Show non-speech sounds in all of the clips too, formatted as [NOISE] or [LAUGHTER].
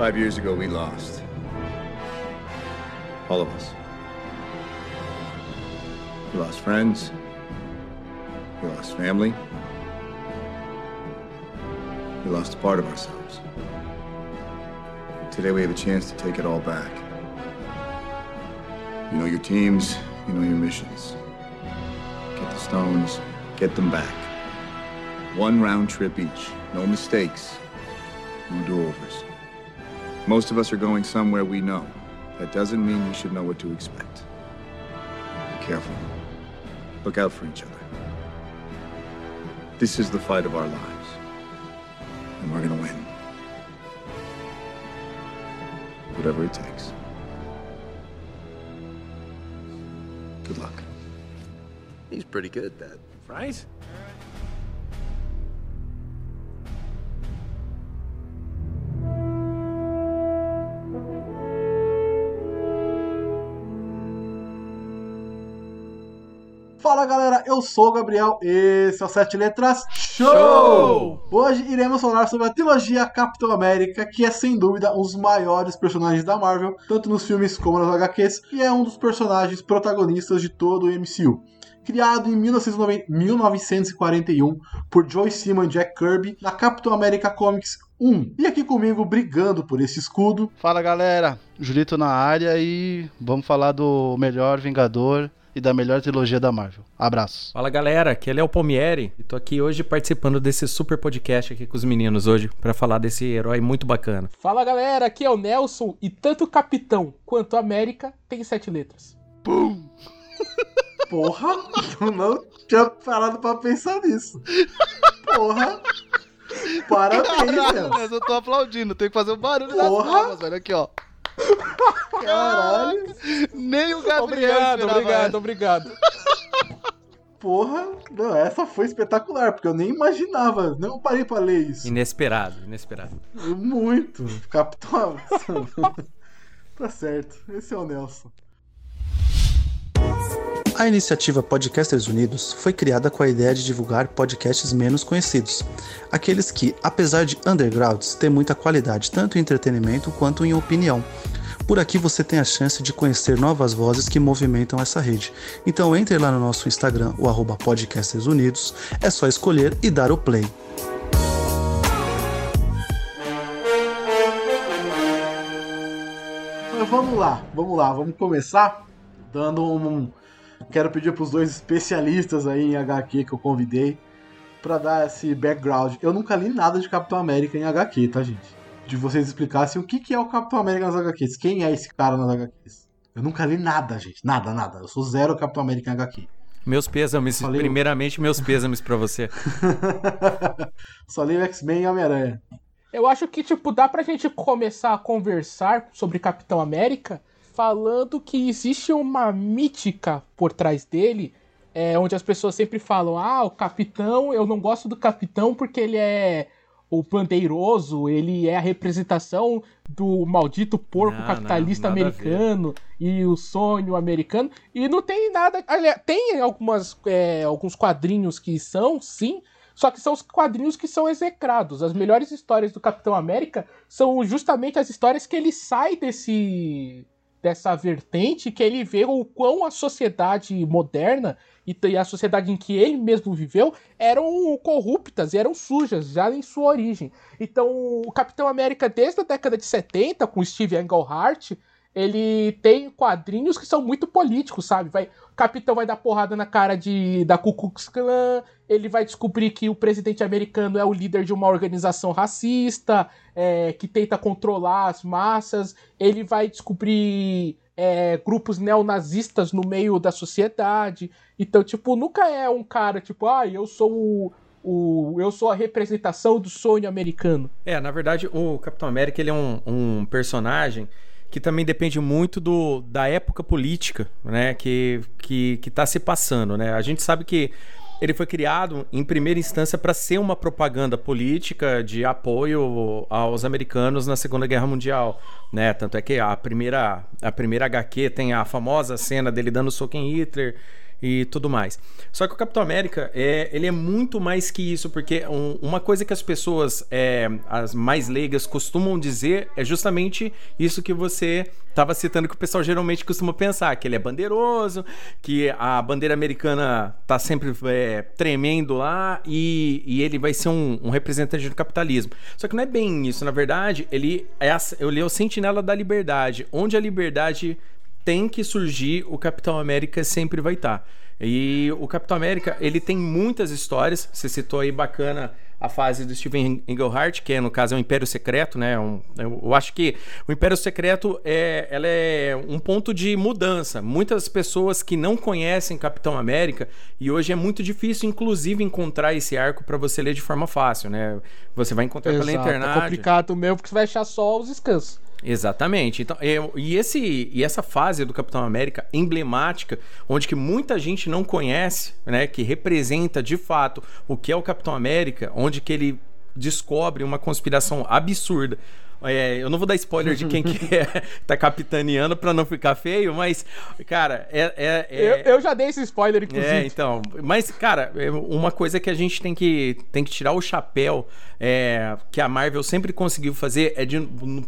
Five years ago, we lost. All of us. We lost friends. We lost family. We lost a part of ourselves. Today we have a chance to take it all back. You know your teams, you know your missions. Get the stones, get them back. One round trip each. No mistakes, no do-overs. Most of us are going somewhere we know. That doesn't mean we should know what to expect. Be careful. Look out for each other. This is the fight of our lives. And we're gonna win. Whatever it takes. Good luck. He's pretty good at that. Right? Sou o Gabriel, esse é o Sete Letras Show! Show! Hoje iremos falar sobre a trilogia Capitão América, que é sem dúvida um dos maiores personagens da Marvel, tanto nos filmes como nas HQs, e é um dos personagens protagonistas de todo o MCU. Criado em 1990 1941 por Joe Simon e Jack Kirby na Capitão América Comics 1. E aqui comigo, brigando por esse escudo, Fala galera, Julito na área e vamos falar do melhor Vingador e da melhor trilogia da Marvel. Abraço. Fala galera, aqui é Léo Palmieri e tô aqui hoje participando desse super podcast aqui com os meninos hoje pra falar desse herói muito bacana. Fala galera, aqui é o Nelson e tanto Capitão quanto América tem sete letras. Porra, eu não tinha parado pra pensar nisso. Porra. Parabéns. Mas eu tô aplaudindo, tem que fazer o barulho Porra! das palmas, velho. Aqui, ó. Caralho. Nem o Gabriel Obrigado, obrigado, obrigado. Porra. Não, essa foi espetacular, porque eu nem imaginava. Não parei pra ler isso. Inesperado, inesperado. Muito. Capitão. [LAUGHS] tá certo. Esse é o Nelson. A iniciativa Podcasters Unidos foi criada com a ideia de divulgar podcasts menos conhecidos, aqueles que, apesar de undergrounds, têm muita qualidade tanto em entretenimento quanto em opinião. Por aqui você tem a chance de conhecer novas vozes que movimentam essa rede. Então entre lá no nosso Instagram, o arroba Podcasters Unidos, é só escolher e dar o play. Vamos lá, vamos lá, vamos começar dando um. Quero pedir pros dois especialistas aí em HQ que eu convidei pra dar esse background. Eu nunca li nada de Capitão América em HQ, tá, gente? De vocês explicassem o que, que é o Capitão América nas HQs. Quem é esse cara nas HQs? Eu nunca li nada, gente. Nada, nada. Eu sou zero Capitão América em HQ. Meus pêsames, Falei- primeiramente meus pêsames pra você. [LAUGHS] Só li o X-Men e Homem-Aranha. Eu acho que, tipo, dá pra gente começar a conversar sobre Capitão América falando que existe uma mítica por trás dele, é, onde as pessoas sempre falam, ah, o Capitão, eu não gosto do Capitão porque ele é o bandeiroso, ele é a representação do maldito porco Não, capitalista não, americano e o sonho americano. E não tem nada. Tem algumas, é, alguns quadrinhos que são, sim, só que são os quadrinhos que são execrados. As melhores histórias do Capitão América são justamente as histórias que ele sai desse dessa vertente, que ele vê o quão a sociedade moderna e a sociedade em que ele mesmo viveu eram corruptas, eram sujas já em sua origem. Então, o Capitão América desde a década de 70 com Steve Englehart, ele tem quadrinhos que são muito políticos, sabe? Vai, o Capitão vai dar porrada na cara de da Ku Klux Klan, ele vai descobrir que o presidente americano é o líder de uma organização racista, é, que tenta controlar as massas, ele vai descobrir é, grupos neonazistas no meio da sociedade. Então, tipo, nunca é um cara, tipo, ah, eu sou o, o- eu sou a representação do sonho americano. É, na verdade, o Capitão América ele é um, um personagem que também depende muito do, da época política, né, que, que, que tá se passando, né? A gente sabe que ele foi criado em primeira instância para ser uma propaganda política de apoio aos americanos na Segunda Guerra Mundial, né? Tanto é que a primeira a primeira HQ tem a famosa cena dele dando soco em Hitler e tudo mais. Só que o Capitão América, é, ele é muito mais que isso, porque um, uma coisa que as pessoas, é, as mais leigas, costumam dizer é justamente isso que você estava citando, que o pessoal geralmente costuma pensar, que ele é bandeiroso, que a bandeira americana tá sempre é, tremendo lá e, e, ele vai ser um, um, representante do capitalismo. Só que não é bem isso, na verdade, ele é, ele é o sentinela da liberdade, onde a liberdade tem que surgir, o Capitão América sempre vai estar. Tá. E o Capitão América, ele tem muitas histórias. Você citou aí bacana a fase do Steven Englehart, que é, no caso é o Império Secreto, né? Um, eu acho que o Império Secreto é, ela é um ponto de mudança. Muitas pessoas que não conhecem Capitão América e hoje é muito difícil, inclusive, encontrar esse arco para você ler de forma fácil, né? Você vai encontrar Exato, pela é internet. É complicado mesmo porque você vai achar só os descansos. Exatamente. Então, eu, e, esse, e essa fase do Capitão América emblemática, onde que muita gente não conhece, né, que representa de fato o que é o Capitão América, onde que ele descobre uma conspiração absurda é, eu não vou dar spoiler de quem que [LAUGHS] é, tá capitaneando pra não ficar feio, mas, cara, é. é, é... Eu, eu, já dei esse spoiler, inclusive. É, então. Mas, cara, é uma coisa que a gente tem que, tem que tirar o chapéu, é, que a Marvel sempre conseguiu fazer, é de,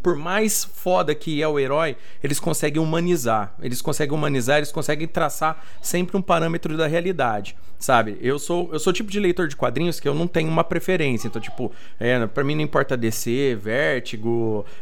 por mais foda que é o herói, eles conseguem humanizar. Eles conseguem humanizar, eles conseguem traçar sempre um parâmetro da realidade sabe? Eu sou eu sou o tipo de leitor de quadrinhos que eu não tenho uma preferência. Então, tipo, é, para mim não importa DC,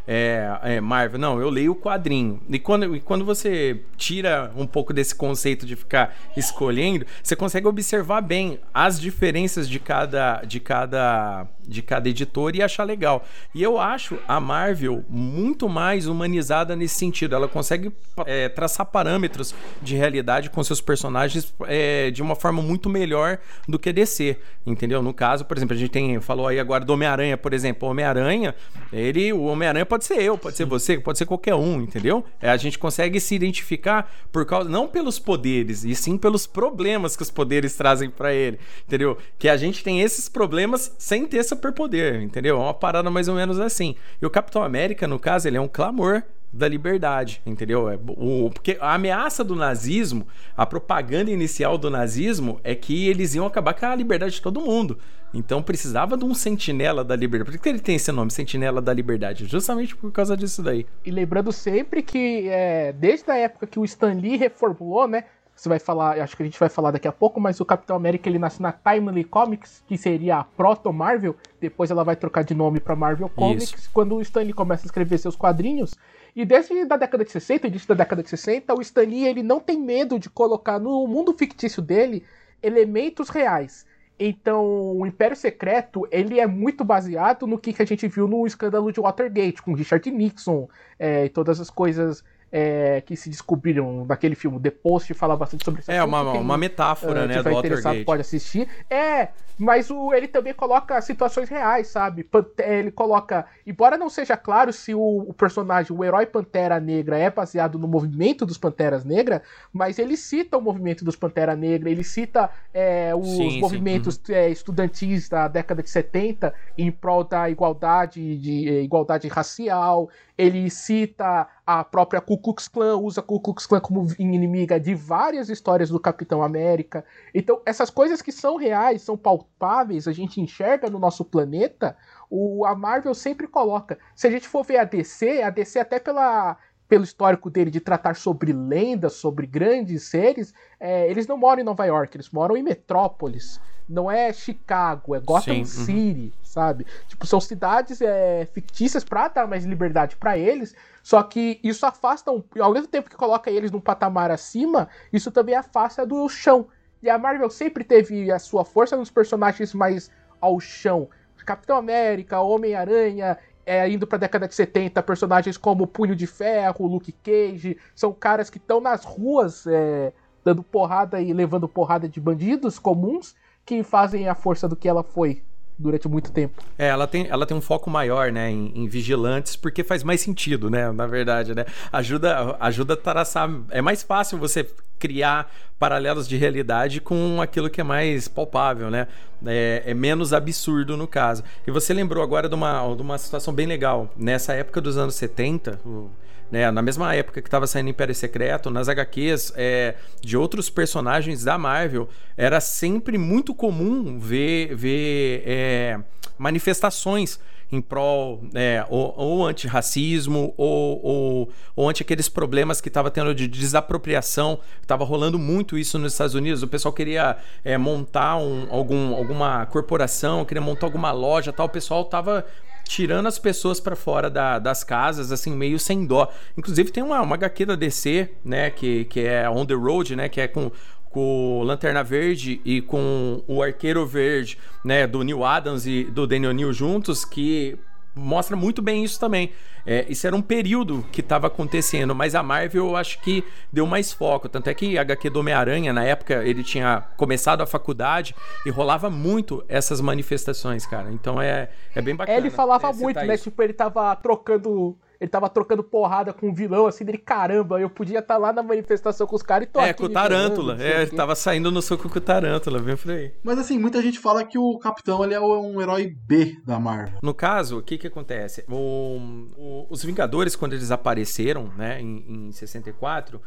É, é, Marvel. Não, eu leio o quadrinho. E quando, e quando você tira um pouco desse conceito de ficar escolhendo, você consegue observar bem as diferenças de cada de cada de cada editor e achar legal. E eu acho a Marvel muito mais humanizada nesse sentido. Ela consegue é, traçar parâmetros de realidade com seus personagens é, de uma forma muito melhor do que DC, entendeu? No caso, por exemplo, a gente tem falou aí agora do Homem-Aranha, por exemplo, o Homem-Aranha, ele, o Homem-Aranha pode ser eu, pode ser você, pode ser qualquer um, entendeu? É, a gente consegue se identificar por causa não pelos poderes, e sim pelos problemas que os poderes trazem para ele, entendeu? Que a gente tem esses problemas sem ter superpoder, entendeu? É uma parada mais ou menos assim. E o Capitão América, no caso, ele é um clamor da liberdade, entendeu? É, o, porque a ameaça do nazismo, a propaganda inicial do nazismo é que eles iam acabar com a liberdade de todo mundo. Então precisava de um sentinela da liberdade. Por que ele tem esse nome, sentinela da liberdade? Justamente por causa disso daí. E lembrando sempre que é, desde a época que o Stan Lee reformulou, né? Você vai falar, acho que a gente vai falar daqui a pouco, mas o Capitão América ele nasce na Timely Comics, que seria a Proto Marvel. Depois ela vai trocar de nome para Marvel Comics. Isso. Quando o Stan Lee começa a escrever seus quadrinhos, e desde a década de 60, início da década de 60, o Stan Lee ele não tem medo de colocar no mundo fictício dele elementos reais. Então, o Império Secreto, ele é muito baseado no que, que a gente viu no escândalo de Watergate, com Richard Nixon é, e todas as coisas é, que se descobriram naquele filme. The Post fala bastante sobre isso. É, uma, uma metáfora, uh, né, do Watergate. pode assistir. É, mas o, ele também coloca situações reais, sabe? Ele coloca, embora não seja claro se o, o, personagem, o herói Pantera Negra, é baseado no movimento dos Panteras Negras, mas ele cita o movimento dos Pantera Negra, ele cita é, os sim, movimentos sim. Uhum. É, estudantis da década de 70 em prol da igualdade, de, de igualdade racial, ele cita a própria Ku Klux Klan, usa Ku Klux Klan como inimiga de várias histórias do Capitão América. Então, essas coisas que são reais, são palpáveis, a gente enxerga no nosso planeta, o, a Marvel sempre coloca. Se a gente for ver a DC, a DC até pela pelo histórico dele de tratar sobre lendas, sobre grandes seres, é, eles não moram em Nova York, eles moram em Metrópolis. Não é Chicago, é Gotham Sim, uhum. City, uhum. sabe? Tipo, são cidades é, fictícias para dar mais liberdade para eles, só que isso afasta, um, ao mesmo tempo que coloca eles num patamar acima, isso também afasta do chão. E a Marvel sempre teve a sua força nos personagens mais ao chão. Capitão América, Homem-Aranha, é, indo pra década de 70, personagens como Punho de Ferro, Luke Cage, são caras que estão nas ruas é, dando porrada e levando porrada de bandidos comuns que fazem a força do que ela foi durante muito tempo. É, ela tem, ela tem um foco maior, né, em, em, vigilantes, porque faz mais sentido, né, na verdade, né? Ajuda, ajuda a traçar. É mais fácil você criar paralelos de realidade com aquilo que é mais palpável, né? É, é, menos absurdo no caso. E você lembrou agora de uma, de uma situação bem legal. Nessa época dos anos 70, o, né, na mesma época que estava saindo Império Secreto, nas HQs é, de outros personagens da Marvel, era sempre muito comum ver, ver é, manifestações em prol é, ou, ou antirracismo ou, ou, ou anti aqueles problemas que estava tendo de desapropriação. Estava rolando muito isso nos Estados Unidos. O pessoal queria é, montar um, algum, alguma corporação, queria montar alguma loja tal. O pessoal estava tirando as pessoas para fora da, das casas, assim, meio sem dó. Inclusive tem uma, uma HQ da DC, né, que, que é On The Road, né, que é com com Lanterna Verde e com o Arqueiro Verde, né, do Neil Adams e do Daniel Neal juntos, que mostra muito bem isso também. É, isso era um período que estava acontecendo, mas a Marvel eu acho que deu mais foco. Tanto é que HQ do Homem-Aranha, na época, ele tinha começado a faculdade e rolava muito essas manifestações, cara. Então é, é bem bacana. É, ele falava muito, né? Isso. Tipo, ele tava trocando ele tava trocando porrada com o vilão, assim, dele, caramba, eu podia estar tá lá na manifestação com os caras e tô É, com o Tarântula. é, ele tava saindo no soco com o Tarântula, vem por aí. Mas assim, muita gente fala que o Capitão ele é um herói B da Marvel. No caso, o que que acontece? O, o, os Vingadores, quando eles apareceram, né, em, em 64...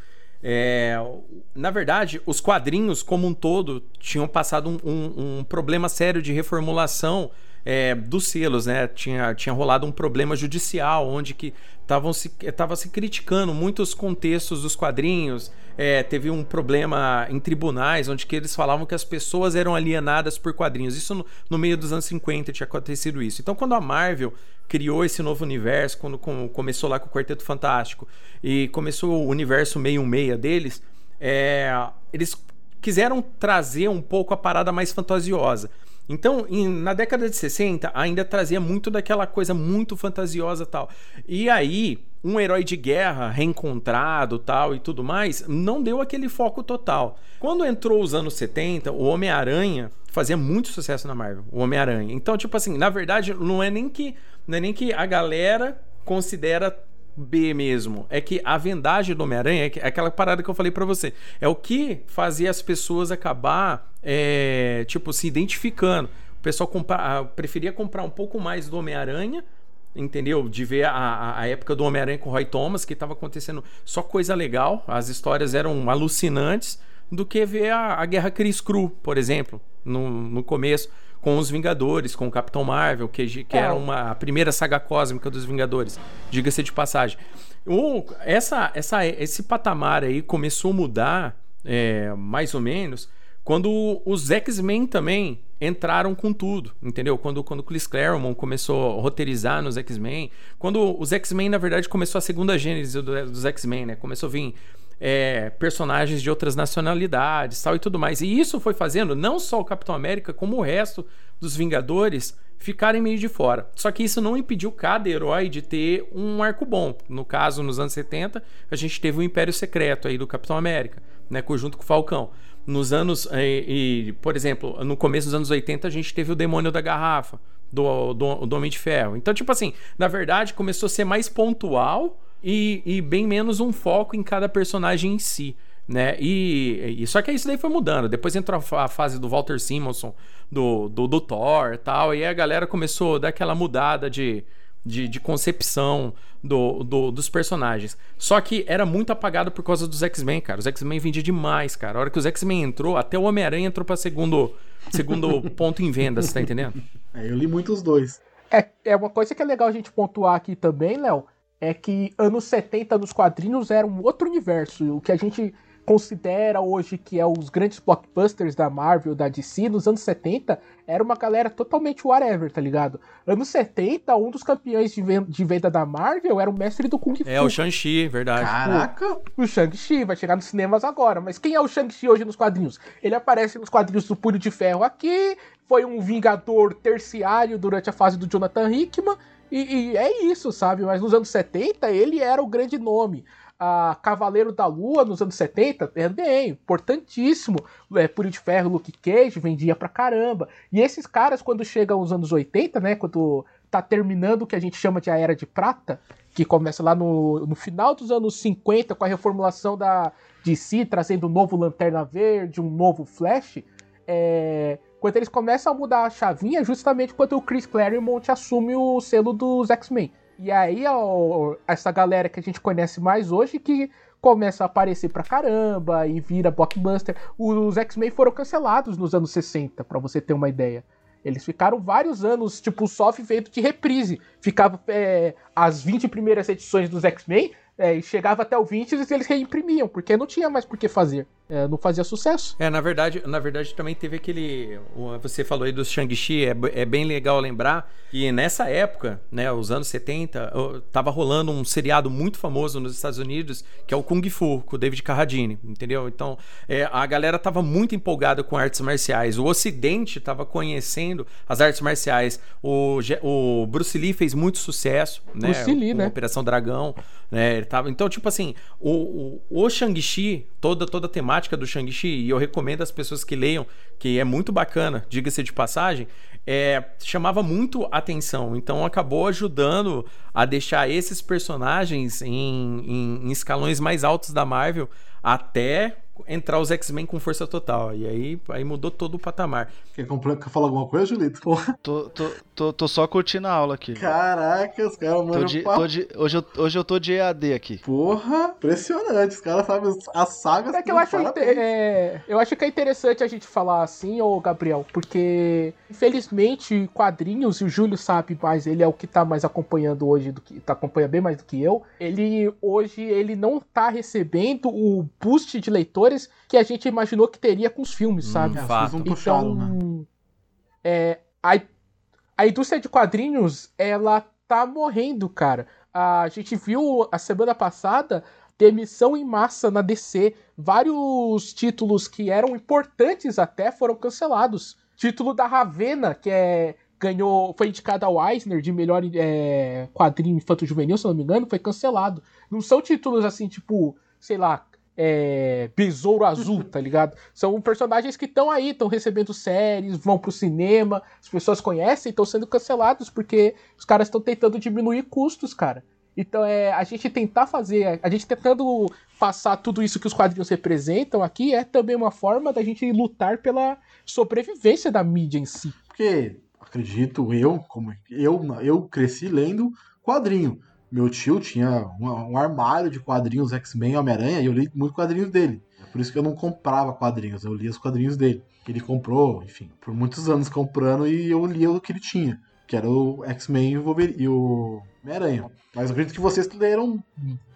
É, na verdade, os quadrinhos como um todo tinham passado um, um, um problema sério de reformulação é, dos selos, né? Tinha, tinha rolado um problema judicial onde que estavam se, tava se criticando muitos contextos dos quadrinhos. É, teve um problema em tribunais onde que eles falavam que as pessoas eram alienadas por quadrinhos. Isso no, no meio dos anos 50 tinha acontecido isso. Então, quando a Marvel criou esse novo universo, quando com, começou lá com o Quarteto Fantástico e começou o universo meio meia deles, é, eles quiseram trazer um pouco a parada mais fantasiosa. Então, em, na década de 60, ainda trazia muito daquela coisa muito fantasiosa tal. E aí, um herói de guerra reencontrado tal e tudo mais, não deu aquele foco total. Quando entrou os anos 70, o Homem-Aranha fazia muito sucesso na Marvel, o Homem-Aranha. Então, tipo assim, na verdade, não é nem que não é nem que a galera considera B mesmo. É que a vendagem do Homem-Aranha é, é aquela parada que eu falei para você. É o que fazia as pessoas acabar, é, tipo, se identificando. O pessoal compra, preferia comprar um pouco mais do Homem-Aranha, entendeu? De ver a, a época do Homem-Aranha com o Roy Thomas, que estava acontecendo só coisa legal. As histórias eram alucinantes. Do que ver a, a Guerra Cris Cru, por exemplo, no, no começo com os Vingadores, com o Capitão Marvel, que, que é. era uma, a primeira saga cósmica dos Vingadores, diga-se de passagem. O, essa, essa, esse patamar aí começou a mudar, é, mais ou menos, quando os X-Men também entraram com tudo, entendeu? Quando, quando Chris Claremont começou a roteirizar nos X-Men, quando os X-Men, na verdade, começou a segunda gênese dos X-Men, né? Começou a vir é, personagens de outras nacionalidades tal e tudo mais. E isso foi fazendo não só o Capitão América, como o resto dos Vingadores ficarem meio de fora. Só que isso não impediu cada herói de ter um arco bom. No caso, nos anos 70, a gente teve o Império Secreto aí do Capitão América, né, junto com o Falcão. Nos anos, e, e, por exemplo, no começo dos anos 80, a gente teve o Demônio da Garrafa, do, do, do Homem de Ferro. Então, tipo assim, na verdade, começou a ser mais pontual e, e bem menos um foco em cada personagem em si. Né? E, e, só que isso daí foi mudando. Depois entrou a, fase do Walter Simonson, do, do, do Thor tal, e a galera começou a dar aquela mudada de, de, de concepção do, do, dos personagens. Só que era muito apagado por causa dos X-Men, cara. Os X-Men vendiam demais, cara. A hora que os X-Men entrou, até o Homem-Aranha entrou pra segundo, segundo [LAUGHS] ponto em venda, você tá entendendo? É, eu li muito os dois. É, é uma coisa que é legal a gente pontuar aqui também, Léo, é que anos 70 nos quadrinhos era um outro universo. O que a gente considera hoje que é os grandes blockbusters da Marvel, da DC, nos anos 70, era uma galera totalmente whatever, tá ligado? Anos 70, um dos campeões de, venda, de venda da Marvel era o mestre do Kung Fu. É, o Shang-Chi, verdade. Caraca! O, o Shang-Chi vai chegar nos cinemas agora, mas quem é o Shang-Chi hoje nos quadrinhos? Ele aparece nos quadrinhos do Punho de Ferro aqui, foi um vingador terciário durante a fase do Jonathan Hickman, e, e, é isso, sabe? Mas nos anos 70 ele era o grande nome. A Cavaleiro da Lua nos anos 70 também, importantíssimo. É, Punho de Ferro, Luke Cage, vendia pra caramba. E esses caras, quando chegam aos anos 80, né? Quando tá terminando o que a gente chama de a Era de Prata, que começa lá no, no final dos anos 50 com a reformulação da DC, trazendo um novo Lanterna Verde, um novo Flash, é, quando eles começam a mudar a chavinha, justamente quando o Chris Claremont assume o selo dos X-Men. E aí, ó, essa galera que a gente conhece mais hoje, que começa a aparecer pra caramba e vira blockbuster. Os X-Men foram cancelados nos anos 60, para você ter uma ideia. Eles ficaram vários anos, tipo, só feito de reprise. Ficava é, as 20 primeiras edições dos X-Men, é, chegava até o 20 e eles reimprimiam, porque não tinha mais por que fazer. É, não fazia sucesso. É, na verdade, na verdade também teve aquele. Você falou aí do Shang-Chi, é, é, bem legal lembrar que nessa época, né, os anos 70, tava rolando um seriado muito famoso nos Estados Unidos, que é o Kung Fu, com o David Carradine, entendeu? Então, é, a galera tava muito empolgada com artes marciais. O Ocidente tava conhecendo as artes marciais. O, o Bruce Lee fez muito sucesso, né? Bruce Lee, né? Operação Dragão, né? Ele tava, então, tipo assim, o, o, o Shang-Chi, toda, toda a temática do Shang-Chi, e eu recomendo às pessoas que leiam, que é muito bacana, diga-se de passagem, é, chamava muito atenção. Então acabou ajudando a deixar esses personagens em, em, em escalões mais altos da Marvel até entrar os X-Men com força total. E aí, aí mudou todo o patamar. Quer, quer falar alguma coisa, Julito? Tô, tô, tô, tô, só curtindo a aula aqui. Caraca, os caras mandam de, de, hoje, eu, hoje eu tô de EAD aqui. Porra, impressionante. Os caras sabem as sagas. É que eu acho, é, eu acho que é interessante a gente falar assim, ô Gabriel, porque infelizmente quadrinhos, e o Júlio sabe mais, ele é o que tá mais acompanhando hoje, do que tá acompanha bem mais do que eu. Ele hoje ele não tá recebendo o boost de leitores que a gente imaginou que teria com os filmes, sabe? Hum, fato. Então, né? é, a, a indústria de quadrinhos, ela tá morrendo, cara. A gente viu a semana passada demissão em massa na DC. Vários títulos que eram importantes até foram cancelados. Título da Ravena, que é ganhou, foi indicado ao Eisner de melhor é, quadrinho infanto juvenil, se não me engano, foi cancelado. Não são títulos assim, tipo, sei lá, é, Besouro Azul, tá ligado? São personagens que estão aí, estão recebendo séries, vão pro cinema, as pessoas conhecem, estão sendo cancelados porque os caras estão tentando diminuir custos, cara. Então é a gente tentar fazer, a gente tentando passar tudo isso que os quadrinhos representam aqui é também uma forma da gente lutar pela sobrevivência da mídia em si. Porque acredito eu, como eu, eu cresci lendo quadrinho. Meu tio tinha um, um armário de quadrinhos X-Men e Homem-Aranha e eu li muito quadrinhos dele. É por isso que eu não comprava quadrinhos, eu lia os quadrinhos dele. Ele comprou, enfim, por muitos anos comprando e eu lia o que ele tinha, que era o X-Men e o Homem-Aranha. Mas eu acredito que vocês leram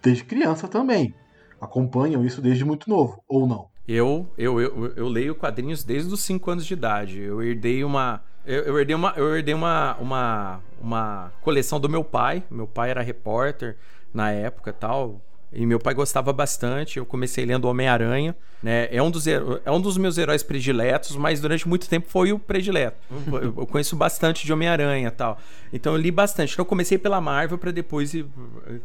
desde criança também. Acompanham isso desde muito novo, ou não? Eu, eu, eu, eu leio quadrinhos desde os 5 anos de idade. Eu herdei uma eu, eu herdei, uma, eu herdei uma, uma, uma coleção do meu pai. Meu pai era repórter na época tal. E meu pai gostava bastante. Eu comecei lendo Homem-Aranha. Né? É, um dos, é um dos meus heróis prediletos, mas durante muito tempo foi o predileto. Eu, eu conheço bastante de Homem-Aranha tal. Então eu li bastante. Então eu comecei pela Marvel para depois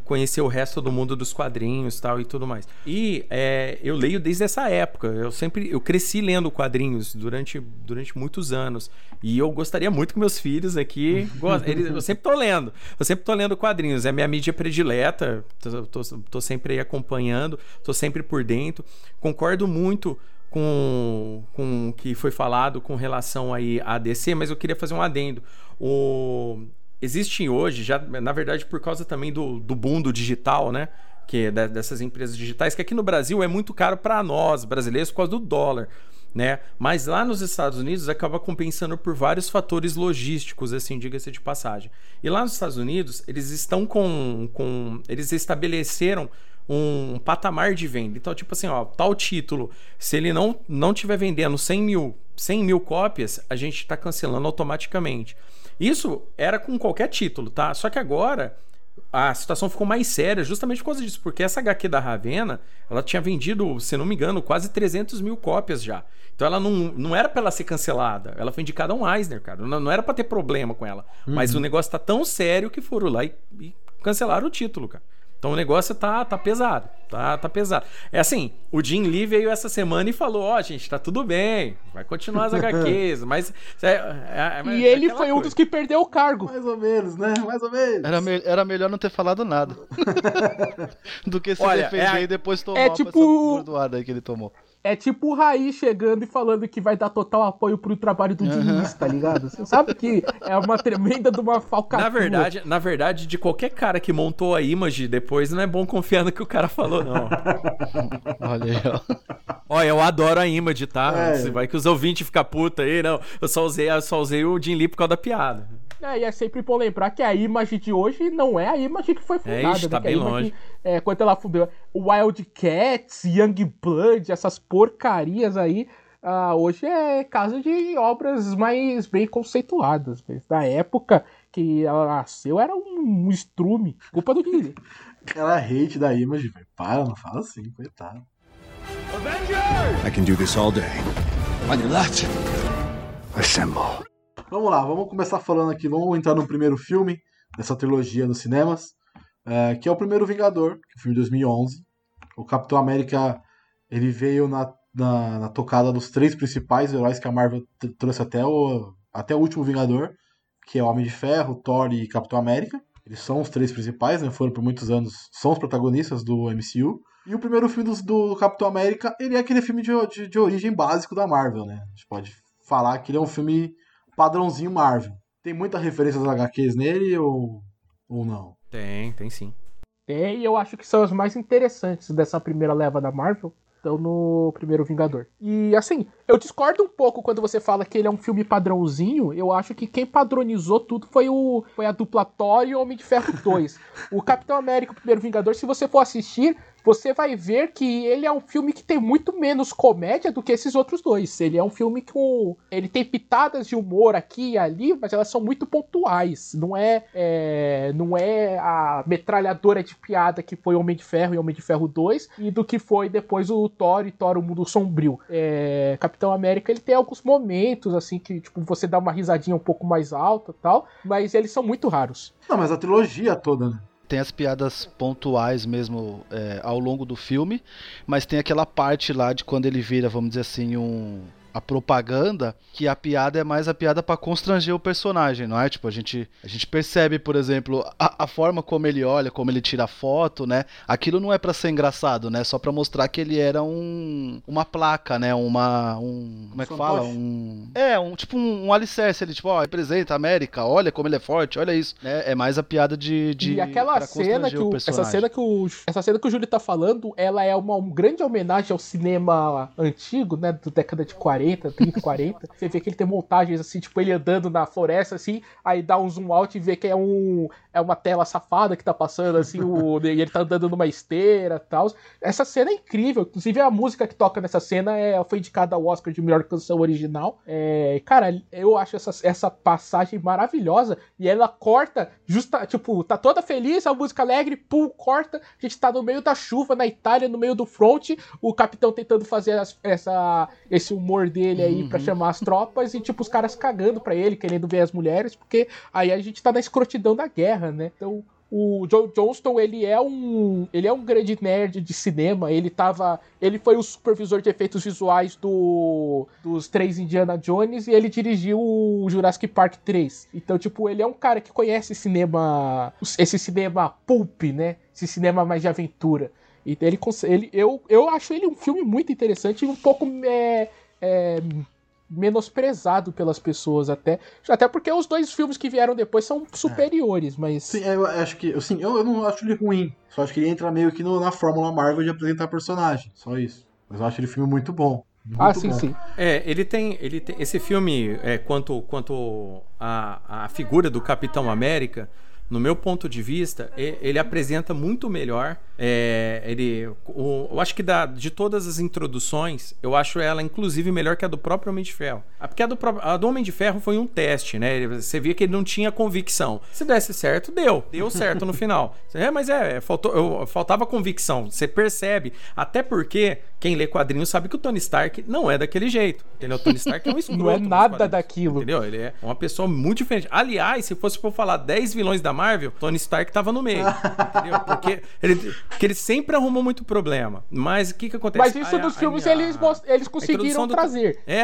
conhecer o resto do mundo dos quadrinhos tal e tudo mais. E é, eu leio desde essa época. Eu sempre eu cresci lendo quadrinhos durante, durante muitos anos. E eu gostaria muito que meus filhos aqui. [LAUGHS] eles, eu sempre tô lendo. Eu sempre tô lendo quadrinhos. É minha mídia predileta. Tô, tô, tô sempre aí acompanhando. Tô sempre por dentro. Concordo muito com, com o que foi falado com relação aí à DC, mas eu queria fazer um adendo. O, existe hoje, já na verdade por causa também do, do boom do digital, né? Que é dessas empresas digitais, que aqui no Brasil é muito caro para nós, brasileiros, por causa do dólar. Né? Mas lá nos Estados Unidos acaba compensando por vários fatores logísticos, assim, diga-se de passagem. E lá nos Estados Unidos, eles estão com. com eles estabeleceram um patamar de venda. Então, tipo assim, ó, tal título, se ele não não tiver vendendo 100 mil, 100 mil cópias, a gente está cancelando automaticamente. Isso era com qualquer título, tá? Só que agora a situação ficou mais séria justamente por causa disso, porque essa HQ da Ravena, ela tinha vendido, se não me engano, quase 300 mil cópias já. Então ela não, não era para ela ser cancelada, ela foi indicada a um Eisner, cara. Não, não era para ter problema com ela. Uhum. Mas o negócio tá tão sério que foram lá e, e cancelaram o título, cara. Então o negócio tá, tá pesado. Tá, tá pesado. É assim, o Jim Lee veio essa semana e falou: Ó, oh, gente, tá tudo bem, vai continuar as [LAUGHS] HQs, mas. É, é, é, e ele foi coisa. um dos que perdeu o cargo. Mais ou menos, né? Mais ou menos. Era, me era melhor não ter falado nada. [LAUGHS] [LAUGHS] do que se Olha, defender é, e depois tomar é tipo... essa bordoada que ele tomou. É tipo o Raí chegando e falando que vai dar total apoio pro trabalho do Diniz, tá ligado? Você sabe que é uma tremenda de uma falcatrua. Na verdade, na verdade, de qualquer cara que montou a Image depois, não é bom confiar no que o cara falou, não. [LAUGHS] Olha aí, ó. Olha, eu adoro a Image, tá? É. Vai que os ouvintes ficam puta aí, não. Eu só usei, eu só usei o Jim Lee por causa da piada. É, e é sempre bom lembrar que a imagem de hoje não é a imagem que foi fundada. É isso, tá né? bem longe. É, quando ela fundou Wildcats, Young Blood, essas porcarias aí, uh, hoje é caso de obras mais bem conceituadas. Mas na época que ela nasceu era um, um estrume. Culpa do Disney. [LAUGHS] Aquela hate da imagem, velho. Para, não fala assim, coitado. Avengers! I can do this all day. On your left, assemble. Vamos lá, vamos começar falando aqui, vamos entrar no primeiro filme dessa trilogia nos cinemas, é, que é o primeiro Vingador, que é o filme de 2011. O Capitão América, ele veio na, na, na tocada dos três principais heróis que a Marvel trouxe até o, até o último Vingador, que é o Homem de Ferro, Thor e Capitão América. Eles são os três principais, né? Foram por muitos anos, são os protagonistas do MCU. E o primeiro filme do, do Capitão América, ele é aquele filme de, de, de origem básico da Marvel, né? A gente pode falar que ele é um filme padrãozinho Marvel. Tem muita referência às HQs nele ou, ou não? Tem, tem sim. Tem, e eu acho que são as mais interessantes dessa primeira leva da Marvel. Estão no primeiro Vingador. E assim, eu discordo um pouco quando você fala que ele é um filme padrãozinho. Eu acho que quem padronizou tudo foi o foi a dupla Thor e o Homem de Ferro 2. [LAUGHS] o Capitão América, o primeiro Vingador, se você for assistir, você vai ver que ele é um filme que tem muito menos comédia do que esses outros dois. Ele é um filme com. Ele tem pitadas de humor aqui e ali, mas elas são muito pontuais. Não é, é não é a metralhadora de piada que foi Homem de Ferro e Homem de Ferro 2, e do que foi depois o Thor e Thor, o Mundo Sombrio. É, Capitão América, ele tem alguns momentos, assim, que tipo, você dá uma risadinha um pouco mais alta tal, mas eles são muito raros. Não, mas a trilogia toda, né? Tem as piadas pontuais mesmo é, ao longo do filme, mas tem aquela parte lá de quando ele vira, vamos dizer assim, um a propaganda que a piada é mais a piada para constranger o personagem, não é? Tipo, a gente, a gente percebe, por exemplo, a, a forma como ele olha, como ele tira foto, né? Aquilo não é para ser engraçado, né? Só para mostrar que ele era um uma placa, né? Uma um como é que fala? Um É, um tipo um, um alicerce, ele tipo, ó, representa a América, olha como ele é forte, olha isso, né? É mais a piada de, de E aquela cena que o, o essa cena que o essa cena que o Júlio tá falando, ela é uma um grande homenagem ao cinema antigo, né, do década de 40 40, 30, 40. Você vê que ele tem montagens assim, tipo ele andando na floresta assim, aí dá um zoom out e vê que é um é uma tela safada que tá passando assim, o, [LAUGHS] e ele tá andando numa esteira, tal. Essa cena é incrível, inclusive a música que toca nessa cena é foi indicada ao Oscar de melhor canção original. É, cara, eu acho essa, essa passagem maravilhosa e ela corta justa, tipo, tá toda feliz, a música alegre, pum, corta. A gente tá no meio da chuva na Itália, no meio do front, o capitão tentando fazer as, essa esse humor dele aí uhum. para chamar as tropas e tipo os caras cagando para ele, querendo ver as mulheres, porque aí a gente tá na escrotidão da guerra, né? Então o Joe Johnston, ele é um ele é um grande nerd de cinema, ele tava, ele foi o supervisor de efeitos visuais do dos três Indiana Jones e ele dirigiu o Jurassic Park 3. Então, tipo, ele é um cara que conhece cinema, esse cinema pulp, né? Esse cinema mais de aventura. E ele, ele eu, eu acho ele um filme muito interessante e um pouco é, é, menosprezado pelas pessoas até. Até porque os dois filmes que vieram depois são superiores, mas. Sim, eu acho que. Assim, eu, eu não acho ele ruim. Só acho que ele entra meio que no, na Fórmula Marvel de apresentar personagem. Só isso. Mas eu acho ele filme muito bom. Muito ah, sim, bom. sim. É, ele tem, ele tem. Esse filme, é, quanto, quanto a, a figura do Capitão América, no meu ponto de vista, ele apresenta muito melhor. É, ele, o, eu acho que da, de todas as introduções, eu acho ela inclusive melhor que a do próprio Homem de Ferro. Porque a do, a do Homem de Ferro foi um teste, né? Você via que ele não tinha convicção. Se desse certo, deu. Deu certo no final. [LAUGHS] É, mas é, faltou, eu, faltava convicção. Você percebe. Até porque quem lê quadrinhos sabe que o Tony Stark não é daquele jeito. Entendeu? O Tony Stark é um [LAUGHS] escroto. não é nada daquilo. Entendeu? Ele é uma pessoa muito diferente. Aliás, se fosse por falar 10 vilões da Marvel, Marvel, Tony Stark tava no meio, entendeu? Porque ele, porque ele sempre arrumou muito problema. Mas o que que acontece? Mas isso A- a- filmes a- eles, eles conseguiram do- trazer. É,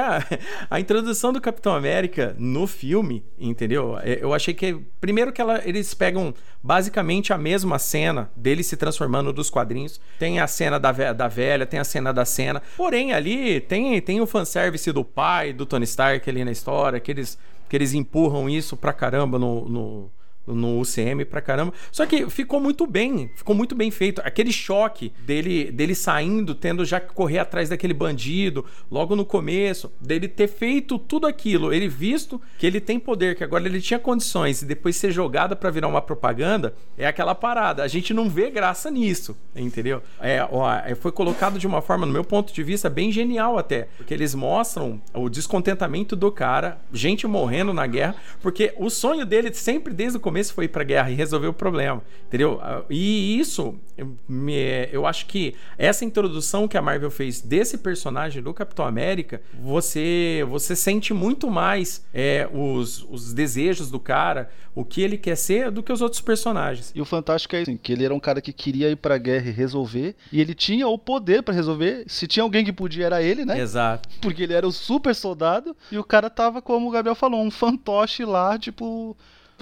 a introdução do Capitão América no filme, entendeu? É, Eu achei que. Primeiro que ela- eles pegam basicamente a mesma cena dele se transformando dos quadrinhos. Tem a cena da, da velha, tem a cena da cena. Porém, ali tem, tem o fanservice do pai, do Tony Stark ali na história, que eles, que eles empurram isso pra caramba no. no no UCM pra caramba. Só que ficou muito bem, ficou muito bem feito. Aquele choque dele, dele saindo, tendo já que correr atrás daquele bandido, logo no começo, dele ter feito tudo aquilo, ele visto que ele tem poder, que agora ele tinha condições e depois ser jogado pra virar uma propaganda, é aquela parada. A gente não vê graça nisso, entendeu? É, ó, é, foi colocado de uma forma, no meu ponto de vista, bem genial até, porque eles mostram o descontentamento do cara, gente morrendo na guerra, porque o sonho dele sempre desde o começo foi ir pra guerra e resolver o problema, entendeu? Ah, E isso, eu me- eu acho que essa introdução que a Marvel fez desse personagem do Capitão América, você você sente muito mais é, os, os desejos do cara, o que ele quer ser, do que os outros personagens. E o fantástico é assim, que ele era um cara que queria ir pra guerra e resolver, e ele tinha o poder pra resolver. Se tinha alguém que podia era ele, né? Exato. Porque ele era o super soldado e o cara tava, como o Gabriel falou, um fantoche lá, tipo.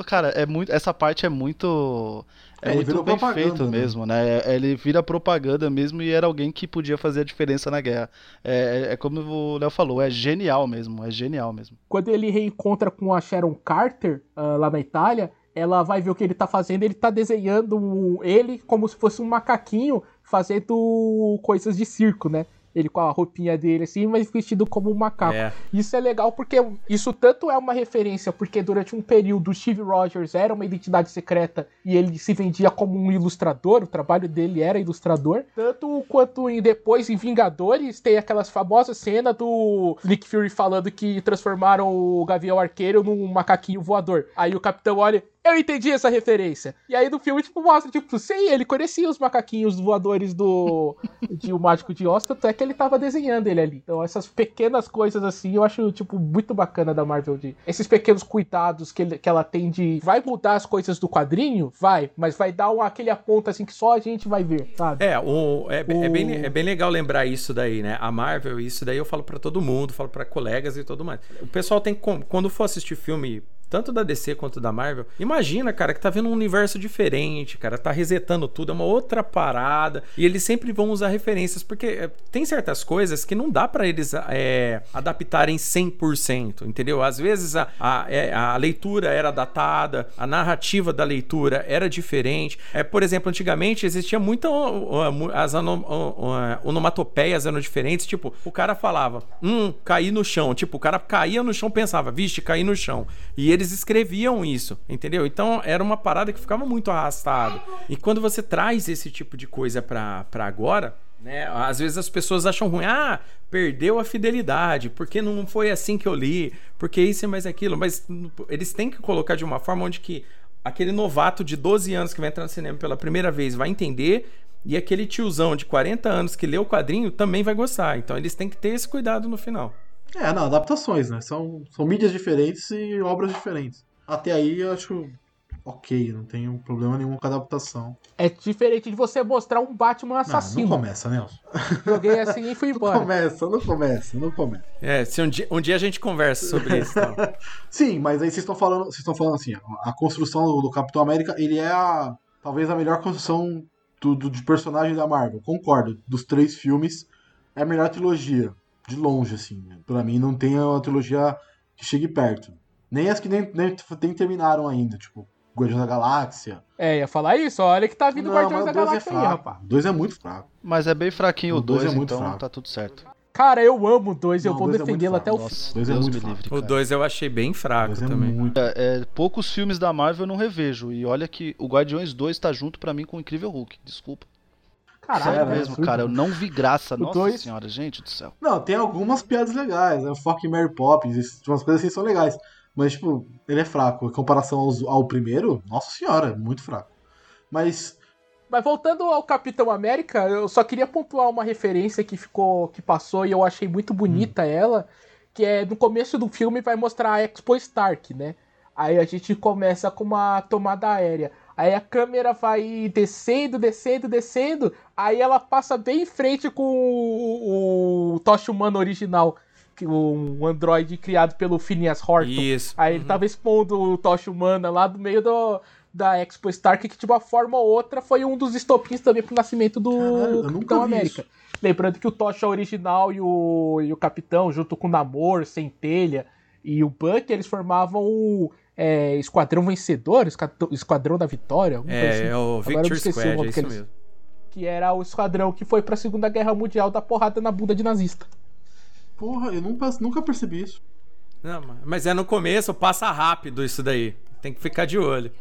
Cara, é muito. Essa parte é muito. É, É, muito bem feito né? mesmo, né? É- Ele vira propaganda mesmo e era alguém que podia fazer a diferença na guerra. É, é- é como o Léo falou, é genial mesmo, é genial mesmo. Quando ele reencontra com a Sharon Carter ah, lá na Itália, ela vai ver o que ele tá fazendo. Ele tá desenhando um- ele como se fosse um macaquinho fazendo coisas de circo, né? Ele com a roupinha dele assim, mas vestido como um macaco. É. Isso é legal porque isso tanto é uma referência, porque durante um período o Steve Rogers era uma identidade secreta e ele se vendia como um ilustrador, o trabalho dele era ilustrador. Tanto quanto em, depois em Vingadores tem aquelas famosas cenas do Nick Fury falando que transformaram o Gavião Arqueiro num macaquinho voador. Aí o Capitão olha. Eu entendi essa referência. E aí no filme, tipo, mostra, tipo, sim, ele conhecia os macaquinhos voadores do. [LAUGHS] de O Mágico de Oz, tanto é que ele tava desenhando ele ali. Então, essas pequenas coisas assim, eu acho, tipo, muito bacana da Marvel. De, esses pequenos cuidados que, ele- que ela tem de. Vai mudar as coisas do quadrinho? Vai, mas vai dar um, aquele aponto assim que só a gente vai ver, sabe? É, o, é, é O- bem, é bem legal lembrar isso daí, né? A Marvel, isso daí eu falo pra todo mundo, falo pra colegas e tudo mais. O pessoal tem quando for assistir filme, tanto da DC quanto da Marvel, imagina, cara, que tá vendo um universo diferente, cara, tá resetando tudo, é uma outra parada, e eles sempre vão usar referências, porque é, tem certas coisas que não dá pra eles é, adaptarem 100%, entendeu? Às vezes a, a, é, a leitura era datada, a narrativa da leitura era diferente. É, por exemplo, antigamente existia muita. As onomatopeias eram diferentes. Tipo, o cara falava, hum, caí no chão. Tipo, o cara caía no chão pensava, vixe, caí no chão. E eles escreviam isso, entendeu? Então era uma parada que ficava muito arrastada. E quando você traz esse tipo de coisa pra, pra agora. Né? Às vezes as pessoas acham ruim, ah, perdeu a fidelidade, porque não foi assim que eu li, porque isso e mais aquilo, mas eles têm que colocar de uma forma onde que aquele novato de 12 anos que vai entrar no cinema pela primeira vez vai entender e aquele tiozão de 40 anos que lê o quadrinho também vai gostar. Então eles têm que ter esse cuidado no final. É, não, adaptações, né? São, são mídias diferentes e obras diferentes. Até aí eu acho ok, não tenho problema nenhum com a adaptação. É diferente de você mostrar um Batman Não, assassino. não começa, Nelson. Joguei assim e fui [LAUGHS] Não embora. começa, não começa, não começa. É, se um dia, um dia a gente conversa sobre isso. Então. [LAUGHS] Sim, mas aí vocês estão falando, vocês estão falando assim, a construção do, do Capitão América, ele é a, talvez a melhor construção do, do- de personagem da Marvel. Concordo. Dos três filmes, é a melhor trilogia. De longe, assim. né? Pra mim, não tem uma trilogia que chegue perto. Nem as que nem, nem, nem terminaram ainda, tipo, Guardiões da Galáxia. É, ia falar isso, olha que tá vindo Não, Guardiões da dois Galáxia é aí, fraco. rapaz. O dois é muito fraco. Mas é bem fraquinho O dois 2, é muito então fraco. tá tudo certo. Cara, eu amo o 2 e eu vou o dois é defendê-lo até o fim. Dois é Deus muito fraco. livre, O cara. 2 eu achei bem fraco dois é também. muito. É, é, poucos filmes da Marvel eu não revejo. E olha que o Guardiões 2 tá junto pra mim com o Incrível Hulk. Desculpa. Caralho, Sério é mesmo, absurdo. cara. Eu não vi graça. O Nossa dois- senhora, gente do céu. Não, tem algumas piadas legais, né? Fuck Mary Poppins, esse- umas coisas assim são legais. Mas, tipo, ele é fraco. Em comparação aos- ao primeiro, nossa senhora, é muito fraco. Mas, Mas voltando ao Capitão América, eu só queria pontuar uma referência que ficou, que passou e eu achei muito bonita Hum. ela, que é no começo do filme vai mostrar a Expo Stark, né? Aí a gente começa com uma tomada aérea. Aí a câmera vai descendo, descendo, descendo. Aí ela passa bem em frente com o, o Tocha Humano original. que Um androide criado pelo Phineas Horton. Isso. Aí ele Uhum. tava expondo o Tocha Humana lá do meio do, da Expo Stark, que de uma forma ou outra foi um dos estopins também pro nascimento do Caralho, Capitão América. isso. Lembrando que o Tocha original e o, e o Capitão, junto com o Namor, Centelha e o Buck, eles formavam o é, Esquadrão Vencedor, Esquadrão- Esquadrão da Vitória. É, assim, é o Victor o Squad, nome é que isso eles- mesmo. Que era o esquadrão que foi pra Segunda Guerra Mundial da porrada na bunda de nazista. Porra, eu nunca, nunca percebi isso. Não, mas- é no começo, passa rápido isso daí. Tem que ficar de olho.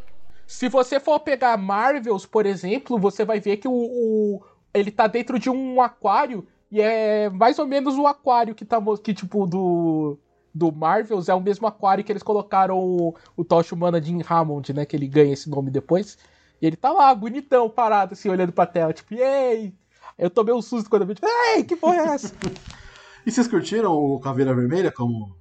Se você for pegar Marvels, por exemplo, você vai ver que o, o- ele tá dentro de um aquário e é mais ou menos o aquário que tá que tipo do do Marvels é o mesmo aquário que eles colocaram o, o Tocha Humana Jim Hammond, né, que ele ganha esse nome depois. E ele tá lá, bonitão, parado assim, olhando pra tela, tipo, ei! Eu tomei um susto quando eu vi, tipo, ei, que porra é essa? [LAUGHS] E vocês curtiram o Caveira Vermelha como Eu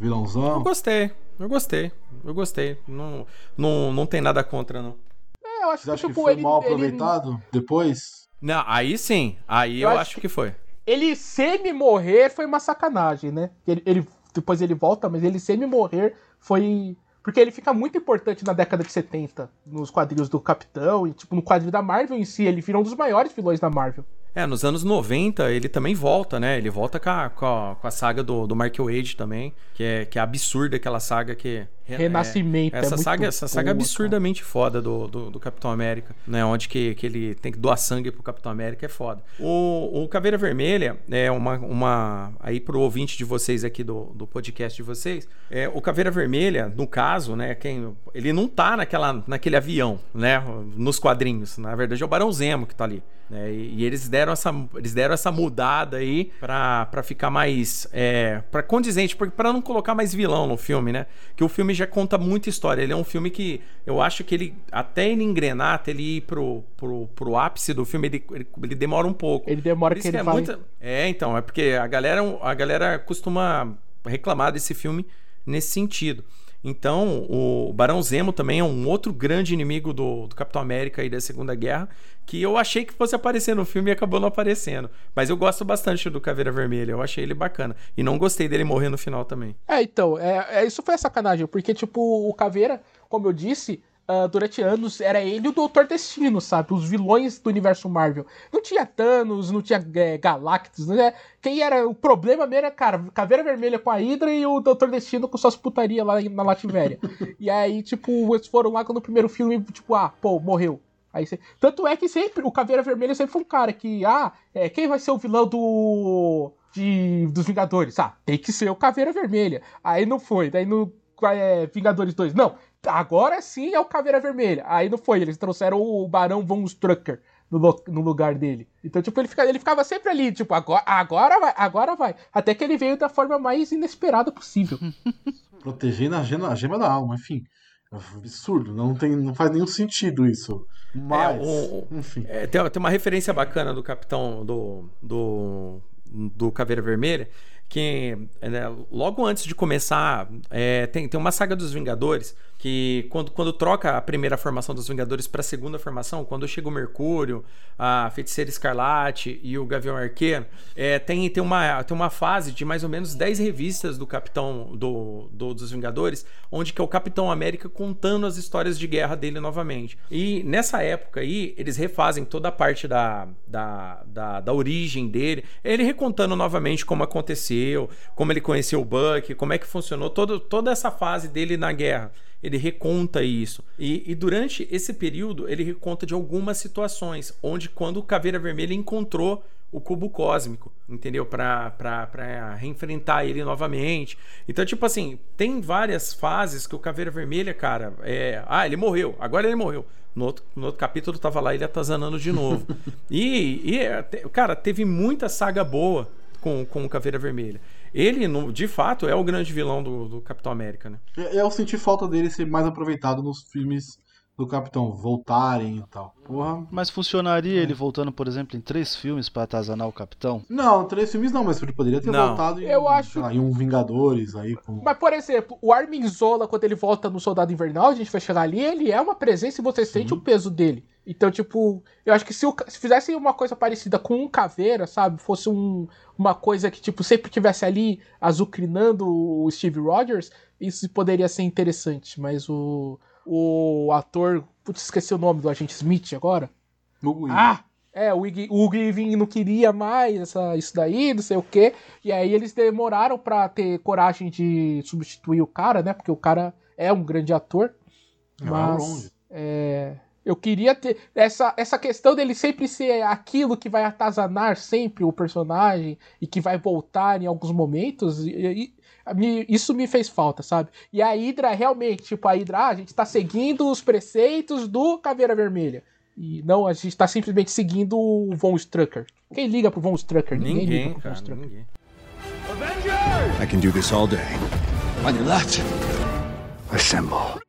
vilãozão? gostei, eu gostei, eu gostei. Não, não, não tem nada contra, não. É, eu acho Vocês que, tipo, que foi ele, mal ele, aproveitado depois? Não, aí sim, aí Eu eu, acho acho que foi. ele semi-morrer foi uma sacanagem, né? Ele, ele- depois ele volta, mas ele semi-morrer foi. Porque ele fica muito importante na década de 70, nos quadrinhos do Capitão, e tipo, no quadrinho da Marvel em si, ele vira um dos maiores vilões da Marvel. É, nos anos 90 ele também volta, né? Ele volta com a, com a, com a saga do, do Mark Wade também, que é, que é absurda aquela saga que... é- Renascimento, é essa muito saga, essa saga boa, absurdamente foda do, do, do Capitão América, né? Onde que, que ele tem que doar sangue pro Capitão América é foda. O, o Caveira Vermelha é uma, uma. Aí pro ouvinte de vocês aqui do, do podcast de vocês, é, o Caveira Vermelha, no caso, né? Quem, ele não tá naquela, naquele avião, né? Nos quadrinhos. Na verdade, é o Barão Zemo que tá ali. Né? E, e eles deram essa, eles deram essa mudada aí pra, pra ficar mais. É, pra condizente, porque pra não colocar mais vilão no filme, né? Que o filme já conta muita história. Ele é um filme que eu acho que ele, até ele engrenar, até ele ir pro, pro, pro ápice do filme, ele, ele, ele demora um pouco. Ele demora que ele é vai. muita- É, então, é porque a galera, a galera costuma reclamar desse filme nesse sentido. Então, o Barão Zemo também é um outro grande inimigo do, do Capitão América e da Segunda Guerra, que eu achei que fosse aparecer no filme e acabou não aparecendo. Mas eu gosto bastante do Caveira Vermelha, eu achei ele bacana. E não gostei dele morrer no final também. É, então, é, é- isso foi a sacanagem, porque, tipo, o Caveira, como eu disse, ah, durante anos era ele e o Doutor Destino, sabe? Os vilões do universo Marvel. Não tinha Thanos, não tinha é, Galactus, né? Quem era. O problema mesmo era, cara, Caveira Vermelha com a Hydra e o Doutor Destino com suas putaria lá na Lativéria. [LAUGHS] e aí, tipo, eles foram lá no primeiro filme, tipo, ah, pô, morreu. Aí você- Tanto é que sempre o Caveira Vermelha sempre foi um cara que, ah, é, quem vai ser o vilão do. De, dos Vingadores? Ah, tem que ser o Caveira Vermelha. Aí não foi. Daí no é, Vingadores 2, não. Agora sim é o Caveira Vermelha. Aí não foi. Eles trouxeram o Barão Von Strucker no, lugar dele. Então, tipo, ele, fica, ele ficava sempre ali, tipo, agora, agora vai, agora vai. Até que ele veio da forma mais inesperada possível. [LAUGHS] Protegendo a gema, a gema da alma, enfim. É absurdo, não, tem, não faz nenhum sentido isso. Mas, o- enfim. É, tem, tem uma referência bacana do capitão do, do, do Caveira Vermelha, que né, logo antes de começar, é, tem, tem uma saga dos Vingadores que quando, quando troca a primeira formação dos Vingadores para a segunda formação, quando chega o Mercúrio, a Feiticeira Escarlate e o Gavião Arqueiro, é, tem, tem, uma, tem uma fase de mais ou menos 10 revistas do Capitão do, do- dos Vingadores, onde que é o Capitão América contando as histórias de guerra dele novamente. E nessa época aí, eles refazem toda a parte da, da, da, da origem dele, ele recontando novamente como aconteceu, como ele conheceu o Buck, como é que funcionou todo, toda essa fase dele na guerra. Ele reconta isso. E, e durante esse período, ele reconta de algumas situações, onde quando o Caveira Vermelha encontrou o cubo cósmico, entendeu? Pra, pra, pra reenfrentar ele novamente. Então, tipo assim, tem várias fases que o Caveira Vermelha, cara, é. Ah, ele morreu, agora ele morreu. No outro, no outro capítulo tava lá ele atazanando de novo. [LAUGHS] e, e, é, cara, teve muita saga boa com, com o Caveira Vermelha. Ele, de fato, é o grande vilão do, do Capitão América, né? Eu eu senti falta dele ser mais aproveitado nos filmes do Capitão voltarem e tal. Porra. Mas funcionaria ele voltando, por exemplo, em três filmes pra atazanar o Capitão? Não, três filmes não, mas ele poderia ter Não. voltado em, Eu acho- lá, em um Vingadores aí. Com... Mas, por exemplo, o Armin Zola, quando ele volta no Soldado Invernal, a gente vai chegar ali, ele é uma presença e você sente o peso dele. Então, tipo, eu acho que se, o, se fizessem uma coisa parecida com um caveira, sabe? Fosse um, uma coisa que, tipo, sempre tivesse ali azucrinando o Steve Rogers, isso poderia ser interessante. Mas o, o ator. Putz, esqueci o nome do agente Smith agora. Hugo. Ah! É, o Ig- o Weaving não queria mais essa, isso daí, não sei o quê. E aí eles demoraram pra ter coragem de substituir o cara, né? Porque o cara é um grande ator. Não, é Mas é, eu queria ter essa, essa questão dele sempre ser aquilo que vai atazanar sempre o personagem e que vai voltar em alguns momentos. E, e- me- isso me fez falta, sabe? E a Hydra realmente, tipo, a Hydra, ah, a gente tá seguindo os preceitos do Caveira Vermelha. E não, a gente tá simplesmente seguindo o Von Strucker. Quem liga pro Von Strucker? Ninguém, liga Ninguém, pro Von cara, Strucker. ninguém. I can do this all day. On your left, assemble.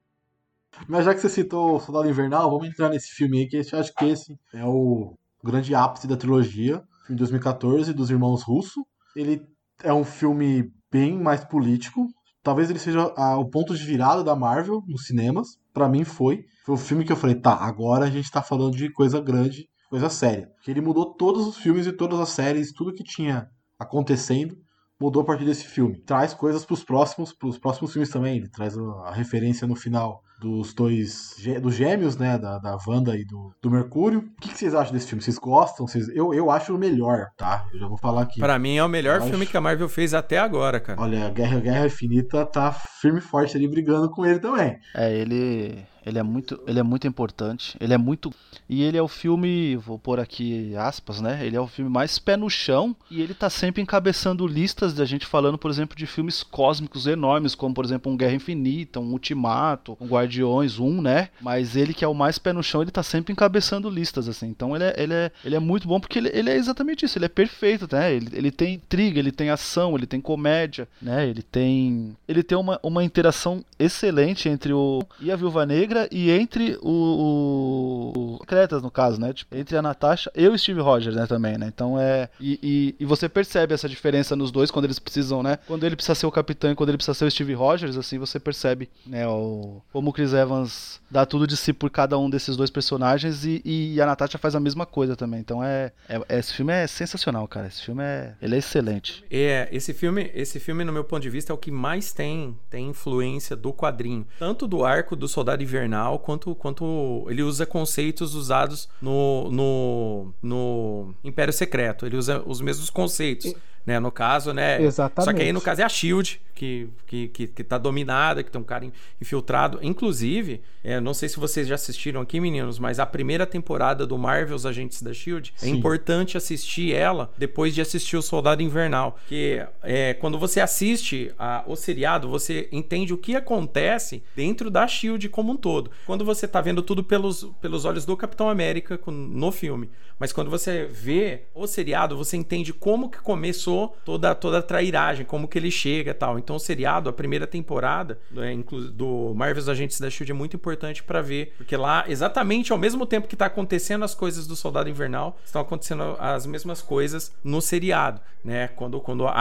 Mas já que você citou o Soldado Invernal, vamos entrar nesse filme aí, que eu acho que esse é o grande ápice da trilogia. Filme de 2014, dos irmãos Russo. Ele é um filme bem mais político. Talvez ele seja ah, o ponto de virada da Marvel nos cinemas. Pra mim foi. Foi o filme que eu falei, tá, agora a gente tá falando de coisa grande, coisa séria. Que ele mudou todos os filmes e todas as séries, tudo que tinha acontecendo mudou a partir desse filme. Traz coisas pros próximos, pros próximos filmes também. Ele traz a, a referência no final dos dois dos gêmeos, né, da, da Wanda e do, do Mercúrio. O que, que vocês acham desse filme? Vocês gostam? Vocês... Eu, eu acho o melhor, tá? Eu já vou falar aqui. Pra mim é o melhor Eu filme acho- que a Marvel fez até agora, cara. Olha, a Guerra, Guerra Infinita tá firme e forte ali brigando com ele também. É, ele, ele é muito, ele é muito importante. Ele é muito e ele é o filme, vou pôr aqui aspas, né? Ele é o filme mais pé no chão e ele tá sempre encabeçando listas da gente falando, por exemplo, de filmes cósmicos enormes, como por exemplo um Guerra Infinita, um Ultimato, um Guardiões 1, né? Mas ele que é o mais pé no chão, ele tá sempre encabeçando listas assim. Então ele é, ele é, ele é muito bom porque ele, ele é exatamente isso, ele é perfeito, né? Ele, ele tem intriga, ele tem ação, ele tem comédia, né? Ele tem ele tem uma, uma interação excelente entre o e a Viúva Negra e entre o, o, Cretas no caso, né? Tipo, entre a Natasha e o Steve Rogers, né, também, né? Então é e, e, e você percebe essa diferença nos dois quando eles precisam, né? Quando ele precisa ser o capitão e quando ele precisa ser o Steve Rogers, assim você percebe, né, o como o Chris Evans dá tudo de si por cada um desses dois personagens e, e a Natasha faz a mesma coisa também. Então é, é- esse filme é sensacional, cara. Esse filme é ele é excelente. É, esse filme, esse filme, no meu ponto de vista, é o que mais tem, tem influência do quadrinho. Tanto do arco do Soldado Invernal, quanto, quanto ele usa conceitos usados no, no, no Império Secreto. Ele usa os mesmos conceitos. Né, no caso, né? Exatamente. Só que aí, no caso, é a Shield que, que, que, que tá dominada, que tem um cara in- infiltrado. Inclusive, é, não sei se vocês já assistiram aqui, meninos, mas a primeira temporada do Marvel's Agentes da Shield é Sim. importante assistir ela depois de assistir o Soldado Invernal. Que é, quando você assiste a- o seriado, você entende o que acontece dentro da Shield como um todo. Quando você tá vendo tudo pelos, pelos olhos do Capitão América no filme. Mas quando você vê o seriado, você entende como que começou toda, toda a trairagem, como que ele chega e tal. Então o seriado, a primeira temporada né, do Marvel's Agentes da Shield é muito importante pra ver, porque lá, exatamente ao mesmo tempo que tá acontecendo as coisas do Soldado Invernal, estão acontecendo as mesmas coisas no seriado, né? Quando, quando a,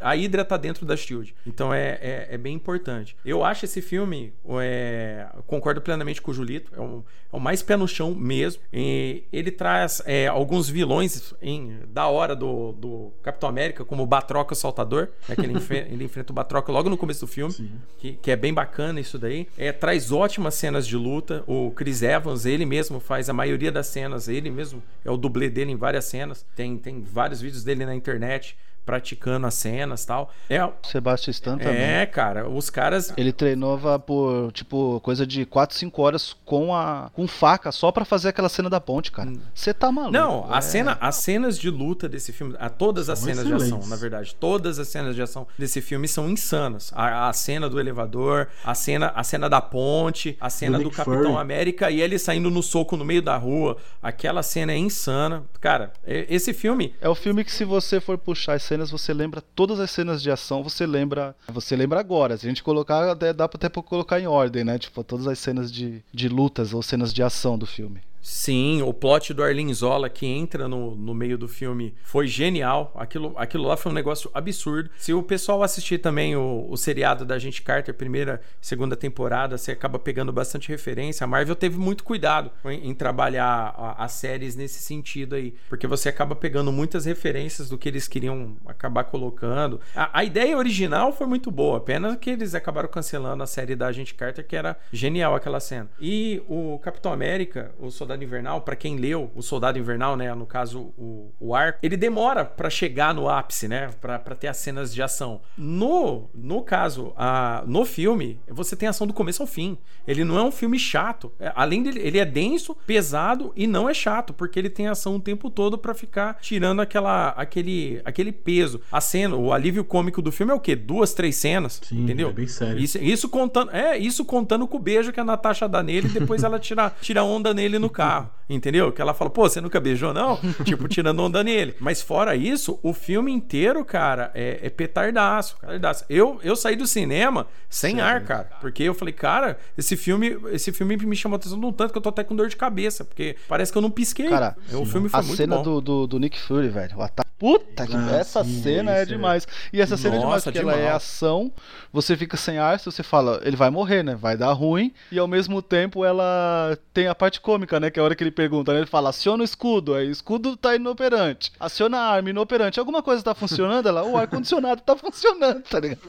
a Hydra tá dentro da Shield. Então é, é, é bem importante. Eu acho esse filme, é, concordo plenamente com o Julito, é, um, é o mais pé no chão mesmo. E ele traz é, alguns vilões em- da hora do, do Capitão América, como o Batroca Saltador, né, que ele, enfe- [LAUGHS] ele enfrenta o Batroca logo no começo do filme, que, que é bem bacana isso daí. É, traz ótimas cenas de luta. O Chris Evans, ele mesmo faz a maioria das cenas, ele mesmo é o dublê dele em várias cenas. Tem, tem vários vídeos dele na internet praticando as cenas tal. É, Sebastian Stan também. é cara, os caras Ele treinava por, tipo, coisa de 4, 5 horas com a com faca só pra fazer aquela cena da ponte, cara. Você tá maluco. Não, a é. cena, as cenas de luta desse filme, a, todas as São cenas de excelentes. ação, na verdade, todas as cenas de ação desse filme são insanas. A, a cena do elevador, a cena, a cena da ponte, a cena do, Nick Capitão. América e ele saindo no soco no meio da rua. Aquela cena é insana. Cara, esse filme É o filme que se você for puxar esse cenas, você lembra todas as cenas de ação, você lembra. Você lembra agora. Se a gente colocar, dá até pra colocar em ordem, né? Tipo, todas as cenas de, de lutas ou cenas de ação do filme. Sim, o plot do Arlene Zola que entra no, no meio do filme foi genial. Aquilo, aquilo lá foi um negócio absurdo. Se o pessoal assistir também o, o seriado da Gente Carter, primeira e segunda temporada, você acaba pegando bastante referência. A Marvel teve muito cuidado em, em trabalhar as séries nesse sentido aí, porque você acaba pegando muitas referências do que eles queriam acabar colocando. A, a ideia original foi muito boa, apenas que eles acabaram cancelando a série da Gente Carter, que era genial aquela cena. E o Capitão América, o Soldado Soldado Invernal, para quem leu o Soldado Invernal, né, no caso o, o arco, ele demora para chegar no ápice, né, para ter as cenas de ação. No, no caso, a, no filme, você tem ação do começo ao fim. Ele não é um filme chato. É, além dele, ele é denso, pesado e não é chato, porque ele tem ação o tempo todo para ficar tirando aquela, aquele, aquele peso. A cena, o alívio cômico do filme é o quê? Duas, três cenas, Sim, entendeu? é bem sério. Isso, isso contando, é, isso contando com o beijo que a Natasha dá nele e depois ela tira, tira onda nele no carro carro, entendeu? Que ela fala, pô, você nunca beijou, não? [LAUGHS] tipo, tirando onda nele. Mas fora isso, o filme inteiro, cara, é, é petardaço, petardaço. Eu, eu saí do cinema sem Sério? ar, cara. Porque eu falei, cara, esse filme, esse filme me chamou a atenção de um tanto que eu tô até com dor de cabeça. Porque parece que eu não pisquei. Cara, o filme foi a muito cena bom. Do, do, do Nick Fury, velho. O ataque. Puta que ah, essa sim, cena é demais. E essa cena Nossa, é demais porque demais. ela é ação, você fica sem ar, se você fala, ele vai morrer, né? Vai dar ruim. E ao mesmo tempo ela tem a parte cômica, né? Que é a hora que ele pergunta, né? Ele fala, aciona o escudo. Aí o escudo tá inoperante. Aciona a arma, inoperante. Alguma coisa tá funcionando? Ela, o ar-condicionado tá funcionando, [LAUGHS] tá ligado?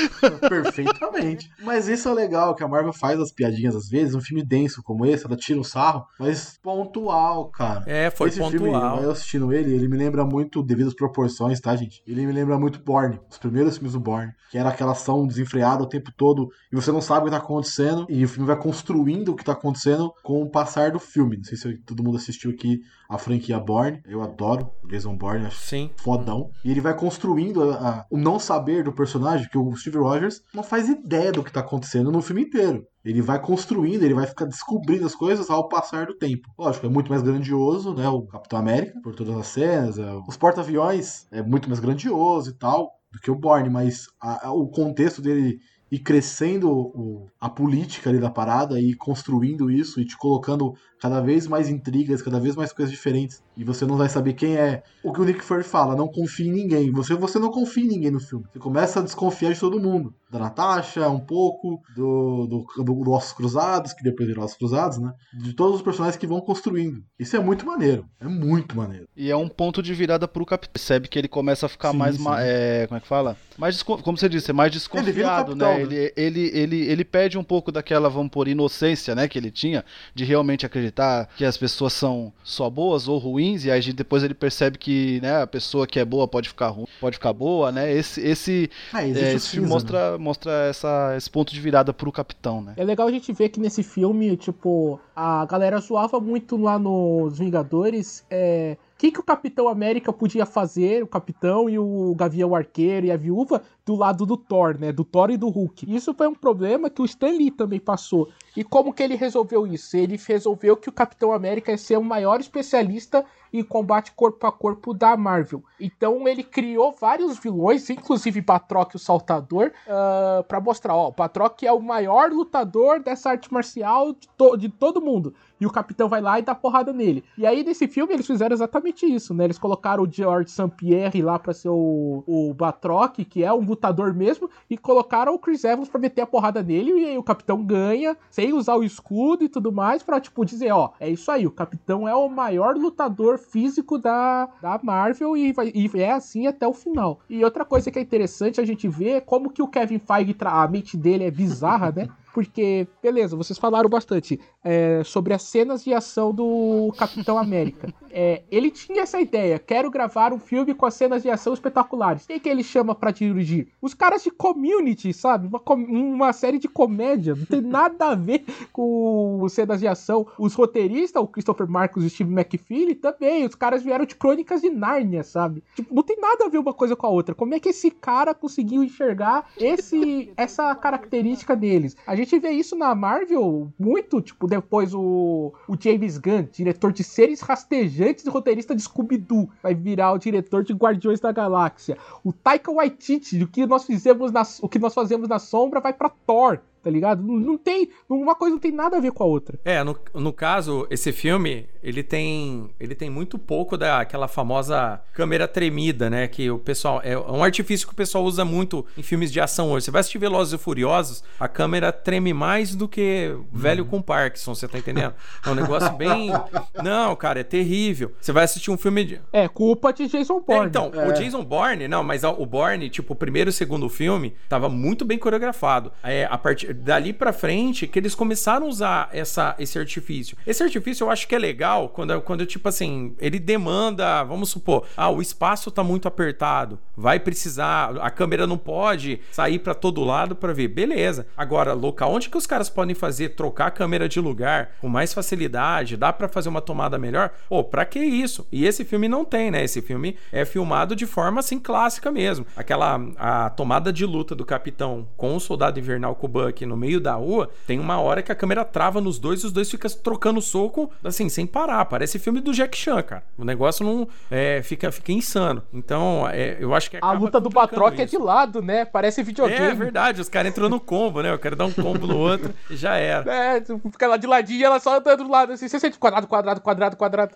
[LAUGHS] Perfeitamente. Mas isso é legal, que a Marvel faz as piadinhas às vezes, um filme denso como esse, ela tira o sarro, mas pontual, cara. É, foi esse pontual. Filme, eu assistindo ele, ele me lembra muito devido às proporções, tá, gente? Ele me lembra muito Born, os primeiros filmes do Born, que era aquela ação desenfreada o tempo todo e você não sabe o que tá acontecendo e o filme vai construindo o que tá acontecendo com o passar do filme. Não sei se todo mundo assistiu aqui a franquia Born, eu adoro Jason Bourne, acho Sim. fodão. E ele vai construindo a, a, o não saber do personagem, que o Steve Rogers não faz ideia do que tá acontecendo no filme inteiro. Ele vai construindo, ele vai ficar descobrindo as coisas ao passar do tempo. Lógico, é muito mais grandioso, né? O Capitão América, por todas as cenas. É, os porta-aviões é muito mais grandioso e tal do que o Bourne, mas a, a, o contexto dele e crescendo o, a política ali da parada e construindo isso e te colocando cada vez mais intrigas, cada vez mais coisas diferentes. E você não vai saber quem é. O que o Nick Fury fala, não confie em ninguém. Você, você não confia em ninguém no filme. Você começa a desconfiar de todo mundo. Da Natasha, um pouco, do, do, do, do Ossos Cruzados, que depois virou Ossos Cruzados, né? De todos os personagens que vão construindo. Isso é muito maneiro. É muito maneiro. E é um ponto de virada pro Capitão. Percebe que ele começa a ficar sim, mais. Sim. É, como é que fala? Mais como você disse, é mais desconfiado, ele né? né? Ele, ele, ele, ele perde um pouco daquela, vamos por, inocência, né? Que ele tinha, de realmente acreditar que as pessoas são só boas ou ruins, e aí depois ele percebe que né, a pessoa que é boa pode ficar ruim, pode ficar boa, né? Esse, esse, ah, é, esse filme mostra, mostra essa, esse ponto de virada pro capitão, né? É legal a gente ver que nesse filme, tipo, a galera zoava muito lá nos Vingadores. É que, que o Capitão América podia fazer, o Capitão e o Gavião Arqueiro e a Viúva, do lado do Thor, né? Do Thor e do Hulk. Isso foi um problema que o Stan Lee também passou. E como que ele resolveu isso? Ele resolveu que o Capitão América ia ser o maior especialista em combate corpo a corpo da Marvel. Então ele criou vários vilões, inclusive Batroc o Saltador, uh, para mostrar, ó, o Batroc é o maior lutador dessa arte marcial de, to de todo mundo. E o Capitão vai lá e dá porrada nele. E aí nesse filme eles fizeram exatamente isso, né? Eles colocaram o George St. Pierre lá para ser o, o Batroc, que é um lutador mesmo, e colocaram o Chris Evans para meter a porrada nele e aí o Capitão ganha sem usar o escudo e tudo mais para tipo dizer, ó, é isso aí, o Capitão é o maior lutador físico da, da Marvel e, vai, e é assim até o final. E outra coisa que é interessante a gente ver como que o Kevin Feige, a mente dele é bizarra, né? [LAUGHS] Porque, beleza, vocês falaram bastante é, sobre as cenas de ação do Capitão América. [LAUGHS] É, ele tinha essa ideia, quero gravar um filme com as cenas de ação espetaculares. Quem que ele chama para dirigir? Os caras de Community, sabe? Uma, uma série de comédia, não tem nada a ver com cenas de ação. Os roteiristas, o Christopher Marcos e o Steve McFeely, também. Os caras vieram de Crônicas de Nárnia, sabe? Tipo, não tem nada a ver uma coisa com a outra. Como é que esse cara conseguiu enxergar esse, essa característica deles? A gente vê isso na Marvel muito, tipo, depois o, o James Gunn, diretor de Seres Rastejantes e roteirista de Scooby-Doo, vai virar o diretor de Guardiões da Galáxia. O Taika Waititi, o que nós fizemos na, o que nós fazemos na sombra, vai para Thor tá ligado? Não, não, tem. Uma coisa não tem nada a ver com a outra. É, no, no caso, esse filme, ele tem. Ele tem muito pouco daquela famosa câmera tremida, né? Que o pessoal. É um artifício que o pessoal usa muito em filmes de ação hoje. Você vai assistir Velozes e Furiosos, a câmera treme mais do que velho com Parkinson, você tá entendendo? É um negócio bem. [LAUGHS] Não, cara, é terrível. Você vai assistir um filme de. É, culpa de Jason Bourne. É, então, é. o Jason Bourne, não, mas o Bourne, tipo, o primeiro e segundo filme, tava muito bem coreografado. É, a partir dali para frente que eles começaram a usar essa, esse artifício. Esse artifício eu acho que é legal quando, quando tipo assim, ele demanda, vamos supor, ah, o espaço tá muito apertado, vai precisar, a câmera não pode sair para todo lado para ver. Beleza. Agora, local onde que os caras podem fazer trocar a câmera de lugar com mais facilidade, dá para fazer uma tomada melhor? Pô, pra que isso? E esse filme não tem, né? Esse filme é filmado de forma assim clássica mesmo. Aquela a tomada de luta do capitão com o soldado invernal Buck no meio da rua, tem uma hora que a câmera trava nos dois e os dois ficam trocando soco, assim, sem parar. Parece filme do Jack Chan, cara. O negócio não é, fica, fica insano. Então, é, eu acho que A luta do Batroc é de lado, né? Parece videogame. É verdade, os caras entram no combo, né? Eu quero dar um combo no outro e [LAUGHS] já era. É, fica lá de ladinho e ela só andando do lado, assim. Você sente quadrado, quadrado, quadrado, quadrado.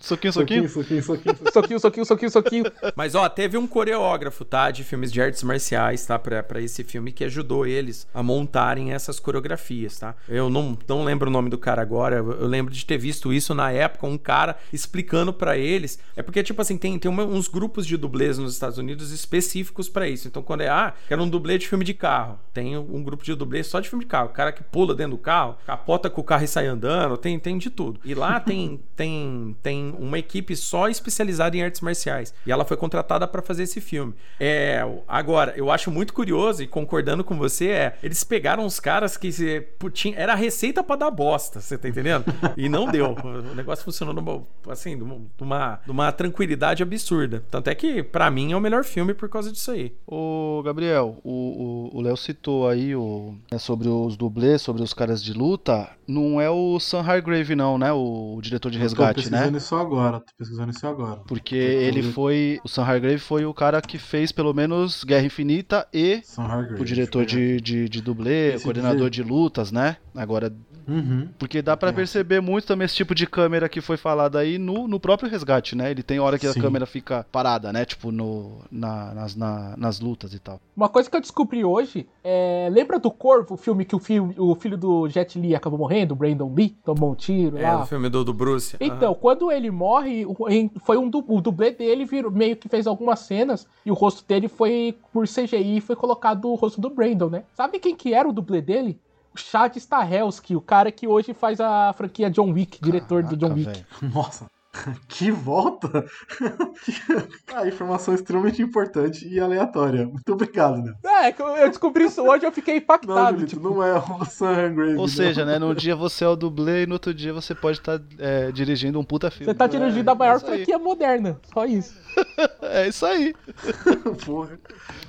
soquinho, soquinho? Soquinho, soquinho, soquinho. soquinho, soquinho, soquinho, soquinho. Mas, ó, teve um coreógrafo, tá? De filmes de artes marciais, tá? Pra, pra esse filme que ajudou eles a montarem essas coreografias tá? Eu não, não lembro o nome do cara agora, eu lembro de ter visto isso na época, um cara explicando para eles. É porque, tipo assim, tem, tem uma, uns grupos de dublês nos Estados Unidos específicos para isso. Então, quando é, ah, quero um dublê de filme de carro, tem um grupo de dublê só de filme de carro. O cara que pula dentro do carro, capota com o carro e sai andando, tem, tem de tudo. E lá tem, [LAUGHS] tem, tem uma equipe só especializada em artes marciais. E ela foi contratada para fazer esse filme. É, agora, eu acho muito curioso e concordando com você, é, eles pegaram os caras que tinha, era a receita para dar bosta, você tá entendendo? E não deu. O negócio funcionou numa, assim, numa, numa tranquilidade absurda. Tanto é que, para mim, é o melhor filme por causa disso aí. Ô, Gabriel, o Léo citou aí o, é, sobre os dublês, sobre os caras de luta. Não é o Sam Hargrave, não, né? O, o diretor de resgate, né? Tô pesquisando isso agora, tô pesquisando isso agora. Porque ele foi. O Sam Hargrave foi o cara que fez pelo menos Guerra Infinita e o diretor de, de, de dublê, coordenador de luta lutas, né? Agora Uhum. Porque dá para perceber muito também esse tipo de câmera que foi falado aí no, no próprio resgate, né? Ele tem hora que Sim. a câmera fica parada, né? Tipo, no, na, nas, na, nas lutas e tal. Uma coisa que eu descobri hoje é. Lembra do Corvo, o filme que o, filme, o filho do Jet Li acabou morrendo, o Brandon Lee? Tomou um tiro é, lá. o filme do, do Bruce. Então, uhum. quando ele morre, foi um o dublê dele virou, meio que fez algumas cenas e o rosto dele foi por CGI foi colocado o rosto do Brandon, né? Sabe quem que era o dublê dele? Chad Stahelski, o cara que hoje faz a franquia John Wick, diretor Caraca, do John Wick. Véio. [LAUGHS] Nossa. [LAUGHS] Que volta! a [LAUGHS] informação extremamente importante e aleatória. Muito obrigado, né? É, eu descobri isso hoje eu fiquei impactado. Não, tipo... não é o Sam Grave. Ou seja, né? Num dia você é o dublê e no outro dia você pode estar tá, é, dirigindo um puta filme. Você tá dirigindo é, a maior é franquia moderna. Só isso. [LAUGHS] é isso aí. Porra.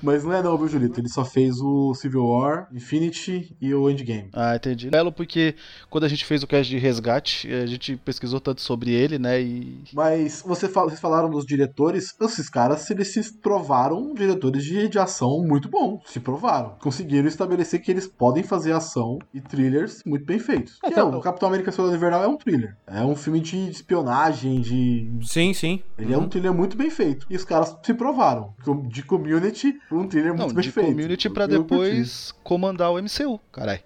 Mas não é não, viu, Julito? Ele só fez o Civil War, Infinity e o Endgame. Ah, entendi. Belo porque quando a gente fez o cast de resgate, a gente pesquisou tanto sobre ele, né? E... Mas você fala, vocês falaram dos diretores, esses caras, eles se provaram diretores de, de ação muito bons. Se provaram. Conseguiram estabelecer que eles podem fazer ação e thrillers muito bem feitos. É, então, é, o Capitão América Soldado Invernal é um thriller. É um filme de espionagem, de... Sim, sim. Ele uhum. é um thriller muito bem feito. E os caras se provaram. De Community, um thriller muito Não, bem de feito. Community pra depois comandar o MCU, caralho.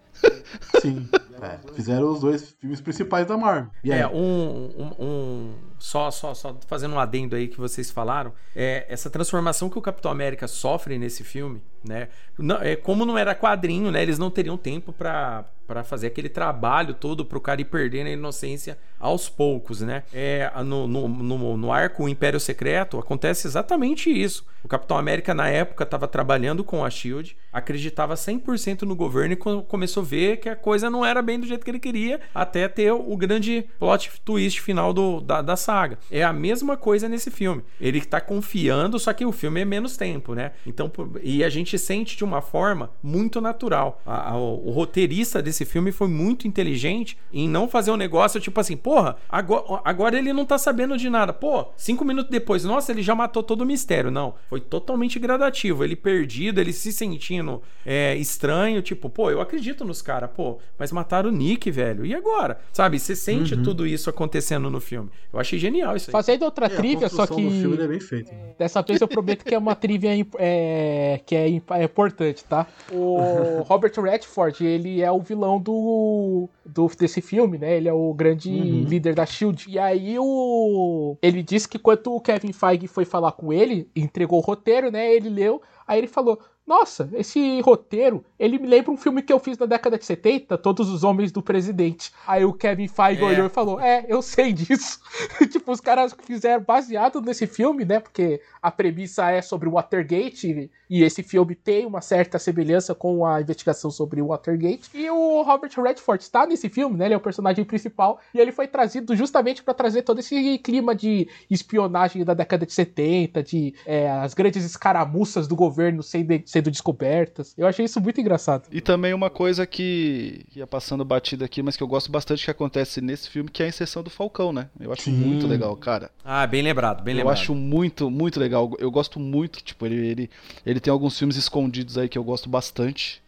Sim. [LAUGHS] É, fizeram os dois filmes principais da Marvel. é, um, um, um, só, só, só fazendo um adendo aí que vocês falaram, é, essa transformação que o Capitão América sofre nesse filme, né? Não, é, como não era quadrinho, né? Eles não teriam tempo para para fazer aquele trabalho todo pro cara ir perdendo a inocência aos poucos, né? É, no, no, no, no arco Império Secreto acontece exatamente isso. O Capitão América, na época, estava trabalhando com a Shield, acreditava 100% no governo e começou a ver que a coisa não era bem do jeito que ele queria, até ter o grande plot twist final do, da, da saga. É a mesma coisa nesse filme. Ele está confiando, só que o filme é menos tempo, né? Então, e a gente gente sente de uma forma muito natural. A, a, o, o, roteirista desse filme foi muito inteligente em não fazer um negócio tipo assim, porra, agora, agora ele não tá sabendo de nada. Pô, cinco minutos depois, nossa, ele já matou todo o mistério. Não, foi totalmente gradativo. Ele perdido, ele se sentindo é, estranho, tipo, pô, eu acredito nos caras, pô, mas mataram o Nick, velho. E agora? Sabe, você sente uhum. tudo isso acontecendo no filme. Eu achei genial isso aí. Fazendo outra é, trivia, só que. filme é bem feito. Dessa vez eu prometo que é uma trivia é, que é, é importante, tá? O [LAUGHS] Robert Redford, ele é o vilão do, do desse filme, né? Ele é o grande uhum. líder da Shield. E aí o ele disse que quando o Kevin Feige foi falar com ele, entregou o roteiro, né? Ele leu, aí ele falou: nossa, esse roteiro, ele me lembra um filme que eu fiz na década de 70, Todos os Homens do Presidente. Aí o Kevin Feige é. olhou e falou: É, eu sei disso. [LAUGHS] tipo, os caras fizeram baseado nesse filme, né? Porque a premissa é sobre o Watergate e esse filme tem uma certa semelhança com a investigação sobre o Watergate. E o Robert Redford está nesse filme, né? Ele é o personagem principal e ele foi trazido justamente para trazer todo esse clima de espionagem da década de 70, de é, as grandes escaramuças do governo sendo, sendo sendo descobertas. Eu achei isso muito engraçado. E também uma coisa que ia passando batida aqui, mas que eu gosto bastante que acontece nesse filme, que é a inserção do Falcão, né? Eu acho Sim. muito legal, cara. Ah, bem lembrado, bem eu lembrado. Eu acho muito, muito legal. Eu gosto muito, tipo, ele, ele, ele tem alguns filmes escondidos aí que eu gosto bastante,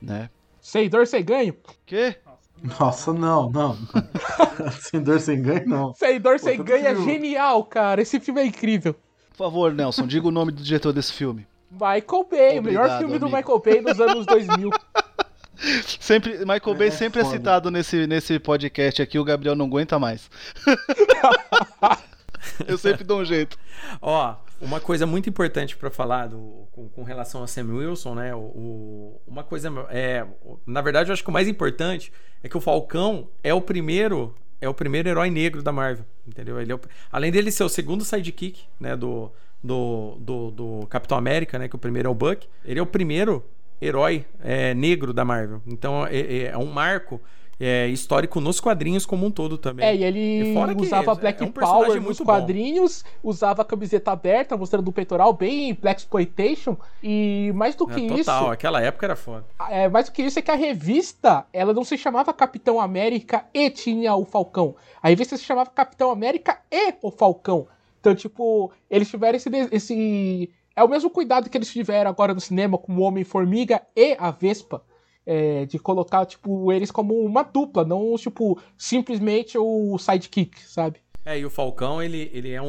né? Sem dor, sem ganho. Quê? Nossa, não, não. [LAUGHS] sem dor, sem ganho, não. Sem dor, Pô, sem ganho é genial, cara. Esse filme é incrível. Por favor, Nelson, diga o nome do diretor desse filme. Michael Bay, Obrigado, o melhor filme amigo. do Michael Bay dos anos 2000. [LAUGHS] Sempre, Michael Bay é, sempre é foda. é citado nesse, nesse podcast aqui, o Gabriel não aguenta mais. [LAUGHS] Eu sempre dou um jeito. Ó, uma coisa muito importante para falar do, com, com, relação a Sam Wilson, né? O, o, uma coisa é, na verdade, eu acho que o mais importante é que o Falcão é o primeiro é o primeiro herói negro da Marvel, entendeu? Ele é o, além dele ser o segundo sidekick, né, do do, do, do, Capitão América, né? Que o primeiro é o Buck. Ele é o primeiro herói é, negro da Marvel. Então é, é, é um marco é, histórico nos quadrinhos como um todo também. É, e ele usava Black é um Power nos quadrinhos, bom. usava a camiseta aberta, mostrando o peitoral bem Black Exploitation. E mais do é, que total, isso. Total, aquela época era foda. É, mais do que isso é que a revista ela não se chamava Capitão América e tinha o Falcão. A revista se chamava Capitão América e o Falcão. Então, tipo, eles tiveram esse, esse. É o mesmo cuidado que eles tiveram agora no cinema com o Homem-Formiga e a Vespa. É, de colocar, tipo, eles como uma dupla, não, tipo, simplesmente o sidekick, sabe? É, e o Falcão, ele, ele é um,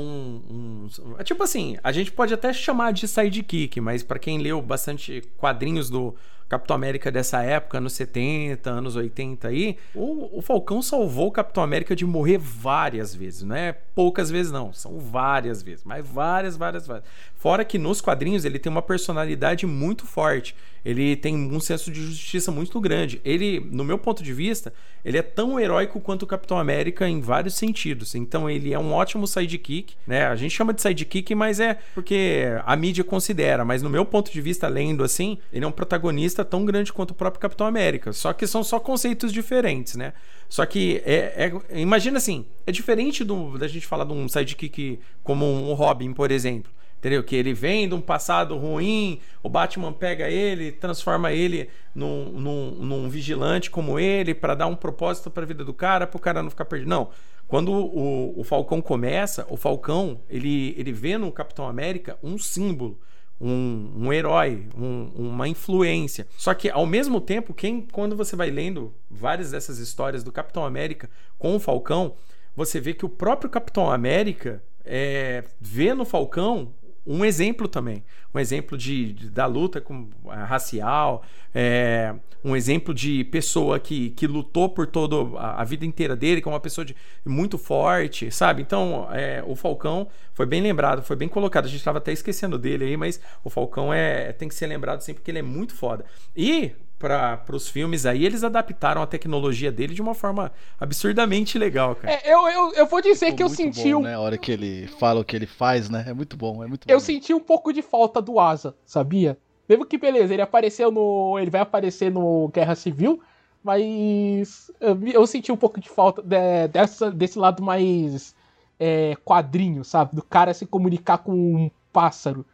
um, É tipo assim, a gente pode até chamar de sidekick, mas para quem leu bastante quadrinhos do Capitão América dessa época, anos 70, anos 80 aí, o, o Falcão salvou o Capitão América de morrer várias vezes, não é poucas vezes não, são várias vezes, mas várias, várias, várias. Fora que nos quadrinhos ele tem uma personalidade muito forte, ele tem um senso de justiça muito grande. Ele, no meu ponto de vista, ele é tão heróico quanto o Capitão América em vários sentidos. Então ele é um ótimo sidekick, né? A gente chama de sidekick, mas é porque a mídia considera, mas no meu ponto de vista, lendo assim, ele é um protagonista tão grande quanto o próprio Capitão América. Só que são só conceitos diferentes, né? Só que é, é imagina assim, é diferente do, da gente falar de um sidekick como um Robin, por exemplo. Entendeu? Que ele vem de um passado ruim, o Batman pega ele, transforma ele num, num, num vigilante como ele, para dar um propósito para a vida do cara, para o cara não ficar perdido. Não. Quando o, o Falcão começa, o Falcão ele, ele vê no Capitão América um símbolo. Um, um, herói, um, uma influência. Só que ao mesmo tempo, quem quando você vai lendo várias dessas histórias do Capitão América com o Falcão, você vê que o próprio Capitão América é, vê no Falcão um exemplo também. Um exemplo de, de da luta com, racial, é, um exemplo de pessoa que, que lutou por toda a, a, vida inteira dele, que é uma pessoa de, muito forte, sabe? Então, é, o Falcão foi bem lembrado, foi bem colocado. A gente estava até esquecendo dele aí, mas o Falcão é, tem que ser lembrado sempre porque ele é muito foda. E para os filmes aí, eles adaptaram a tecnologia dele de uma forma absurdamente legal, cara. É, eu, eu, eu vou dizer Ficou que eu senti bom, um... né? A hora que ele fala o que ele faz, né? É muito bom, é muito Eu bom. senti um pouco de falta do Asa, sabia? Mesmo que beleza, ele apareceu no. Ele vai aparecer no Guerra Civil, mas eu, eu senti um pouco de falta de, dessa, desse lado mais é, quadrinho, sabe? Do cara se comunicar com um pássaro.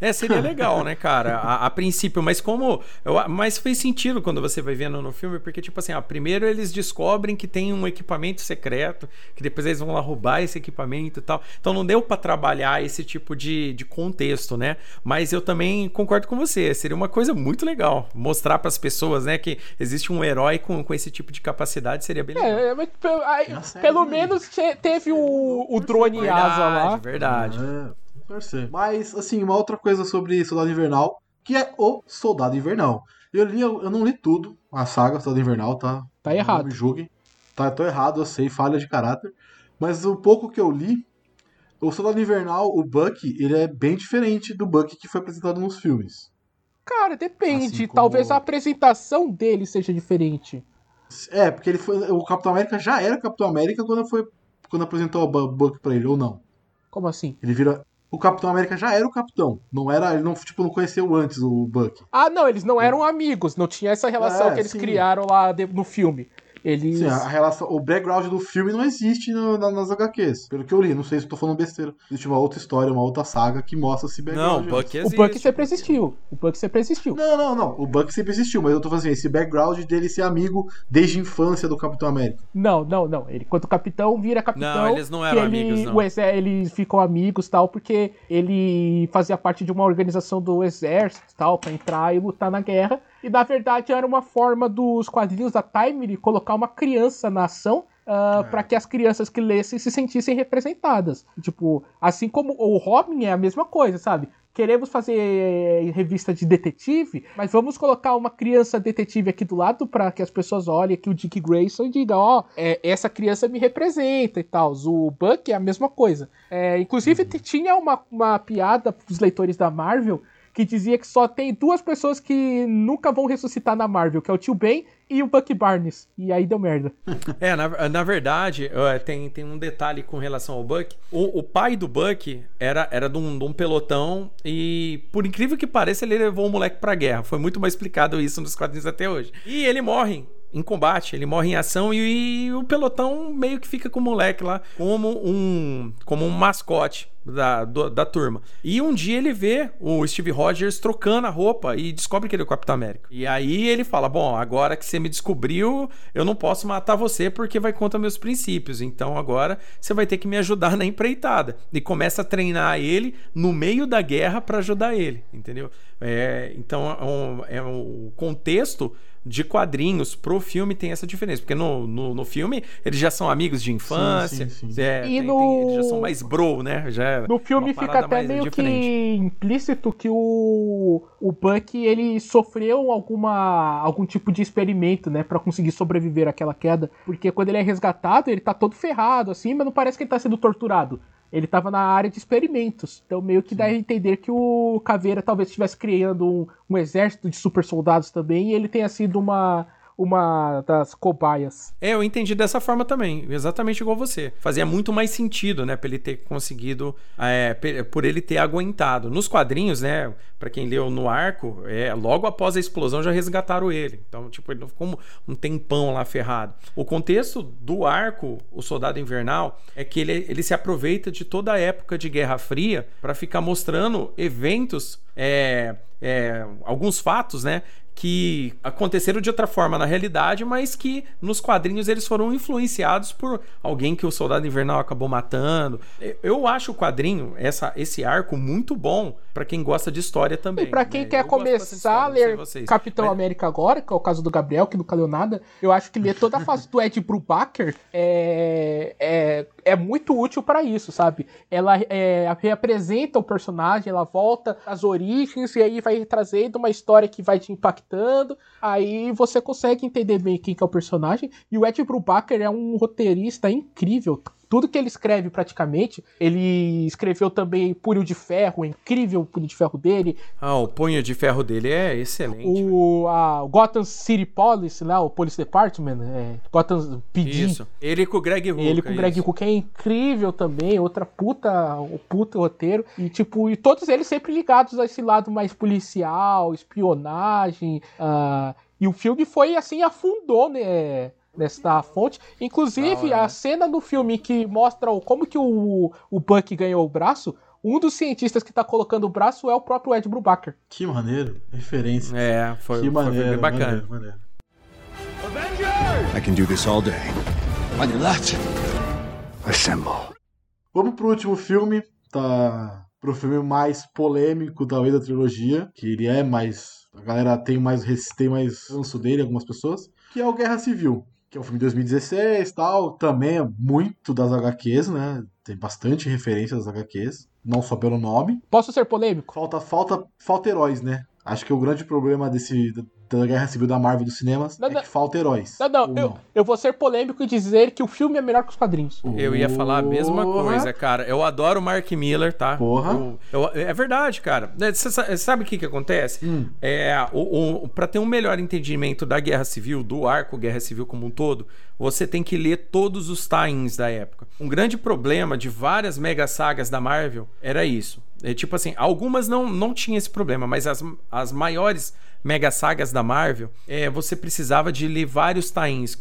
É, seria [LAUGHS] legal, né, cara? A, a princípio, mas como. Eu, mas fez sentido quando você vai vendo no filme, porque, tipo assim, ó, primeiro eles descobrem que tem um equipamento secreto, que depois eles vão lá roubar esse equipamento e tal. Então não deu para trabalhar esse tipo de, de contexto, né? Mas eu também concordo com você. Seria uma coisa muito legal mostrar para as pessoas, né, que existe um herói com, com esse tipo de capacidade, seria bem legal. É, mas pelo, aí, pelo menos teve o, o drone verdade, asa lá. Verdade. Torcer. Mas, assim, uma outra coisa sobre Soldado Invernal, que é o Soldado Invernal. Eu li, eu não li tudo, a saga Soldado Invernal, tá? Tá errado. Não me julguem. Tá, tô errado, eu sei, falha de caráter. Mas o pouco que eu li, o Soldado Invernal, o Bucky, ele é bem diferente do Bucky que foi apresentado nos filmes. Cara, depende. Assim como- Talvez a apresentação dele seja diferente. É, porque ele foi. O Capitão América já era Capitão América quando foi. Quando apresentou o Bu- Bucky pra ele, ou não. Como assim? Ele vira. O Capitão América já era o Capitão. Não era. Ele não, tipo, não conheceu antes o Bucky. Ah, não, eles não eram amigos. Não tinha essa relação É, que eles sim. criaram lá no filme. Eles. Sim, a relação, o background do filme não existe no- na- nas HQs. Pelo que eu li, não sei se eu tô falando besteira. Existe uma outra história, uma outra saga que mostra esse Não, background. o Bucky antes. o existe. Bucky sempre existiu. O Bucky sempre existiu. Não, não, não. O Bucky sempre existiu, mas eu tô falando assim, esse background dele ser amigo desde a infância do Capitão América. Não, não, não. Ele, quando capitão, vira capitão. Não, eles não eram ele- amigos, não. O eles ficam amigos tal, porque ele fazia parte de uma organização do exército tal, pra entrar e lutar na guerra. E na verdade era uma forma dos quadrinhos da Time colocar uma criança na ação. ah, É. Pra que as crianças que lessem se sentissem representadas. Tipo, assim como o Robin é a mesma coisa, sabe? Queremos fazer revista de detetive, mas vamos colocar uma criança detetive aqui do lado para que as pessoas olhem que o Dick Grayson e digam, ó, é, essa criança me representa e tal. O Buck é a mesma coisa. É, inclusive t- tinha uma, uma piada pros leitores da Marvel que dizia que só tem duas pessoas que nunca vão ressuscitar na Marvel, que é o Tio Ben e o Buck Barnes. E aí deu merda. [LAUGHS] É, na, na verdade, tem, tem um detalhe com relação ao Buck. O, o pai do Buck era, era de, um, de um pelotão e, por incrível que pareça, ele levou o moleque pra guerra. Foi muito mais explicado isso nos quadrinhos até hoje. E ele morre em combate, ele morre em ação e, e o pelotão meio que fica com o moleque lá como um, como um mascote da, do- da turma. E um dia ele vê o Steve Rogers trocando a roupa e descobre que ele é o Capitão América. E aí ele fala: Bom, agora que você me descobriu, eu não posso matar você porque vai contra meus princípios. Então agora você vai ter que me ajudar [LAUGHS] na empreitada. E começa a treinar ele no meio da guerra para ajudar ele, entendeu? É, então é um, é um contexto de quadrinhos pro filme tem essa diferença. Porque no, no, no filme eles já são amigos de infância. sim, sim. é, E tem- no- tem- eles já são mais bro, né? Já é No filme fica até meio diferente. que implícito que o, o Buck ele sofreu alguma algum tipo de experimento, né, Pra conseguir sobreviver àquela queda, porque quando ele é resgatado, ele tá todo ferrado assim, mas não parece que ele tá sendo torturado. Ele tava na área de experimentos. Então meio que dá a entender que o Caveira talvez estivesse criando um, um exército de super soldados também e ele tenha sido uma uma das cobaias. É, eu entendi dessa forma também, exatamente igual você. Fazia muito mais sentido, né, pra ele ter conseguido, é, por ele ter aguentado. Nos quadrinhos, né, Pra quem leu no arco, é, logo após a explosão já resgataram ele. Então, tipo, ele ficou um- tempão lá ferrado. O contexto do arco, o Soldado Invernal, é que ele, ele se aproveita de toda a época de Guerra Fria pra ficar mostrando eventos, é, é, alguns fatos, né? Que aconteceram de outra forma na realidade, mas que nos quadrinhos eles foram influenciados por alguém que o Soldado Invernal acabou matando. Eu acho o quadrinho, essa, esse arco, muito bom pra quem gosta de história também. E pra quem né? quer Eu começar a ler. Capitão Mas- América agora, que é o caso do Gabriel, que nunca leu nada, eu acho que ler toda a fase do Ed Brubaker é, é, é muito útil pra isso, sabe? Ela é, reapresenta o personagem, ela volta às origens e aí vai trazendo uma história que vai te impactando. Aí você consegue entender bem quem que é o personagem. E o Ed Brubaker é um roteirista incrível. Tudo que ele escreve praticamente, ele escreveu também Punho de Ferro, é incrível o Punho de Ferro dele. Ah, o punho de ferro dele é excelente. O, a, Gotham City Police, lá, o Police Department, é, Gotham PD. Isso. Ele com o Greg Hooker. Ele com o Greg. Hook é incrível também, outra puta, o puta roteiro. E tipo, e todos eles sempre ligados a esse lado mais policial, espionagem. ah, e o filme foi assim, afundou, né? Nessa fonte. Inclusive, a né? cena do filme que mostra o- como que o, o Buck ganhou o braço, um dos cientistas que tá colocando o braço é o próprio Ed Brubaker. Que maneiro. Referência. É, foi, que maneiro. foi bem bacana. maneiro, maneiro. I can do this all day. On your left. Assemble. Vamos pro último filme, tá? Pro filme mais polêmico, talvez, da trilogia, que ele é mais. A galera tem mais, tem mais ranço dele, algumas pessoas, que é o Guerra Civil, que é um filme de 2016 tal, também é muito das HQs, né? Tem bastante referência das HQs, não só pelo nome. Posso ser polêmico? Falta, falta, falta heróis, né? Acho que o grande problema desse da Guerra Civil da Marvel dos cinemas Não, é não. que falta heróis. Não, não, eu, eu vou ser polêmico e dizer que o filme é melhor que os quadrinhos. Eu ia falar a mesma coisa, cara. Eu adoro o Mark Miller, tá? Porra. Eu- eu- é verdade, cara. Você sabe o que que acontece? Hum. É, o, o, para ter um melhor entendimento da Guerra Civil, do arco Guerra Civil como um todo, você tem que ler todos os tie-ins da época. Um grande problema de várias mega sagas da Marvel era isso. É tipo assim, algumas não, não tinham esse problema, mas as, as maiores mega sagas da Marvel, é, você precisava de ler vários tie-ins.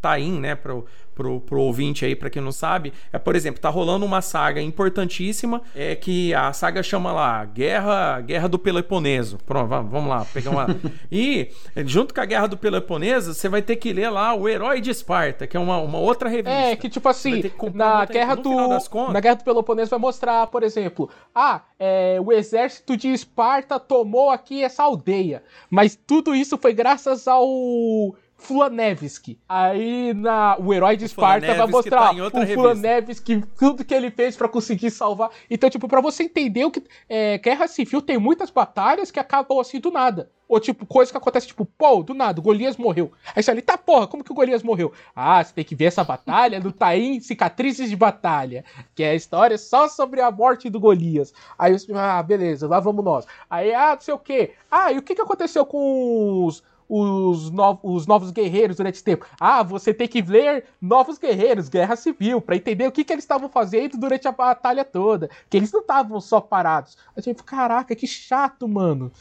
Tie-in, né, pro, pro, pro ouvinte aí, pra quem não sabe, é, por exemplo, tá rolando uma saga importantíssima, é que a saga chama lá Guerra, Guerra do Peloponeso. Pronto, vamos, lá, pegar uma. [LAUGHS] e junto com a Guerra do Peloponeso, você vai ter que ler lá o Herói de Esparta, que é uma, uma outra revista. É, que tipo assim, que na guerra do contas- na guerra do Peloponeso vai mostrar, por exemplo, ah, é, o exército de Esparta tomou aqui essa aldeia, mas tudo isso foi graças ao Fulanevski. Aí na o herói de Esparta vai Fulanevski mostrar tá o. Fulanevski, tudo que ele fez pra conseguir salvar. Então, tipo, pra você entender o que é, Guerra Civil tem muitas batalhas que acabam assim do nada. Ou tipo, coisa que acontece, tipo, pô, do nada, o Golias morreu. Aí você ali, tá porra, como que o Golias morreu? Ah, você tem que ver essa batalha do Taim Cicatrizes de Batalha, que é a história só sobre a morte do Golias. Aí você, ah, beleza, lá vamos nós. Aí, ah, não sei o quê. Ah, e o que que aconteceu com os os, no- os novos guerreiros durante esse tempo. Ah, você tem que ler Novos Guerreiros, Guerra Civil, pra entender o que, que eles estavam fazendo durante a batalha toda. Que eles não estavam só parados. A gente, caraca, que chato, mano.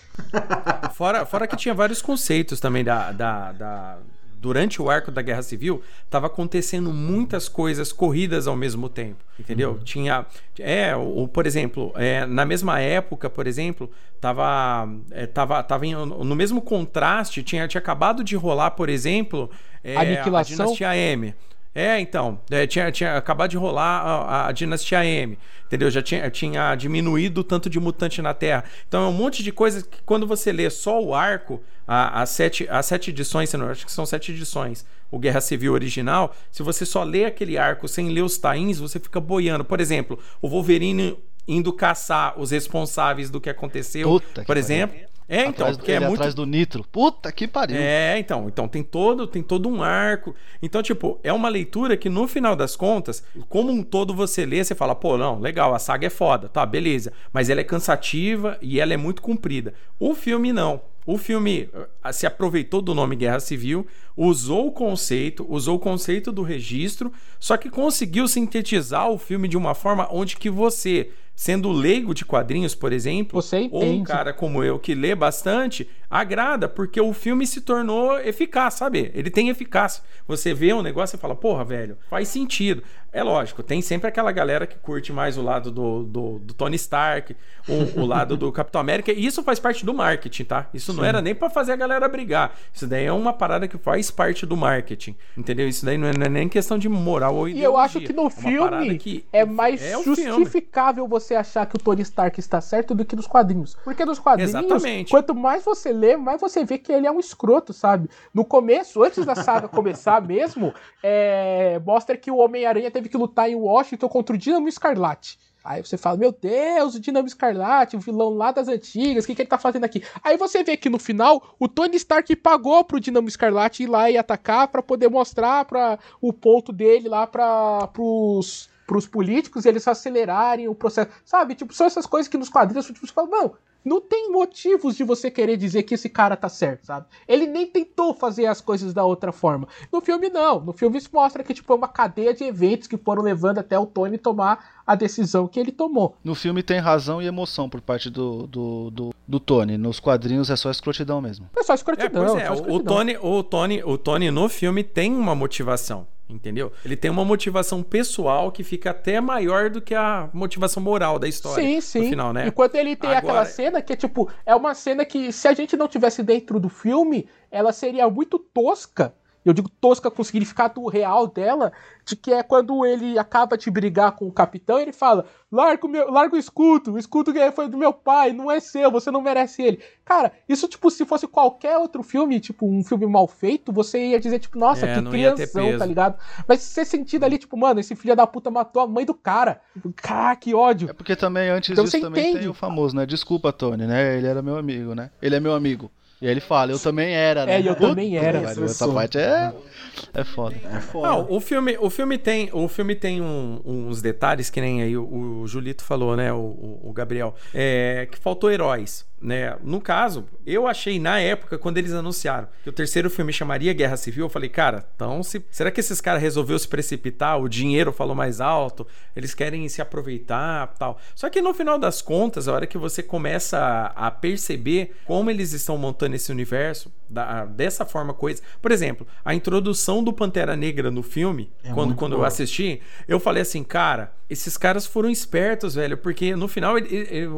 [LAUGHS] Fora, fora que tinha vários conceitos também da, da, da- Durante o arco da Guerra Civil, tava acontecendo muitas coisas corridas ao mesmo tempo, entendeu? Tinha. É, o, por exemplo, é, na mesma época, por exemplo, tava. é, tava, tava em- no mesmo contraste, tinha, tinha acabado de rolar, por exemplo, é, Aniquilação? a Dinastia M. É, então, é, tinha, tinha acabado de rolar a, a Dinastia M, entendeu? Já tinha, tinha diminuído o tanto de mutante na Terra. Então é um monte de coisas que quando você lê só o arco, a- as sete, as sete edições, não- acho que são sete edições, o Guerra Civil original, se você só lê aquele arco sem ler os tains, você fica boiando. Por exemplo, o Wolverine indo caçar os responsáveis do que aconteceu, Puta que por pariu. exemplo. É, então, atrás, do- porque é muito atrás do nitro. Puta que pariu. é, então, então tem todo, tem todo um arco. Então, tipo, é uma leitura que no final das contas, como um todo você lê, você fala, pô, não, legal, a saga é foda, tá, beleza, mas ela é cansativa e ela é muito comprida. O filme não. O filme eh, se aproveitou do nome Guerra Civil, usou o conceito, usou o conceito do registro, só que conseguiu sintetizar o filme de uma forma onde que você, sendo leigo de quadrinhos, por exemplo, Você ou um cara como eu que lê bastante, agrada, porque o filme se tornou eficaz, sabe? Ele tem eficácia. Você vê um negócio e fala, porra, velho, faz sentido. É lógico, tem sempre aquela galera que curte mais o lado do, do, do Tony Stark, o, o lado do [LAUGHS] Capitão América, e isso faz parte do marketing, tá? Isso não era nem pra fazer a galera brigar. Isso daí é uma parada que faz parte do marketing, entendeu? Isso daí não é, não é nem questão de moral ou E ideologia. eu acho que no É filme que é mais é o filme. justificável você achar que o Tony Stark está certo do que nos quadrinhos. Porque nos quadrinhos, Exatamente. quanto mais você lê, mais você vê que ele é um escroto, sabe? No começo, antes da saga [LAUGHS] começar mesmo, é, mostra que o Homem-Aranha teve que lutar em Washington contra o Dínamo Escarlate. Aí você fala, meu Deus, o Dinamo Escarlate, o vilão lá das antigas, o que, que ele tá fazendo aqui? Aí você vê que no final, o Tony Stark pagou pro Dinamo Escarlate ir lá e atacar pra poder mostrar para o ponto dele lá para pros, pros políticos e eles acelerarem o processo. Sabe? Tipo, são essas coisas que nos quadrinhos tipo, você fala, não, não tem motivos de você querer dizer que esse cara tá certo, sabe? Ele nem tentou fazer as coisas da outra forma. No filme, não. No filme isso mostra que, tipo, é uma cadeia de eventos que foram levando até o Tony tomar a decisão que ele tomou. No filme tem razão e emoção por parte do, do, do, do Tony. Nos quadrinhos é só escrotidão mesmo. É só É, escrotidão. pois é é, só o, o escrotidão. Tony, o Tony, o Tony no filme tem uma motivação. Entendeu? Ele tem uma motivação pessoal que fica até maior do que a motivação moral da história. Sim, sim. No final, né? Enquanto ele tem Agora- aquela cena que é tipo, é uma cena que se a gente não tivesse dentro do filme, ela seria muito tosca. Eu digo tosca com o significado real dela, de que é quando ele acaba de brigar com o capitão, ele fala: larga o, meu, larga o escudo, o escudo que foi do meu pai, não é seu, você não merece ele. Cara, isso, tipo, se fosse qualquer outro filme, tipo, um filme mal feito, você ia dizer, tipo, nossa, É, que crianção, tá ligado? Mas você sentindo ali, tipo, mano, esse filho da puta matou a mãe do cara. Cara, que ódio. É porque também antes Então disso você também entende. tem o famoso, né? Desculpa, Tony, né? Ele era meu amigo, né? Ele é meu amigo. E aí ele fala, eu também era, né? É, e eu Puta também era. pariu, Essa parte é. É foda. É foda. Não, o filme, o filme tem, o filme tem um- uns detalhes que nem aí o, o Julito falou, né, o, o- o Gabriel, é, que faltou heróis, né? No caso, eu achei na época quando eles anunciaram que o terceiro filme chamaria Guerra Civil, eu falei, cara, então se, será que esses caras resolveu se precipitar? O dinheiro falou mais alto, eles querem se aproveitar, tal. Só que no final das contas, a hora que você começa a, a perceber como eles estão montando esse universo da- dessa forma coisa, por exemplo, a introdução do Pantera Negra no filme, É quando, quando eu assisti, eu falei assim, cara, esses caras foram espertos, velho, porque no final ele- ele- ele-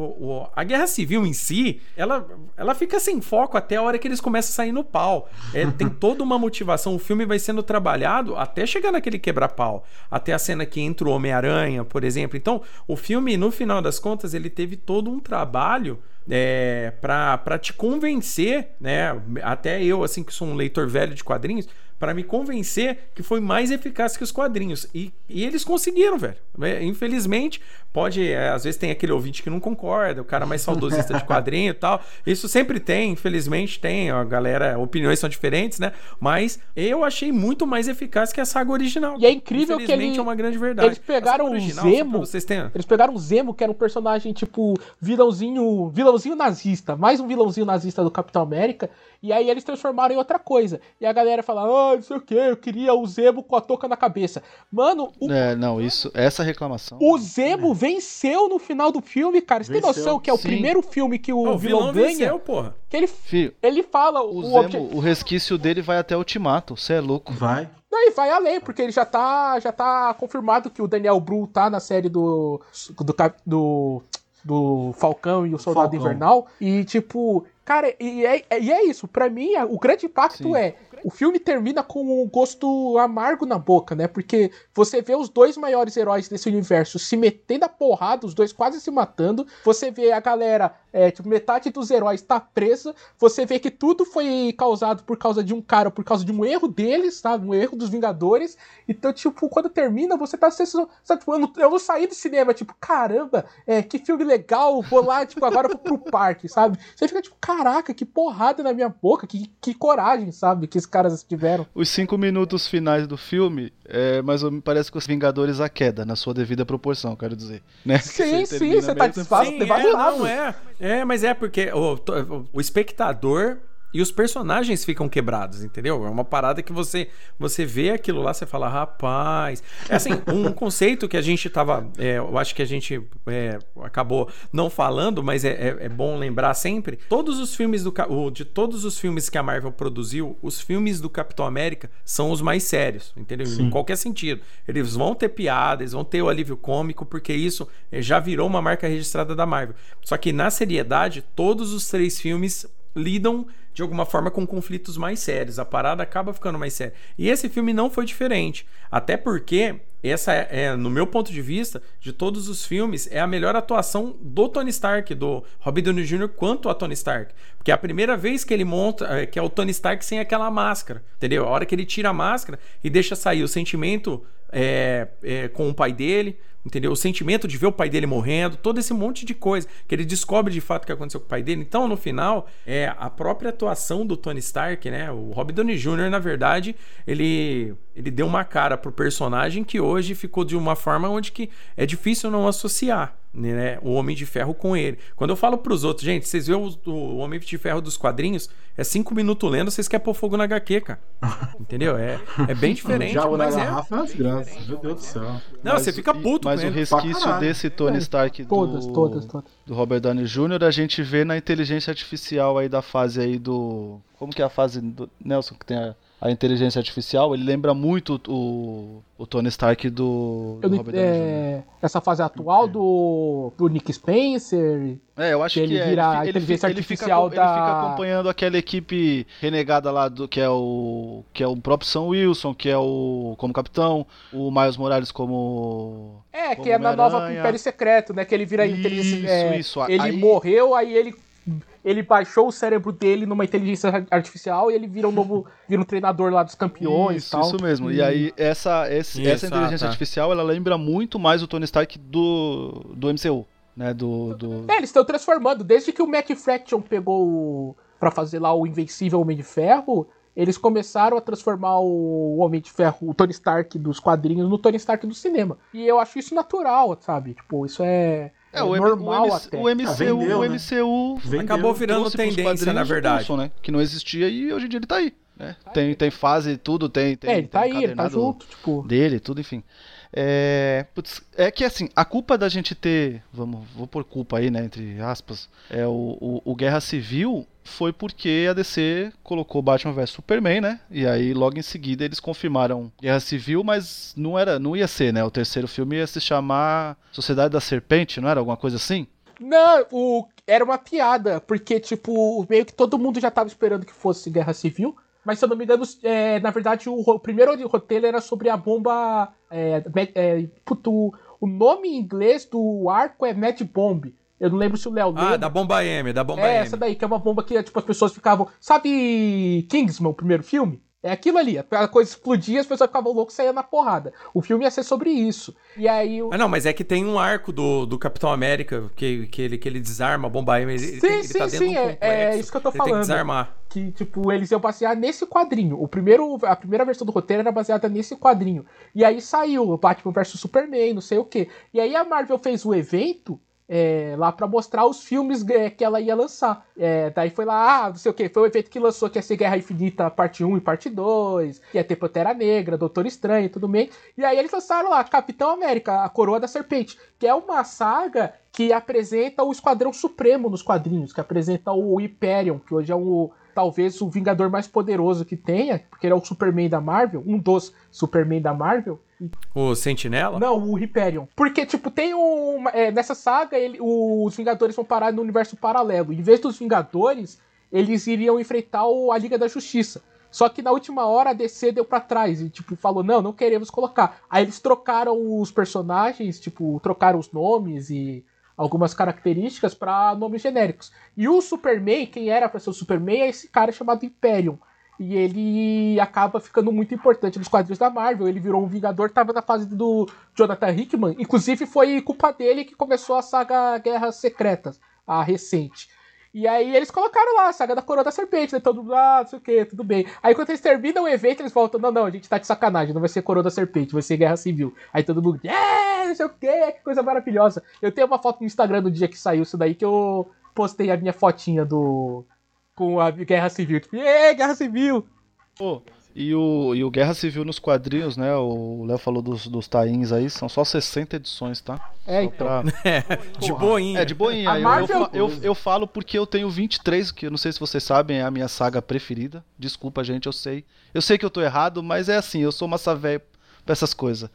a guerra civil em si, ela, ela fica sem foco até a hora que eles começam a sair no pau. É, tem [LAUGHS] toda uma motivação, o filme vai sendo trabalhado até chegar naquele quebra-pau, até a cena que entra o Homem-Aranha, por exemplo. Então, o filme, no final das contas, ele teve todo um trabalho é, para te convencer, né? Até eu, assim, que sou um leitor velho de quadrinhos, para me convencer que foi mais eficaz que os quadrinhos. E, e eles conseguiram, velho. É, Infelizmente, pode. é, às vezes tem aquele ouvinte que não concorda, o cara mais saudosista de quadrinho e tal. Isso sempre tem, infelizmente tem. A galera, opiniões são diferentes, né? Mas eu achei muito mais eficaz que a saga original. E é incrível que Infelizmente, ele- é uma grande verdade. eles pegaram o original, Zemo, Vocês terem... Eles pegaram o Zemo, que era um personagem tipo vilãozinho, vilãozinho nazista, mais um vilãozinho nazista do Capitão América, e aí eles transformaram em outra coisa. E a galera fala: "Ah, não sei o que, eu queria o Zemo com a touca na cabeça". Mano, o, É, não, isso, essa reclamação. o Zemo venceu no final do filme, cara. Você tem Venceu. noção que é o Sim. primeiro filme que o, o vilão, ganha? venceu, porra. Que ele, Fio, ele fala o, o, Zemo, obje- o resquício dele vai até Ultimato, você é louco. Vai. Não, e vai além, porque ele já tá, já tá confirmado que o Daniel Bru tá na série do. do, do, do Falcão e o Soldado Falcão. Invernal. E, tipo, cara, e é, e é isso. Pra mim, o grande impacto Sim. é. O filme termina com um gosto amargo na boca, né? Porque você vê os dois maiores heróis desse universo se metendo a porrada, os dois quase se matando. Você vê a galera, é, tipo, metade dos heróis tá presa. Você vê que tudo foi causado por causa de um cara, por causa de um erro deles, sabe? Um erro dos Vingadores. Então, tipo, quando termina, você tá sendo. Sabe, tipo, eu, não, eu não saí do cinema, tipo, caramba, é, que filme legal, vou lá, tipo, agora eu vou pro parque, sabe? Você fica tipo, caraca, que porrada na minha boca, que, que coragem, sabe? Que esses caras tiveram. Os cinco minutos finais do filme, é, mas me parece que os Vingadores a queda, na sua devida proporção, quero dizer. Né? Sim, [LAUGHS] Que sim, você tá mesmo- desfaz- Sim, é, não, é. É, mas é porque o, o espectador e os personagens ficam quebrados, entendeu? É uma parada que você você vê aquilo lá, você fala, rapaz. É assim, [LAUGHS] um conceito que a gente tava. é, eu acho que a gente é, acabou não falando, mas é, é- é bom lembrar sempre. Todos os filmes do. De todos os filmes que a Marvel produziu, os filmes do Capitão América são os mais sérios, entendeu? Em qualquer sentido. Eles vão ter piada, eles vão ter o alívio cômico, porque isso eh, já virou uma marca registrada da Marvel. Só que na seriedade, todos os três filmes lidam de alguma forma com conflitos mais sérios. A parada acaba ficando mais séria. E esse filme não foi diferente. Até porque essa é, é, no meu ponto de vista, de todos os filmes, é a melhor atuação do Tony Stark, do Robert Downey Jr. quanto a Tony Stark. Porque é a primeira vez que ele monta, é, que é o Tony Stark sem aquela máscara, entendeu? A hora que ele tira a máscara e deixa sair o sentimento é, é, com o pai dele, entendeu? O sentimento de ver o pai dele morrendo, todo esse monte de coisa que ele descobre de fato que aconteceu com o pai dele. Então, no final, é a própria atuação do Tony Stark, né? O Robert Downey Jr., na verdade, ele ele deu uma cara pro personagem que hoje ficou de uma forma onde que é difícil não associar, né, o Homem de Ferro com ele. Quando eu falo pros outros, gente, vocês vê o, o Homem de Ferro dos quadrinhos, é cinco minutos lendo, vocês querem pôr fogo na HQ, cara. [LAUGHS] Entendeu? É, é bem diferente, Já o na mas é. garrafa é uma desgraça. Meu Deus do céu. Não, você fica puto Mas com o ele. resquício desse Tony Stark do, Todas, todas, todas. do Robert Downey Jr. a gente vê na inteligência artificial aí da fase aí do. Como que é a fase do. Nelson, que tem a. a inteligência artificial, ele lembra muito o, o Tony Stark do, do Robert Downey é, essa fase atual do, do Nick Spencer. É, eu acho que que, ele é, vira a ele, ele, inteligência ele fica, artificial ele fica da- acompanhando aquela equipe renegada lá do que é o que é o próprio Sam Wilson, que é o como capitão, o Miles Morales como É, Como que é na nova. Império Secreto, né? Que ele vira inteligência. Isso, é, isso. Ele Aí- morreu, aí ele. Ele baixou o cérebro dele numa inteligência artificial e ele vira um novo. [LAUGHS] vira um treinador lá dos campeões e Isso, tal. isso mesmo. E aí essa esse- Isso, essa ah, inteligência tá. artificial, ela lembra muito mais o Tony Stark do do MCU, né, do, do... É, eles estão transformando. Desde que o Matt Fraction pegou o- pra fazer lá o Invencível Homem de Ferro, eles começaram a transformar o Homem de Ferro, o Tony Stark dos quadrinhos, no Tony Stark do cinema. E eu acho isso natural, sabe? Tipo, isso é, É, o, normal o, até. o MCU, Ah, vendeu, o né? MCU Vendeu. Acabou virando tendência, na verdade. Coulson, né? Que não existia e hoje em dia ele tá aí. Né? Tem, tem fase, tudo, tem. tem é, ele tá tem aí, ele tá junto, tipo. Dele, tudo, enfim. É, putz, é que assim, a culpa da gente ter. Vamos, vou por culpa aí, né? Entre aspas. É o, o, o Guerra Civil foi porque a DC colocou Batman vs Superman, né? E aí logo em seguida eles confirmaram Guerra Civil, mas não era, não ia ser, né? O terceiro filme ia se chamar Sociedade da Serpente, não era alguma coisa assim? Não, o, era uma piada, porque, tipo, meio que todo mundo já tava esperando que fosse Guerra Civil. Mas se eu não me engano, é, na verdade, o, o primeiro roteiro era sobre a bomba. É, é, puto, o nome em inglês do arco é Mad Bomb. Eu não lembro se o Léo Ah, da bomba M, da bomba É, M. essa daí, que é uma bomba que tipo, as pessoas ficavam. Sabe Kingsman, o primeiro filme? É aquilo ali. A coisa explodia, as pessoas ficavam loucas e saíam na porrada. O filme ia ser sobre isso. E aí. o- Ah, não, mas é que tem um arco do, do Capitão América que, que, ele, que ele desarma a bomba M. Ele, Sim, ele sim, tá dentro sim, é- é isso que eu tô ele Tem que falando. desarmar. que tipo eles iam basear nesse quadrinho. O primeiro, a primeira versão do roteiro era baseada nesse quadrinho. E aí saiu o Batman vs Superman, não sei o quê. E aí a Marvel fez o evento é, lá pra mostrar os filmes é, que ela ia lançar. É, daí foi lá, ah, não sei o quê. Foi o evento que lançou que ia ser Guerra Infinita parte 1 e parte 2, que ia ter Pantera Negra, Doutor Estranho e tudo bem. E aí eles lançaram lá Capitão América, a Coroa da Serpente, que é uma saga que apresenta o Esquadrão Supremo nos quadrinhos, que apresenta o Hyperion, que hoje é o talvez o Vingador mais poderoso que tenha, porque ele é o Superman da Marvel, um dos Superman da Marvel. O Sentinela? Não, o Hyperion. Porque, tipo, tem um. é, nessa saga, ele- os Vingadores vão parar no universo paralelo. Em vez dos Vingadores, eles iriam enfrentar o- a Liga da Justiça. Só que na última hora a DC deu pra trás e, tipo, falou: não, não queremos colocar. Aí eles trocaram os personagens, tipo, trocaram os nomes e algumas características pra nomes genéricos. E o Superman, quem era pra ser o Superman, é esse cara chamado Hyperion. E ele acaba ficando muito importante nos quadrinhos da Marvel. Ele virou um Vingador, tava na fase do Jonathan Hickman. Inclusive, foi culpa dele que começou a saga Guerras Secretas, a recente. E aí eles colocaram lá a saga da Coroa da Serpente, né? Todo mundo, ah, não sei o que, tudo bem. Aí quando eles terminam o evento, eles voltam, não, não, a gente tá de sacanagem, não vai ser Coroa da Serpente, vai ser Guerra Civil. Aí todo mundo, é, não sei o que, que coisa maravilhosa. Eu tenho uma foto no Instagram do dia que saiu isso daí, que eu postei a minha fotinha do... com a Guerra Civil. Tipo, é, Guerra Civil! Pô, e o, e o Guerra Civil nos quadrinhos, né? O Léo falou dos, dos tains aí, são só 60 edições, tá? É, Só então. pra- [LAUGHS] De boinha. É, de boinha. Eu, Marvel- eu, eu, eu falo porque eu tenho 23, que eu não sei se vocês sabem, é a minha saga preferida. Desculpa, gente, eu sei. Eu sei que eu tô errado, mas é assim, eu sou massa velho pra essas coisas.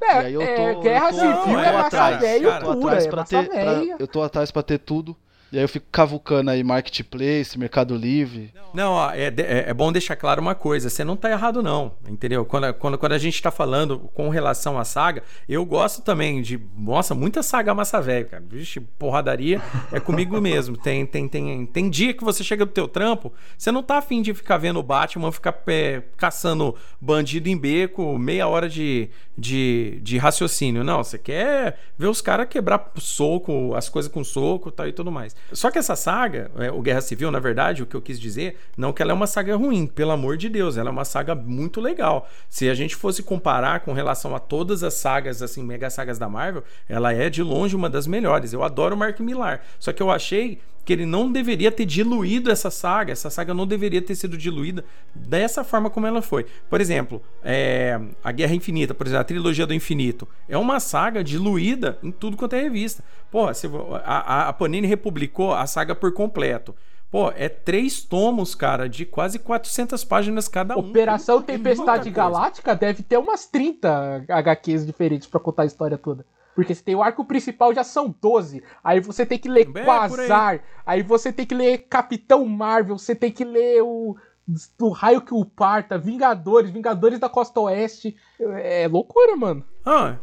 É, e aí eu tô, é, Guerra eu tô, Civil eu é tô massa atrás, velho tô pura, atrás é pra ter, pra- eu tô atrás pra ter tudo. E aí eu fico cavucando aí Marketplace, Mercado Livre. Não, ó, é, é, é bom deixar claro uma coisa: você não tá errado, não. Entendeu? Quando, a- quando, quando a gente tá falando com relação à saga, eu gosto também de. Nossa, muita saga massa velho, cara. Vixe, porradaria é comigo [LAUGHS] mesmo. Tem, tem, tem, tem dia que você chega do teu trampo, você não tá afim de ficar vendo o Batman ficar é, caçando bandido em beco, meia hora de, de, de raciocínio. Não, você quer ver os caras quebrar soco, as coisas com soco tal, e tudo mais. Só que essa saga, é, o Guerra Civil, na verdade, o que eu quis dizer, não que ela é uma saga ruim, pelo amor de Deus, ela é uma saga muito legal. Se a gente fosse comparar com relação a todas as sagas, assim, mega sagas da Marvel, ela é de longe uma das melhores. Eu adoro o Mark Millar. Só que eu achei que ele não deveria ter diluído essa saga, essa saga não deveria ter sido diluída dessa forma como ela foi. Por exemplo, é, a Guerra Infinita, por exemplo, a trilogia do Infinito, é uma saga diluída em tudo quanto é revista. Porra, se, a, a- Panini republicou a saga por completo. Pô, é três tomos, cara, de quase 400 páginas cada um. Operação É Tempestade coisa. Galáctica deve ter umas 30 HQs diferentes pra contar a história toda. Porque se tem o arco principal, já são 12. Aí você tem que ler É, por aí. Quasar. Aí você tem que ler Capitão Marvel. Você tem que ler o. Do raio que o parta, Vingadores, Vingadores da Costa Oeste. É loucura, mano. Ah,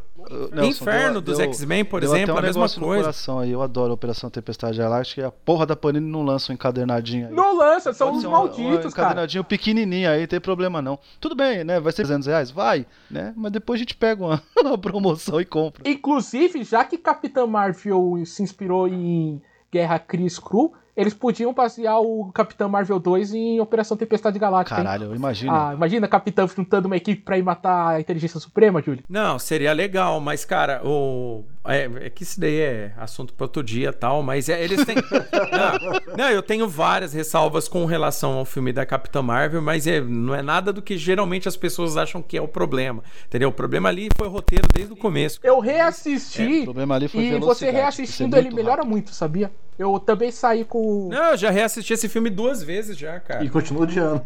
Nelson, Inferno deu- dos X-Men, por exemplo, um a mesma coisa. coração aí, eu adoro a Operação Tempestade Galáctica e a porra da Panini não lança um encadernadinho aí. Não lança, são Pode os ser um- malditos, um cara. encadernadinho pequenininho aí, tem problema não. Tudo bem, né? Vai ser 300 reais? Vai, né? Mas depois a gente pega uma, [LAUGHS] uma promoção e compra. Inclusive, já que Capitã Marvel se inspirou em Guerra Cris Cru, eles podiam basear o Capitão Marvel 2 em Operação Tempestade Galáctica. hein? Caralho, eu imagino. Ah, imagina a Capitã juntando uma equipe pra ir matar a Inteligência Suprema, Júlio. Não, seria legal, mas, cara, o. É, é que isso daí é assunto para outro dia e tal, mas é, eles têm. [LAUGHS] não, não, eu tenho várias ressalvas com relação ao filme da Capitã Marvel, mas é, não é nada do que geralmente as pessoas acham que é o problema. Entendeu? O problema ali foi o roteiro desde o começo. Eu reassisti É, o problema ali foi e você é reassistindo ele melhora rápido. muito, sabia? Eu também saí com. Não, eu já reassisti esse filme duas vezes já, cara. E continua odiando.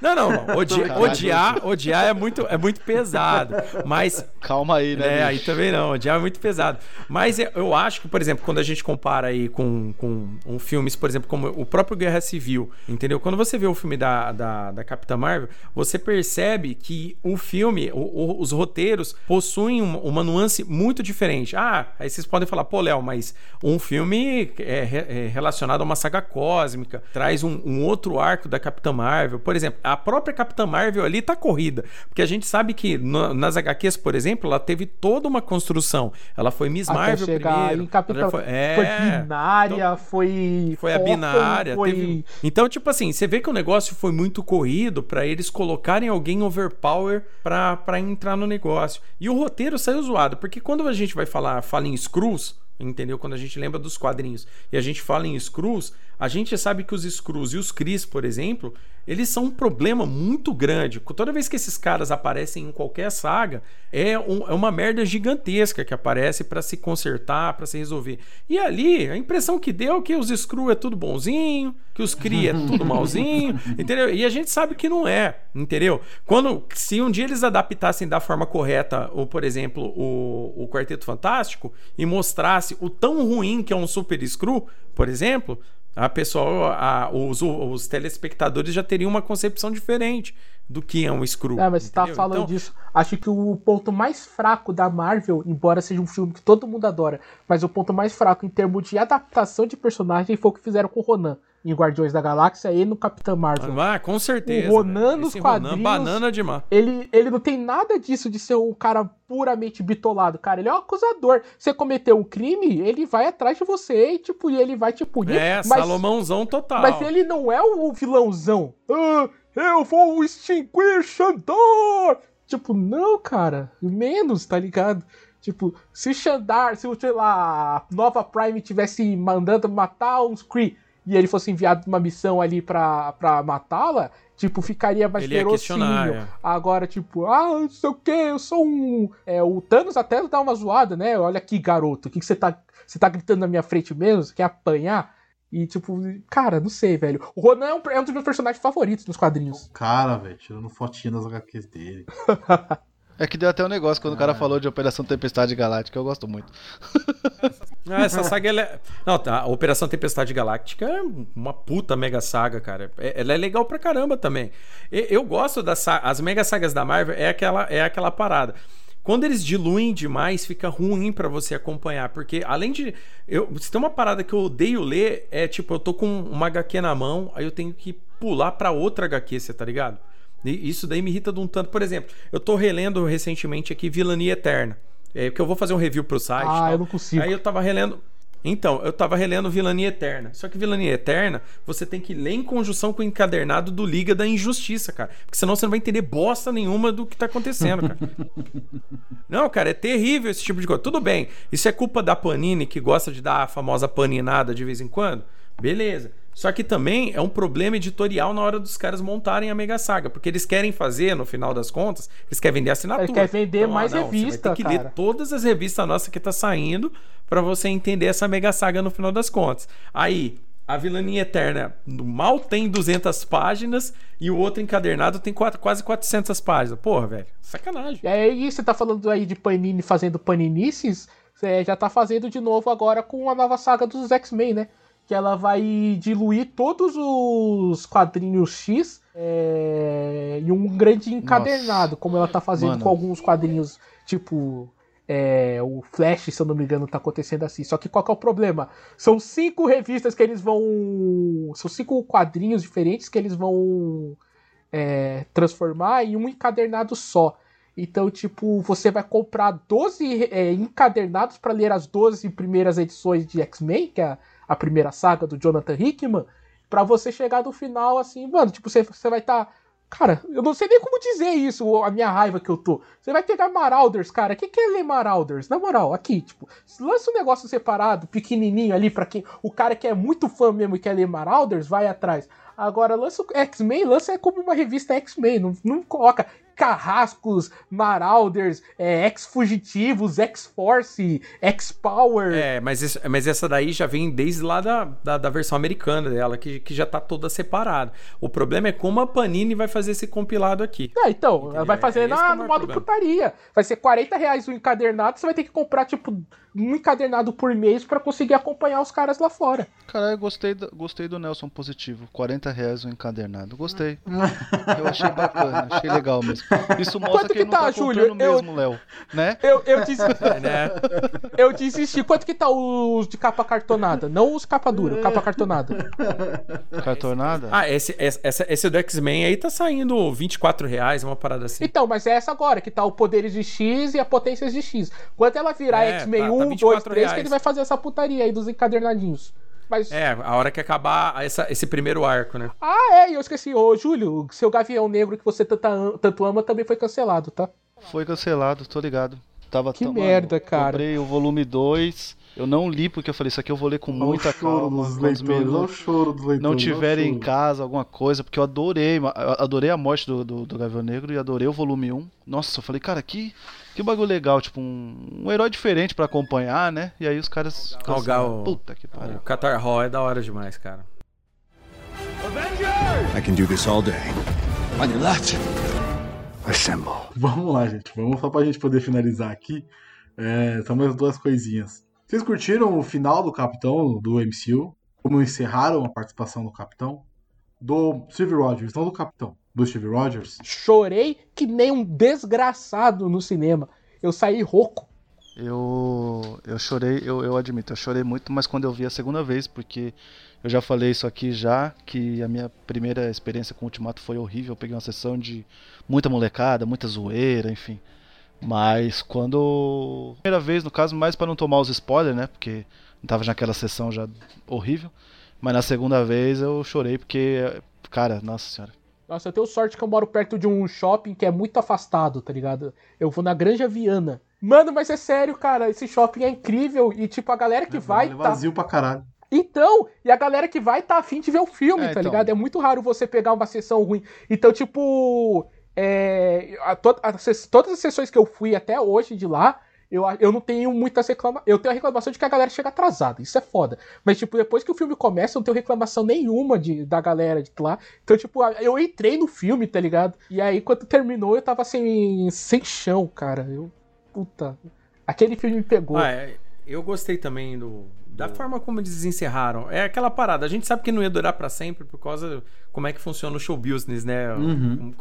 Não, não, não. Odi- Caralho. odiar, odiar é muito, é muito pesado. Mas Calma aí, né? É, aí bicho? também não, odiar é muito pesado. Mas eu- acho que, por exemplo, quando a gente compara aí com, com um filmes, por exemplo, como o próprio Guerra Civil, entendeu? Quando você vê o filme da, da, da Capitã Marvel, você percebe que o filme, o- o- os roteiros, possuem uma, uma nuance muito diferente. Ah, aí vocês podem falar, pô, Léo, mas um filme é, é relacionado a uma saga cósmica, traz um, um outro arco da Capitã Marvel. Por exemplo, a própria Capitã Marvel ali tá corrida, porque a gente sabe que no- nas HQs, por exemplo, ela teve toda uma construção. Ela foi Miss Até Marvel primeiro. em já Foi, é, Foi binária, foi. foi a binária. Foi. teve- Então, tipo assim, você vê que o negócio foi muito corrido pra eles colocarem alguém overpower pra entrar no negócio. E o roteiro saiu zoado, porque quando a gente vai falar, fala em Screws, entendeu? Quando a gente lembra dos quadrinhos e a gente fala em Screws, a gente sabe que os Screws e os Cris, por exemplo, eles são um problema muito grande. Toda vez que esses caras aparecem em qualquer saga, é, um- é uma merda gigantesca que aparece pra se consertar, pra se resolver. E ali, a impressão que deu é que os Screw é tudo bonzinho, que os Kree é tudo [LAUGHS] malzinho, entendeu? E a gente sabe que não é, entendeu? Quando, se um dia eles adaptassem da forma correta, ou, por exemplo, o, o Quarteto Fantástico, e mostrasse o tão ruim que é um Super Screw, por exemplo, a pessoa, a- os, os telespectadores já teriam uma concepção diferente do que é um Screw. É, mas você tá falando Então, disso. Acho que o ponto mais fraco da Marvel, embora seja um filme que todo mundo adora, mas o ponto mais fraco em termos de adaptação de personagem foi o que fizeram com o Ronan em Guardiões da Galáxia e no Capitão Marvel. Ah, com certeza. O Ronan velho. nos Esse Ronan, quadrinhos- banana demais. Ele, ele não tem nada disso de ser um cara puramente bitolado, cara. Ele é um acusador. Você cometeu um crime, ele vai atrás de você e, tipo, e ele vai te punir. É, mas, Salomãozão total. mas ele não é o vilãozão. Ah, eu vou extinguir Xandar! Tipo, não, cara. Menos, tá ligado? Tipo, se Xandar, se, sei lá, a nova Prime tivesse mandando matar uns Kree e ele fosse enviado pra uma missão ali pra, pra matá-la, tipo, ficaria mais Ele verossímil. é. Agora, tipo, ah, não sei o que, eu sou um. É, o Thanos até dá uma zoada, né? Olha aqui, garoto, o que, que você tá. Você tá gritando na minha frente mesmo? Você quer apanhar? E, tipo, cara, não sei, velho. O Ronan é um, é um dos meus personagens favoritos nos quadrinhos. Cara, velho, tirando fotinha das HQs dele. [LAUGHS] É que deu até um negócio quando o cara falou de Operação Tempestade Galáctica, eu gosto muito. [LAUGHS] Ah, essa saga ela é... Não, tá, a Operação Tempestade Galáctica é uma puta mega saga, cara. É- Ela é legal pra caramba também. E- Eu gosto das sa- as mega sagas da Marvel, é aquela, é aquela parada. Quando eles diluem demais, fica ruim pra você acompanhar. Porque além de. Eu, se tem uma parada que eu odeio ler, é tipo, eu tô com uma HQ na mão, aí eu tenho que pular pra outra HQ, você tá ligado? Isso daí me irrita de um tanto. Por exemplo, eu tô relendo recentemente aqui Vilania Eterna. É, porque eu vou fazer um review pro site. Ah, eu não consigo. Aí eu tava relendo. Então, eu tava relendo Vilania Eterna. Só que Vilania Eterna, você tem que ler em conjunção com o encadernado do Liga da Injustiça, cara. Porque senão você não vai entender bosta nenhuma do que tá acontecendo, cara. [LAUGHS] não, cara, é terrível esse tipo de coisa. Tudo bem, isso é culpa da Panini, que gosta de dar a famosa paninada de vez em quando. Beleza. Só que também é um problema editorial na hora dos caras montarem a Mega Saga. Porque eles querem fazer, no final das contas, eles querem vender assinatura. Eles querem vender Então, mais ah, não, revista, Você vai ter que cara. ler todas as revistas nossas que tá saindo pra você entender essa Mega Saga no final das contas. Aí, a Vilania Eterna mal tem 200 páginas e o outro encadernado tem quatro, quase 400 páginas. Porra, velho, sacanagem. E aí, você tá falando aí de Panini fazendo paninices, você já tá fazendo de novo agora com a nova saga dos X-Men, né? Que ela vai diluir todos os quadrinhos X é, em um grande encadernado, Nossa. como ela tá fazendo Mano. com alguns quadrinhos, tipo é, o Flash, se eu não me engano, tá acontecendo assim. Só que qual que é o problema? São cinco revistas que eles vão. São cinco quadrinhos diferentes que eles vão é, transformar em um encadernado só. Então, tipo, você vai comprar 12 é, encadernados para ler as 12 primeiras edições de X-Men, que é a, a, primeira saga do Jonathan Hickman, para você chegar no final assim, mano, tipo, você, você vai estar. Tá Cara, eu não sei nem como dizer isso, a minha raiva que eu tô. Você vai pegar Marauders, cara. Que, que é ler Marauders? Na moral, aqui, tipo, lança um negócio separado, pequenininho ali, para quem. O cara que é muito fã mesmo e quer ler Marauders, vai atrás. Agora, lança o X-Men, lança como uma revista X-Men. Não, não coloca carrascos, marauders, é, ex-fugitivos, ex-force, ex-power. É, mas, isso, mas essa daí já vem desde lá da, da, da, versão americana dela, que, que já tá toda separada. O problema é como a Panini vai fazer esse compilado aqui. É, então, ela vai fazer é na, no modo problema. putaria. Vai ser 40 reais o encadernado, você vai ter que comprar, tipo, um encadernado por mês para conseguir acompanhar os caras lá fora. Cara, eu gostei do, gostei do Nelson positivo. 40 reais o encadernado. Gostei. [LAUGHS] eu achei bacana, achei legal mesmo. Isso mostra Quanto que, que não tá, tá Júlio? mesmo, Léo. Né? Eu, eu, desisti, [LAUGHS] é, né? eu desisti. Quanto que tá os de capa cartonada? Não os capa dura, capa cartonada. Cartonada? Ah, esse, esse, esse do X-Men aí tá saindo 24 reais, uma parada assim. Então, mas é essa agora, que tá o Poderes de X e a Potências de X. Quando ela virar é, X-Men tá, 1, tá 2, 3, reais. que ele vai fazer essa putaria aí dos encadernadinhos. Mas... É, a hora que acabar essa, esse primeiro arco, né? Ah, é, e eu esqueci. Ô, Júlio, seu Gavião Negro que você tanto, tanto ama também foi cancelado, tá? Foi cancelado, tô ligado. Tava que merda, cara. Comprei o volume 2. Eu não li porque eu falei, isso aqui eu vou ler com muita calma. Dos leitores, não choro dos leitores. Não tiverem em casa alguma coisa, porque eu adorei, eu adorei a morte do, do, do Gavião Negro e adorei o volume 1. Nossa, eu falei, cara, que, que bagulho legal, tipo, um, um herói diferente para acompanhar, né? E aí os caras. Assim, Puta que pariu. O Qatar Hall é da hora demais, cara. I can do this all day. On your left. Assemble. Vamos lá, gente. Vamos só pra gente poder finalizar aqui. É, são mais duas coisinhas. Vocês curtiram o final do Capitão do MCU? Como encerraram a participação do Capitão? Do Steve Rogers, não do Capitão do Steve Rogers? Chorei que nem um desgraçado no cinema. Eu saí rouco. Eu, eu chorei, eu, eu admito, eu chorei muito, mas quando eu vi a segunda vez, porque eu já falei isso aqui já, que a minha primeira experiência com o Ultimato foi horrível. Eu peguei uma sessão de muita molecada, muita zoeira, enfim. Mas quando. Primeira vez, no caso, mais para não tomar os spoilers, né? Porque não tava naquela sessão já horrível. Mas na segunda vez eu chorei porque, cara, nossa senhora. Nossa, eu tenho sorte que eu moro perto de um shopping que é muito afastado, tá ligado? Eu vou na Granja Viana. Mano, mas é sério, cara, esse shopping é incrível e, tipo, a galera que é, vai. É vazio tá... pra caralho. Então, e a galera que vai tá afim de ver o filme, é, tá então. ligado? É muito raro você pegar uma sessão ruim. Então, tipo. É, a, to, a, todas as sessões que eu fui até hoje de lá, eu, eu não tenho muitas reclamações. Eu tenho a reclamação de que a galera chega atrasada. Isso é foda. Mas, tipo, depois que o filme começa, eu não tenho reclamação nenhuma de, da galera de lá. Então, tipo, eu entrei no filme, tá ligado? E aí, quando terminou, eu tava assim, sem chão, cara. Eu. Puta. Aquele filme me pegou. Ah, é, eu gostei também do, da forma como eles encerraram. É aquela parada. A gente sabe que não ia durar para sempre por causa como é que funciona o show business, né? Uhum.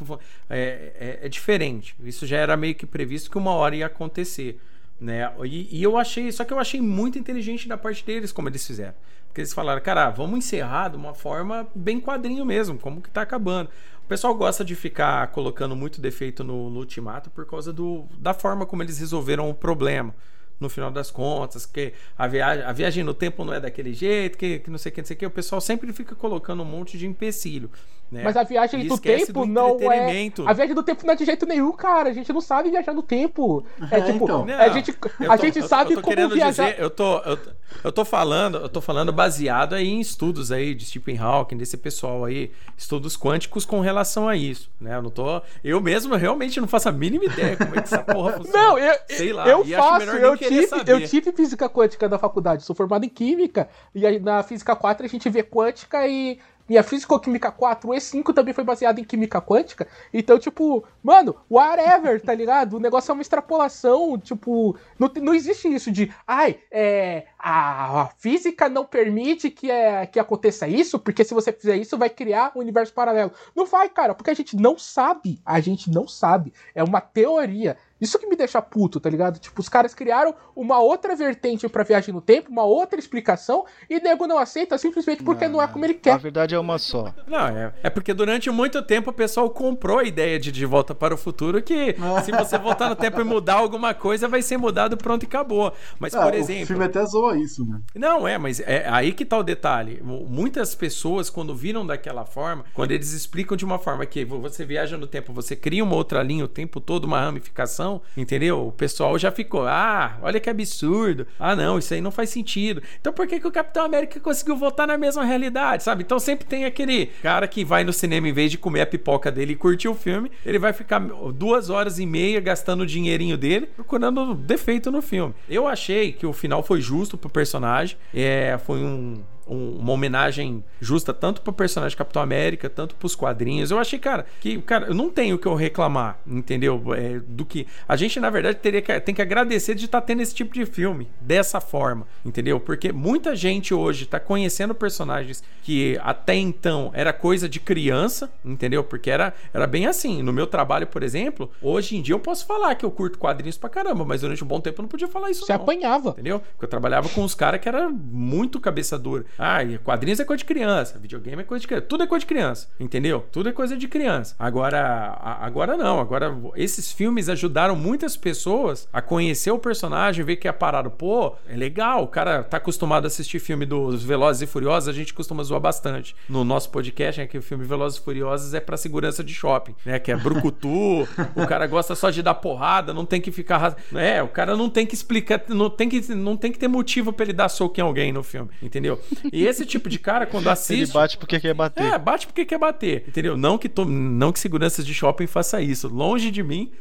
É, é, é, diferente. Isso já era meio que previsto que uma hora ia acontecer. Né? E, e, eu achei, só que eu achei muito inteligente da parte deles como eles fizeram. Porque eles falaram, cara, vamos encerrar de uma forma bem quadrinho mesmo, como que tá acabando. O pessoal gosta de ficar colocando muito defeito no, no ultimato por causa do, da forma como eles resolveram o problema no final das contas, que a viagem, a viagem no tempo não é daquele jeito, que, que não sei o que, não sei o que. O pessoal sempre fica colocando um monte de empecilho. Né? Mas a viagem do tempo do não é. A viagem do tempo não é de jeito nenhum, cara. A gente não sabe viajar no tempo. É, [LAUGHS] é tipo, então. a gente, a gente eu, sabe eu como viajar. Dizer, eu tô, eu, eu tô falando, eu tô falando baseado aí em estudos aí de Stephen Hawking, desse pessoal aí, estudos quânticos com relação a isso, né? Eu não tô, eu mesmo realmente não faço a mínima ideia como é que essa porra [LAUGHS] funciona. Não, eu, sei lá, eu faço, eu tive, saber. eu tive física quântica na faculdade, sou formado em química, e aí na física 4 a gente vê quântica e minha Físico-Química 4 e 5 também foi baseada em química quântica. Então, tipo, mano, whatever, tá ligado? O negócio é uma extrapolação, tipo, não, não existe isso de, ai, é, a, a física não permite que, é, que aconteça isso, porque se você fizer isso vai criar um universo paralelo. Não vai, cara, porque a gente não sabe. A gente não sabe. É uma teoria. Isso que me deixa puto, tá ligado? Tipo, os caras criaram uma outra vertente pra viagem no tempo, uma outra explicação, e nego não aceita simplesmente porque não, é como ele A quer. verdade é uma só. Não, é, é porque durante muito tempo o pessoal comprou a ideia de De Volta para o Futuro que [LAUGHS] se você voltar no tempo e mudar alguma coisa, vai ser mudado pronto e acabou. Mas, Ah, por O exemplo... filme até zoa isso, né? Não, é, mas é aí que tá o detalhe. Muitas pessoas, quando viram daquela forma, quando eles explicam de uma forma que você viaja no tempo, você cria uma outra linha o tempo todo, uma ramificação, entendeu? O pessoal já ficou, ah, olha que absurdo. Ah, não, isso aí não faz sentido. Então por que, que o Capitão América conseguiu voltar na mesma realidade, sabe? Então sempre tem aquele cara que vai no cinema, em vez de comer a pipoca dele e curtir o filme, ele vai ficar duas horas e meia gastando o dinheirinho dele, procurando defeito no filme. Eu achei que o final foi justo pro personagem, é, foi um, um- uma homenagem justa tanto pro personagem Capitão América, tanto pros quadrinhos. Eu achei, cara, que, cara, eu não tenho o que eu reclamar, entendeu? É, do que. A gente, na verdade, teria que, tem que agradecer de estar tendo esse tipo de filme, dessa forma, entendeu? Porque muita gente hoje tá conhecendo personagens que até então era coisa de criança, entendeu? Porque era, era bem assim. No meu trabalho, por exemplo, hoje em dia eu posso falar que eu curto quadrinhos pra caramba, mas durante um bom tempo eu não podia falar isso, Você não. apanhava. Entendeu? Porque eu trabalhava com uns caras que era muito cabeça dura. Ah, e quadrinhos é coisa de criança, videogame é coisa de criança. Tudo é coisa de criança, entendeu? Tudo é coisa de criança. Agora, agora não. Agora, esses filmes ajudaram muitas pessoas a conhecer o personagem, ver que é parado. Pô, é legal. O cara tá acostumado a assistir filme dos Velozes e Furiosos, a gente costuma zoar bastante. No nosso podcast, é que o filme Velozes e Furiosos é pra segurança de shopping, né? Que é brucutu, [LAUGHS] o cara gosta só de dar porrada, não tem que ficar... É, o cara não tem que explicar, não tem que, não tem que ter motivo pra ele dar soco em alguém no filme, entendeu? E esse tipo de cara, quando Ele assiste... bate porque quer bater. É, bate porque quer bater, entendeu? Não que, to... não que seguranças de shopping faça isso. Longe de mim.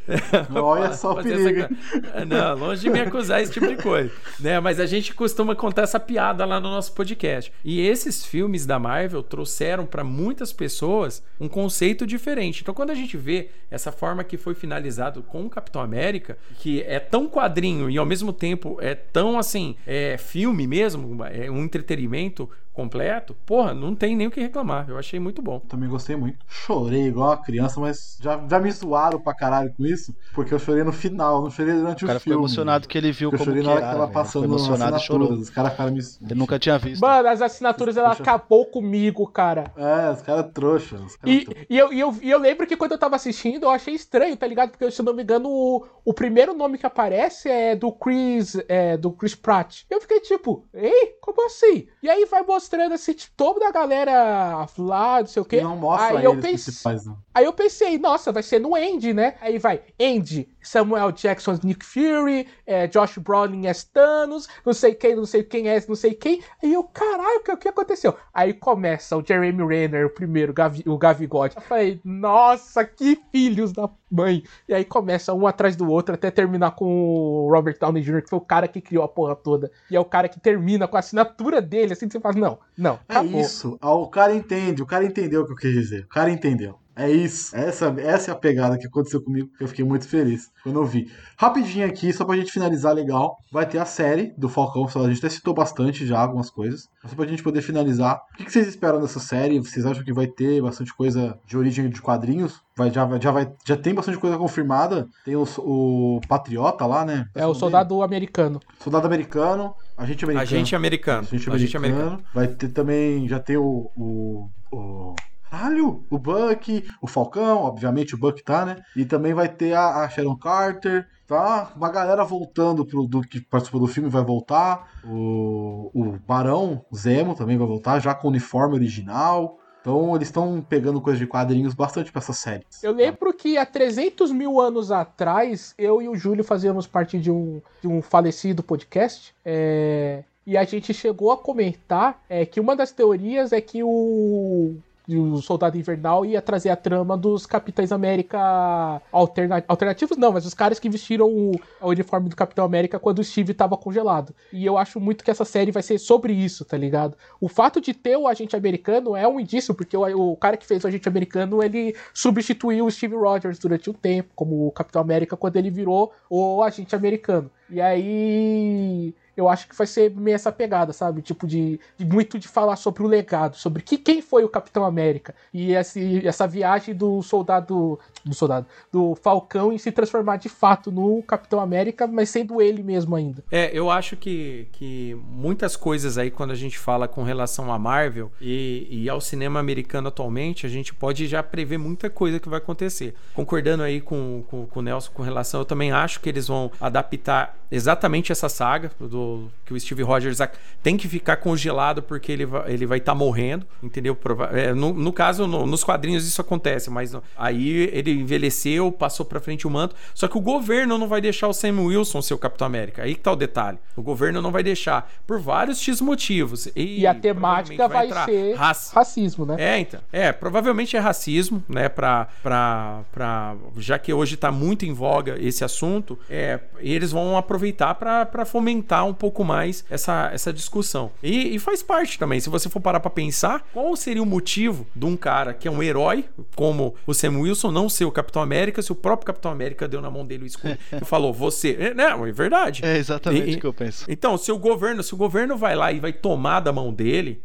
Olha [LAUGHS] só o fazer perigo, essa- Não, longe de me acusar esse tipo de coisa. Né? Mas a gente costuma contar essa piada lá no nosso podcast. E esses filmes da Marvel trouxeram para muitas pessoas um conceito diferente. Então, quando a gente vê essa forma que foi finalizado com o Capitão América, que é tão quadrinho e ao mesmo tempo é tão assim, é filme mesmo, é um entretenimento momento completo, porra, não tem nem o que reclamar. Eu achei muito bom. Também gostei muito. Chorei igual uma criança, mas já, já me zoaram pra caralho com isso, porque eu chorei no final, não chorei durante O cara o ficou filme. emocionado que ele viu Eu como chorei que na hora era. que ela passando Ficou emocionado e chorou. Os caras ficaram me. Ele nunca tinha visto. Mano, as assinaturas ela acabou comigo, cara. É, os caras trouxas. Os caras E, trouxas. e, eu, e, eu, e eu lembro que quando eu tava assistindo, eu achei estranho, tá ligado? Porque, se eu não me engano, o, o primeiro nome que aparece é do Chris, é, do Chris Pratt. Eu fiquei tipo, ei, como assim? E aí vai mostrando assim, tipo, toda a galera lá, não sei o quê. Não mostra aí eu pensei, principais, não. Aí eu pensei, nossa, vai ser no Andy, né? Aí vai, Andy, Samuel Jackson, Nick Fury, é, Josh Brolin as Thanos, não sei quem, não sei quem é, não sei quem. Aí eu, caralho, o que, que aconteceu? Aí começa o Jeremy Renner, o primeiro, Gavi, o Gavigode. Eu falei, nossa, que filhos da mãe. E aí começa um atrás do outro até terminar com o Robert Downey Jr., que foi o cara que criou a porra toda. E é o cara que termina com a assinatura dele, assim, que você fala, não, não, É acabou. isso. Ah, O cara entende, o cara entendeu o que eu quis dizer. O cara entendeu. É isso. Essa, essa é a pegada que aconteceu comigo. que Eu fiquei muito feliz quando eu vi. Rapidinho aqui, só pra gente finalizar legal. Vai ter a série do Falcão. A gente até citou bastante já algumas coisas. Mas Só pra gente poder finalizar. O que vocês esperam dessa série? Vocês acham que vai ter bastante coisa de origem de quadrinhos? Vai, já, já, vai, já tem bastante coisa confirmada. Tem o, o Patriota lá, né? É o soldado americano. Soldado americano. Agente americano. Agente americano. Agente Agente americano. americano. Vai ter também, já tem o. o, o... Caralho, o Buck, o Falcão, obviamente o Buck tá, né? E também vai ter a, a Sharon Carter, tá? Uma galera voltando pro, do, que participou do filme vai voltar. O, o Barão Zemo também vai voltar, já com o uniforme original. Então eles estão pegando coisas de quadrinhos bastante pra essa série. Eu lembro que há 300 mil anos atrás, eu e o Júlio fazíamos parte de um, de um falecido podcast. é, e a gente chegou a comentar é, que uma das teorias é que o, o Soldado Invernal ia trazer a trama dos Capitães América alterna alternativos, não, mas os caras que vestiram o, o uniforme do Capitão América quando o Steve tava congelado. E eu acho muito que essa série vai ser sobre isso, tá ligado? O fato de ter o agente americano é um indício, porque o, o cara que fez o agente americano, ele substituiu o Steve Rogers durante um tempo, como o Capitão América, quando ele virou o agente americano. E aí eu acho que vai ser meio essa pegada, sabe? Tipo, de, de muito de falar sobre o legado, sobre que, quem foi o Capitão América. E esse, essa viagem do soldado. Do soldado. Do Falcão em se transformar de fato no Capitão América, mas sendo ele mesmo ainda. É, eu acho que, que muitas coisas aí, quando a gente fala com relação à Marvel e, e ao cinema americano atualmente, a gente pode já prever muita coisa que vai acontecer. Concordando aí com, com, com o Nelson com relação, eu também acho que eles vão adaptar exatamente essa saga do que o Steve Rogers tem que ficar congelado porque ele vai ele vai estar tá morrendo, entendeu? É, no, no, caso, no, nos quadrinhos isso acontece, mas aí ele envelheceu, passou para frente o manto. Só que o governo não vai deixar o Sam Wilson ser o Capitão América. Aí que tá o detalhe. O governo não vai deixar por vários X motivos. E, e a temática vai, vai ser racismo, né? É, então. É, provavelmente é racismo, né? Pra, pra, pra, já que hoje tá muito em voga esse assunto, é, eles vão aproveitar para fomentar um um pouco mais essa, essa discussão. E, e faz parte também, se você for parar pra pensar, qual seria o motivo de um cara que é um herói, como o Sam Wilson, não ser o Capitão América, se o próprio Capitão América deu na mão dele o escudo [LAUGHS] e falou, você. É, não, é verdade. É exatamente o que eu penso. Então, se o governo, se o governo vai lá e vai tomar da mão dele,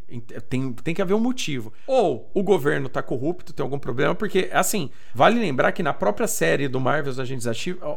tem, tem que haver um motivo. Ou o governo tá corrupto, tem algum problema, porque, assim, vale lembrar que na própria série do Marvel's Agents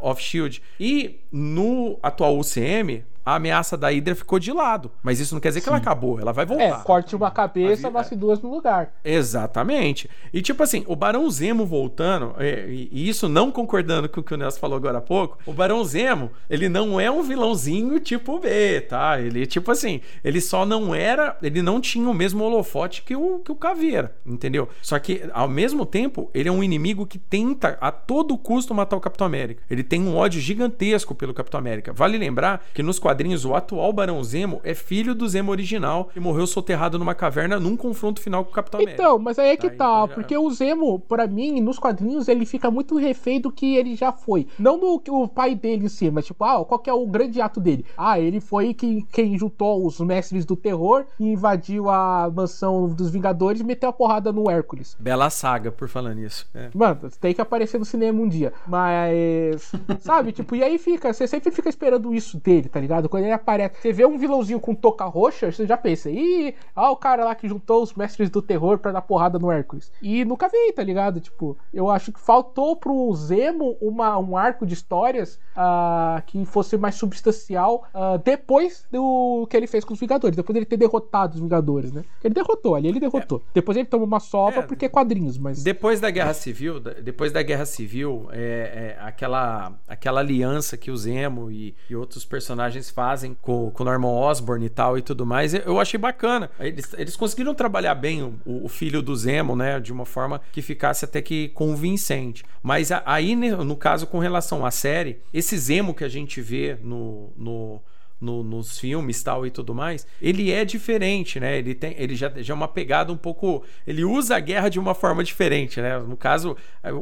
of Shield e no atual UCM, a ameaça da Hydra ficou de lado. Mas isso não quer dizer Sim. que ela acabou, ela vai voltar. É, corte uma cabeça, nasce duas no lugar. Exatamente. E tipo assim, o Barão Zemo voltando, e, e, isso não concordando com o que o Nelson falou agora há pouco, o Barão Zemo, ele não é um vilãozinho tipo B, tá? Ele, tipo assim, ele só não era, ele não tinha o mesmo holofote que o, que o Caveira, entendeu? Só que, ao mesmo tempo, ele é um inimigo que tenta a todo custo matar o Capitão América. Ele tem um ódio gigantesco pelo Capitão América. Vale lembrar que nos quadrinhos, o atual Barão Zemo é filho do Zemo original e morreu soterrado numa caverna num confronto final com o Capitão América. Então, mas aí é que tá, então já... porque o Zemo, para mim, nos quadrinhos, ele fica muito refém do que ele já foi. Não do que o pai dele em si, mas tipo, ah, qual que é o grande ato dele? Ah, ele foi quem, quem juntou os mestres do terror e invadiu a mansão dos Vingadores e meteu a porrada no Hércules. Bela saga, por falar nisso. É. Mano, tem que aparecer no cinema um dia. Mas, sabe, [LAUGHS] tipo, e aí fica, você sempre fica esperando isso dele, tá ligado? Quando ele aparece, você vê um vilãozinho com toca roxa, você já pensa, ih, ó o cara lá que juntou os mestres do terror para dar porrada no Hércules. E nunca vi, tá ligado? Tipo, eu acho que faltou pro Zemo uma, um arco de histórias uh, que fosse mais substancial uh, depois do que ele fez com os Vingadores, depois dele ter derrotado os Vingadores, né? Ele derrotou, ali ele derrotou. É. Depois ele tomou uma sova é, porque é quadrinhos, mas. Depois da Guerra Civil, depois da Guerra Civil, é, é aquela, aquela aliança que o Zemo e, e outros personagens fazem com, com o Norman Osborn e tal e tudo mais, eu achei bacana. Eles, eles conseguiram trabalhar bem o, o, filho do Zemo, né? De uma forma que ficasse até que convincente. Mas aí, no caso, com relação à série, esse Zemo que a gente vê no, no no, nos filmes tal e tudo mais, ele é diferente, né? Ele tem, ele já, já é uma pegada um pouco, ele usa a guerra de uma forma diferente, né? No caso,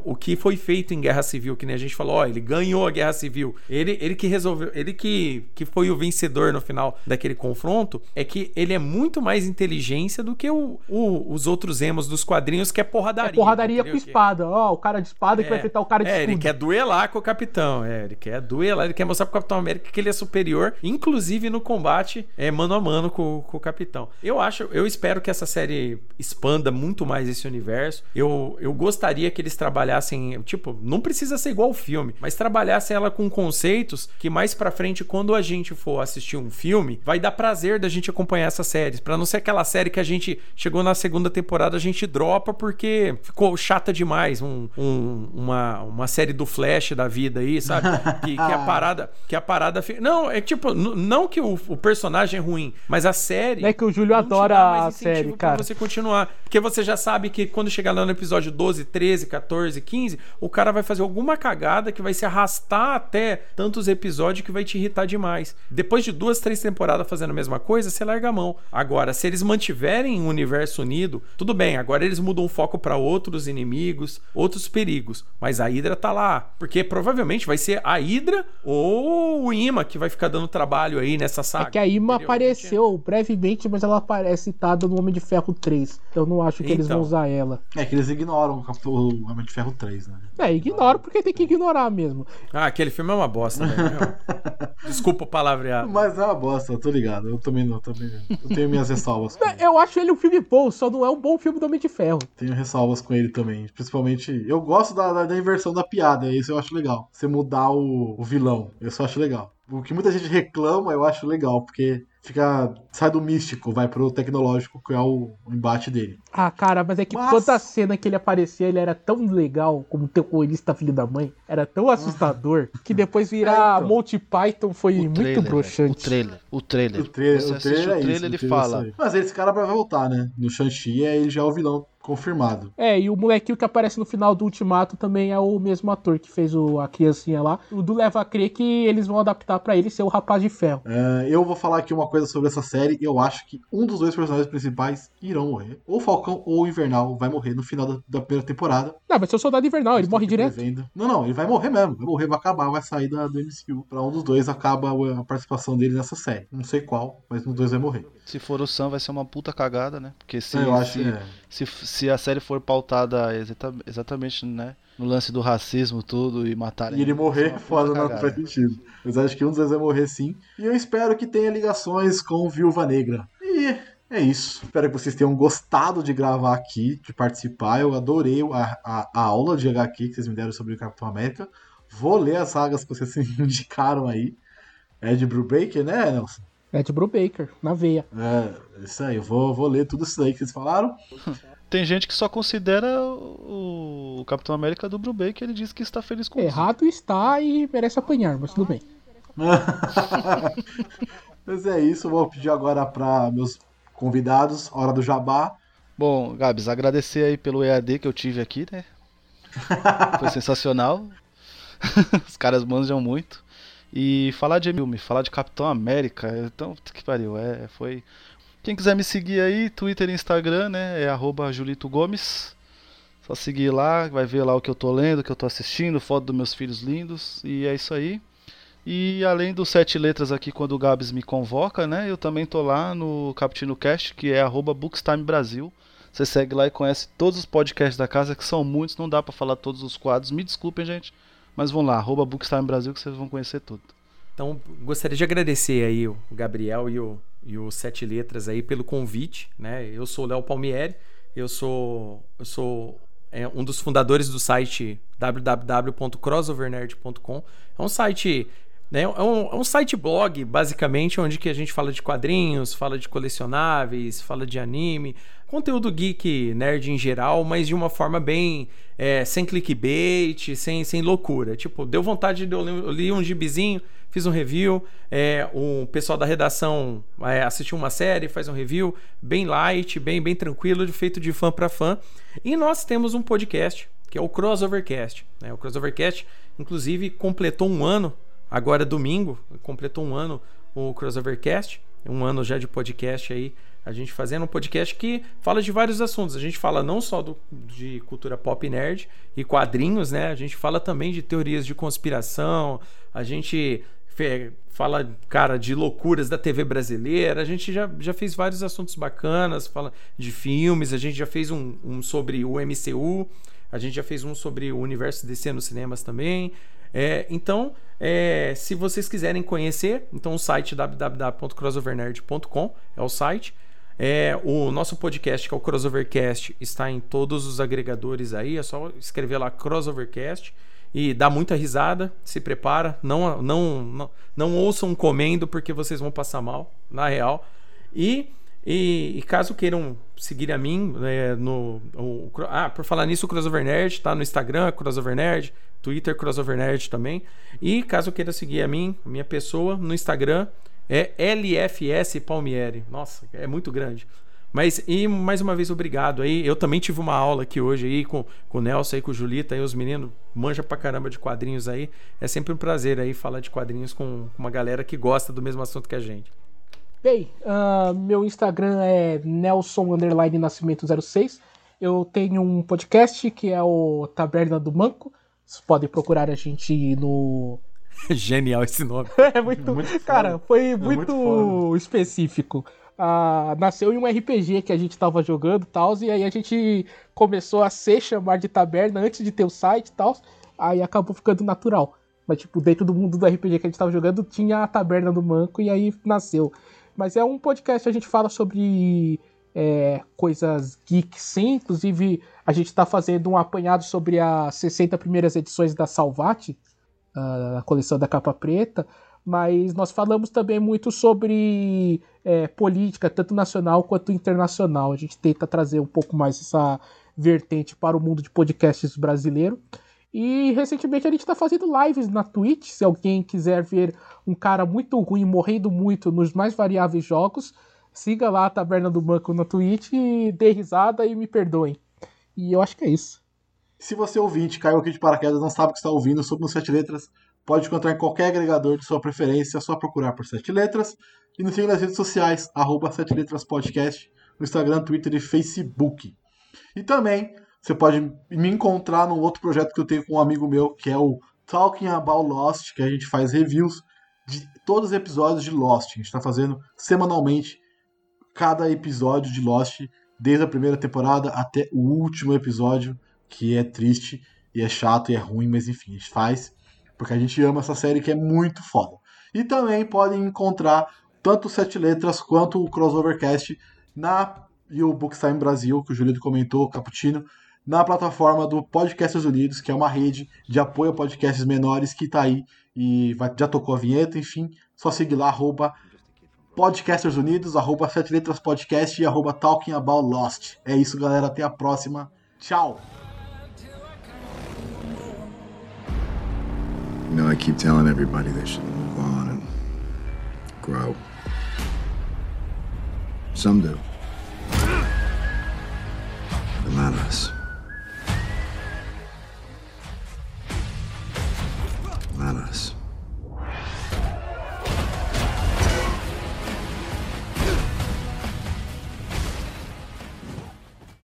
o que foi feito em Guerra Civil, que nem a gente falou, ó, ele ganhou a Guerra Civil, ele, ele que resolveu, ele que, que foi o vencedor no final daquele confronto, é que ele é muito mais inteligência do que o, o os outros emos dos quadrinhos que é porradaria. É porradaria com espada, ó, o cara de espada é, que vai enfrentar o cara de é, escudo. ele quer duelar com o capitão, é, ele quer duelar, ele quer mostrar pro Capitão América que ele é superior, inclusive inclusive no combate é, mano a mano com, com, o capitão. Eu acho, eu espero que essa série expanda muito mais esse universo. Eu, eu gostaria que eles trabalhassem, tipo, não precisa ser igual o filme, mas trabalhassem ela com conceitos que mais para frente, quando a gente for assistir um filme, vai dar prazer da gente acompanhar essas séries, para não ser aquela série que a gente chegou na segunda temporada a gente dropa porque ficou chata demais, um, um, uma, uma série do Flash da vida aí, sabe? [LAUGHS] Que, que a parada, que a parada, não, é tipo não que o, o personagem é ruim, mas a série. É que o Júlio adora a série, pra cara. você continuar. Porque você já sabe que quando chegar lá no episódio 12, 13, 14, 15, o cara vai fazer alguma cagada que vai se arrastar até tantos episódios que vai te irritar demais. Depois de duas, três temporadas fazendo a mesma coisa, você larga a mão. Agora, se eles mantiverem o universo unido, tudo bem. Agora eles mudam o foco pra outros inimigos, outros perigos. Mas a Hydra tá lá. Porque provavelmente vai ser a Hydra ou o Ima que vai ficar dando trabalho aí nessa saga. É que a Ima entendeu? apareceu brevemente, mas ela aparece citada no Homem de Ferro 3. Eu não acho que eles Então. vão usar ela. É que eles ignoram o Homem de Ferro 3, né? É, ignoro porque tem que ignorar mesmo. Ah, aquele filme é uma bosta, né? [LAUGHS] Desculpa o palavreado. Mas é uma bosta, eu tô ligado. Eu também não, também. Eu tenho minhas ressalvas. com ele. Eu acho ele um filme bom, só não é um bom filme do Homem de Ferro. Tenho ressalvas com ele também. Principalmente, eu gosto da, da, da inversão da piada, isso eu acho legal. Você mudar o, o vilão, isso eu acho legal. O que muita gente reclama, eu acho legal, porque fica. sai do místico, vai pro tecnológico, que é o, o embate dele. Ah, cara, mas é que Mas- toda cena que ele aparecia, ele era tão legal como terrorista filho da mãe. Era tão assustador que depois [LAUGHS] virar É, então. Monty Python foi O muito trailer, broxante. O trailer, o trailer. O trailer, Você o trailer é o trailer, isso, ele o trailer é fala. isso. Mas esse cara vai voltar, né? No Shang-Chi, aí ele já é o vilão confirmado. É, e o molequinho que aparece no final do Ultimato também é o mesmo ator que fez o, a criancinha lá. O do leva a crer que eles vão adaptar pra ele ser o Rapaz de Ferro. É, eu vou falar aqui uma coisa sobre essa série. Eu acho que um dos dois personagens principais irão morrer. Ou o Falcão ou o Invernal vai morrer no final da, da primeira temporada. Não, vai ser o Soldado Invernal, ele morre direto. prevendo. Não, não, ele vai morrer mesmo. Vai morrer, vai acabar, vai sair da, do MCU. Pra um dos dois acaba a participação dele nessa série. Não sei qual, mas um dos dois vai morrer. Se for o Sam, vai ser uma puta cagada, né? Porque se, eu acho se, que é. Se, se a série for pautada exata- exatamente, né? No lance do racismo, tudo, e matarem. E ele morrer, puta foda, não faz sentido. Mas acho que um dos dois vai morrer sim. E eu espero que tenha ligações com Viúva Negra. E é isso. Espero que vocês tenham gostado de gravar aqui, de participar. Eu adorei a, a, a aula de HQ que vocês me deram sobre o Capitão América. Vou ler as sagas que vocês [LAUGHS] indicaram aí. É de Brubaker, né, Nelson? Ed Brubaker, na veia. É, isso aí. Eu vou, vou ler tudo isso aí que vocês falaram. Tem gente que só considera o, o Capitão América do Brubaker, ele diz que está feliz com isso. Errado está e merece apanhar, mas tudo bem. [LAUGHS] Mas é isso. Vou pedir agora para meus convidados, hora do jabá. Bom, Gabs, agradecer aí pelo EAD que eu tive aqui, né? [LAUGHS] Foi sensacional. [LAUGHS] Os caras manjam muito. E falar de filme, falar de Capitão América, então, que pariu, é, foi... Quem quiser me seguir aí, Twitter e Instagram, né, é arroba Julito Gomes. Só seguir lá, vai ver lá o que eu tô lendo, o que eu tô assistindo, foto dos meus filhos lindos, e é isso aí. E além dos sete letras aqui, quando o Gabs me convoca, né, eu também tô lá no Capitino Cast, que é arroba Bookstime Brasil. Você segue lá e conhece todos os podcasts da casa, que são muitos, não dá pra falar todos os quadros. Me desculpem, gente, mas vão lá, arroba Bookstime Brasil, que vocês vão conhecer tudo. Então, gostaria de agradecer aí o Gabriel e o, e o Sete Letras aí pelo convite, né? Eu sou o Léo Palmieri, eu sou, eu sou é, um dos fundadores do site www.crossovernerd.com. É um site, né? É um, é um site blog, basicamente, onde que a gente fala de quadrinhos, fala de colecionáveis, fala de anime, conteúdo geek, nerd em geral, mas de uma forma bem é, sem clickbait, sem, sem loucura. Tipo, deu vontade de eu li um gibizinho, fiz um review. É, o pessoal da redação é, assistiu uma série, faz um review bem light, bem, bem tranquilo, feito de fã para fã. E nós temos um podcast que é o Crossovercast. Né? O Crossovercast, inclusive, completou um ano, agora domingo, completou um ano o Crossovercast, um ano já de podcast aí, a gente fazendo um podcast que fala de vários assuntos. A gente fala não só do, de cultura pop nerd e quadrinhos, né? A gente fala também de teorias de conspiração, a gente fala, cara, de loucuras da TV brasileira. A gente já, já fez vários assuntos bacanas, fala de filmes, a gente já fez um, um sobre o MCU, a gente já fez um sobre o universo DC nos cinemas também. É, então, é, se vocês quiserem conhecer, então o site www.crossovernerd.com é o site. É, o nosso podcast, que é o Crossovercast, está em todos os agregadores aí. É só escrever lá Crossovercast e dá muita risada. Se prepara, não, não, não, não ouçam comendo porque vocês vão passar mal, na real. E, e, e caso queiram seguir a mim né, no, o- ah, por falar nisso, o Crossover Nerd tá no Instagram, Crossover Nerd, Twitter Crossover Nerd também. E caso queira seguir a mim, a minha pessoa, no Instagram É LFS Palmieri. Nossa, é muito grande. Mas, e mais uma vez, obrigado aí. Eu também tive uma aula aqui hoje aí com, com o Nelson aí, com o Julita aí, os meninos manja pra caramba de quadrinhos aí. É sempre um prazer aí falar de quadrinhos com uma galera que gosta do mesmo assunto que a gente. Bem, uh, meu Instagram é Nelson Nascimento 06. Eu tenho um podcast que é o Taberna do Manco. Vocês podem procurar a gente no. [LAUGHS] Genial esse nome. [LAUGHS] é muito. muito cara, foi é muito, muito específico ah, nasceu em um RPG que a gente tava jogando e tal, e aí a gente começou a se chamar de taberna antes de ter o site e tal, aí acabou ficando natural. Mas, tipo, dentro do mundo do RPG que a gente tava jogando, tinha a taberna do Manco e aí nasceu. Mas é um podcast a gente fala sobre é, coisas geek, sim. Inclusive, a gente tá fazendo um apanhado sobre as 60 primeiras edições da Salvati, a coleção da capa preta mas nós falamos também muito sobre é, política, tanto nacional quanto internacional. A gente tenta trazer um pouco mais essa vertente para o mundo de podcasts brasileiro. E recentemente a gente está fazendo lives na Twitch. Se alguém quiser ver um cara muito ruim morrendo muito nos mais variáveis jogos, siga lá a Taberna do Banco na Twitch e dê risada e me perdoem. E eu acho que é isso. Se você ouvinte caiu aqui de paraquedas não sabe o que está ouvindo, sobre nos sete letras, Pode encontrar em qualquer agregador de sua preferência, é só procurar por Sete Letras. E nos siga nas redes sociais, arroba Sete Letras Podcast, no Instagram, Twitter e Facebook. E também você pode me encontrar num outro projeto que eu tenho com um amigo meu, que é o Talking About Lost, que a gente faz reviews de todos os episódios de Lost. A gente está fazendo semanalmente cada episódio de Lost, desde a primeira temporada até o último episódio, que é triste e é chato e é ruim, mas enfim, a gente faz porque a gente ama essa série que é muito foda. E também podem encontrar tanto o Sete Letras quanto o Crossovercast na e o Bookstime Brasil, que o Julito comentou, Cappuccino, na plataforma do Podcasters Unidos, que é uma rede de apoio a podcasts menores que está aí e vai, já tocou a vinheta, enfim, só seguir lá, arroba Podcasters Unidos, arroba Sete Letras Podcast e arroba Talking About Lost. É isso, galera, até a próxima. Tchau! You know, I keep telling everybody they should move on and grow. Some do. Us. Not us.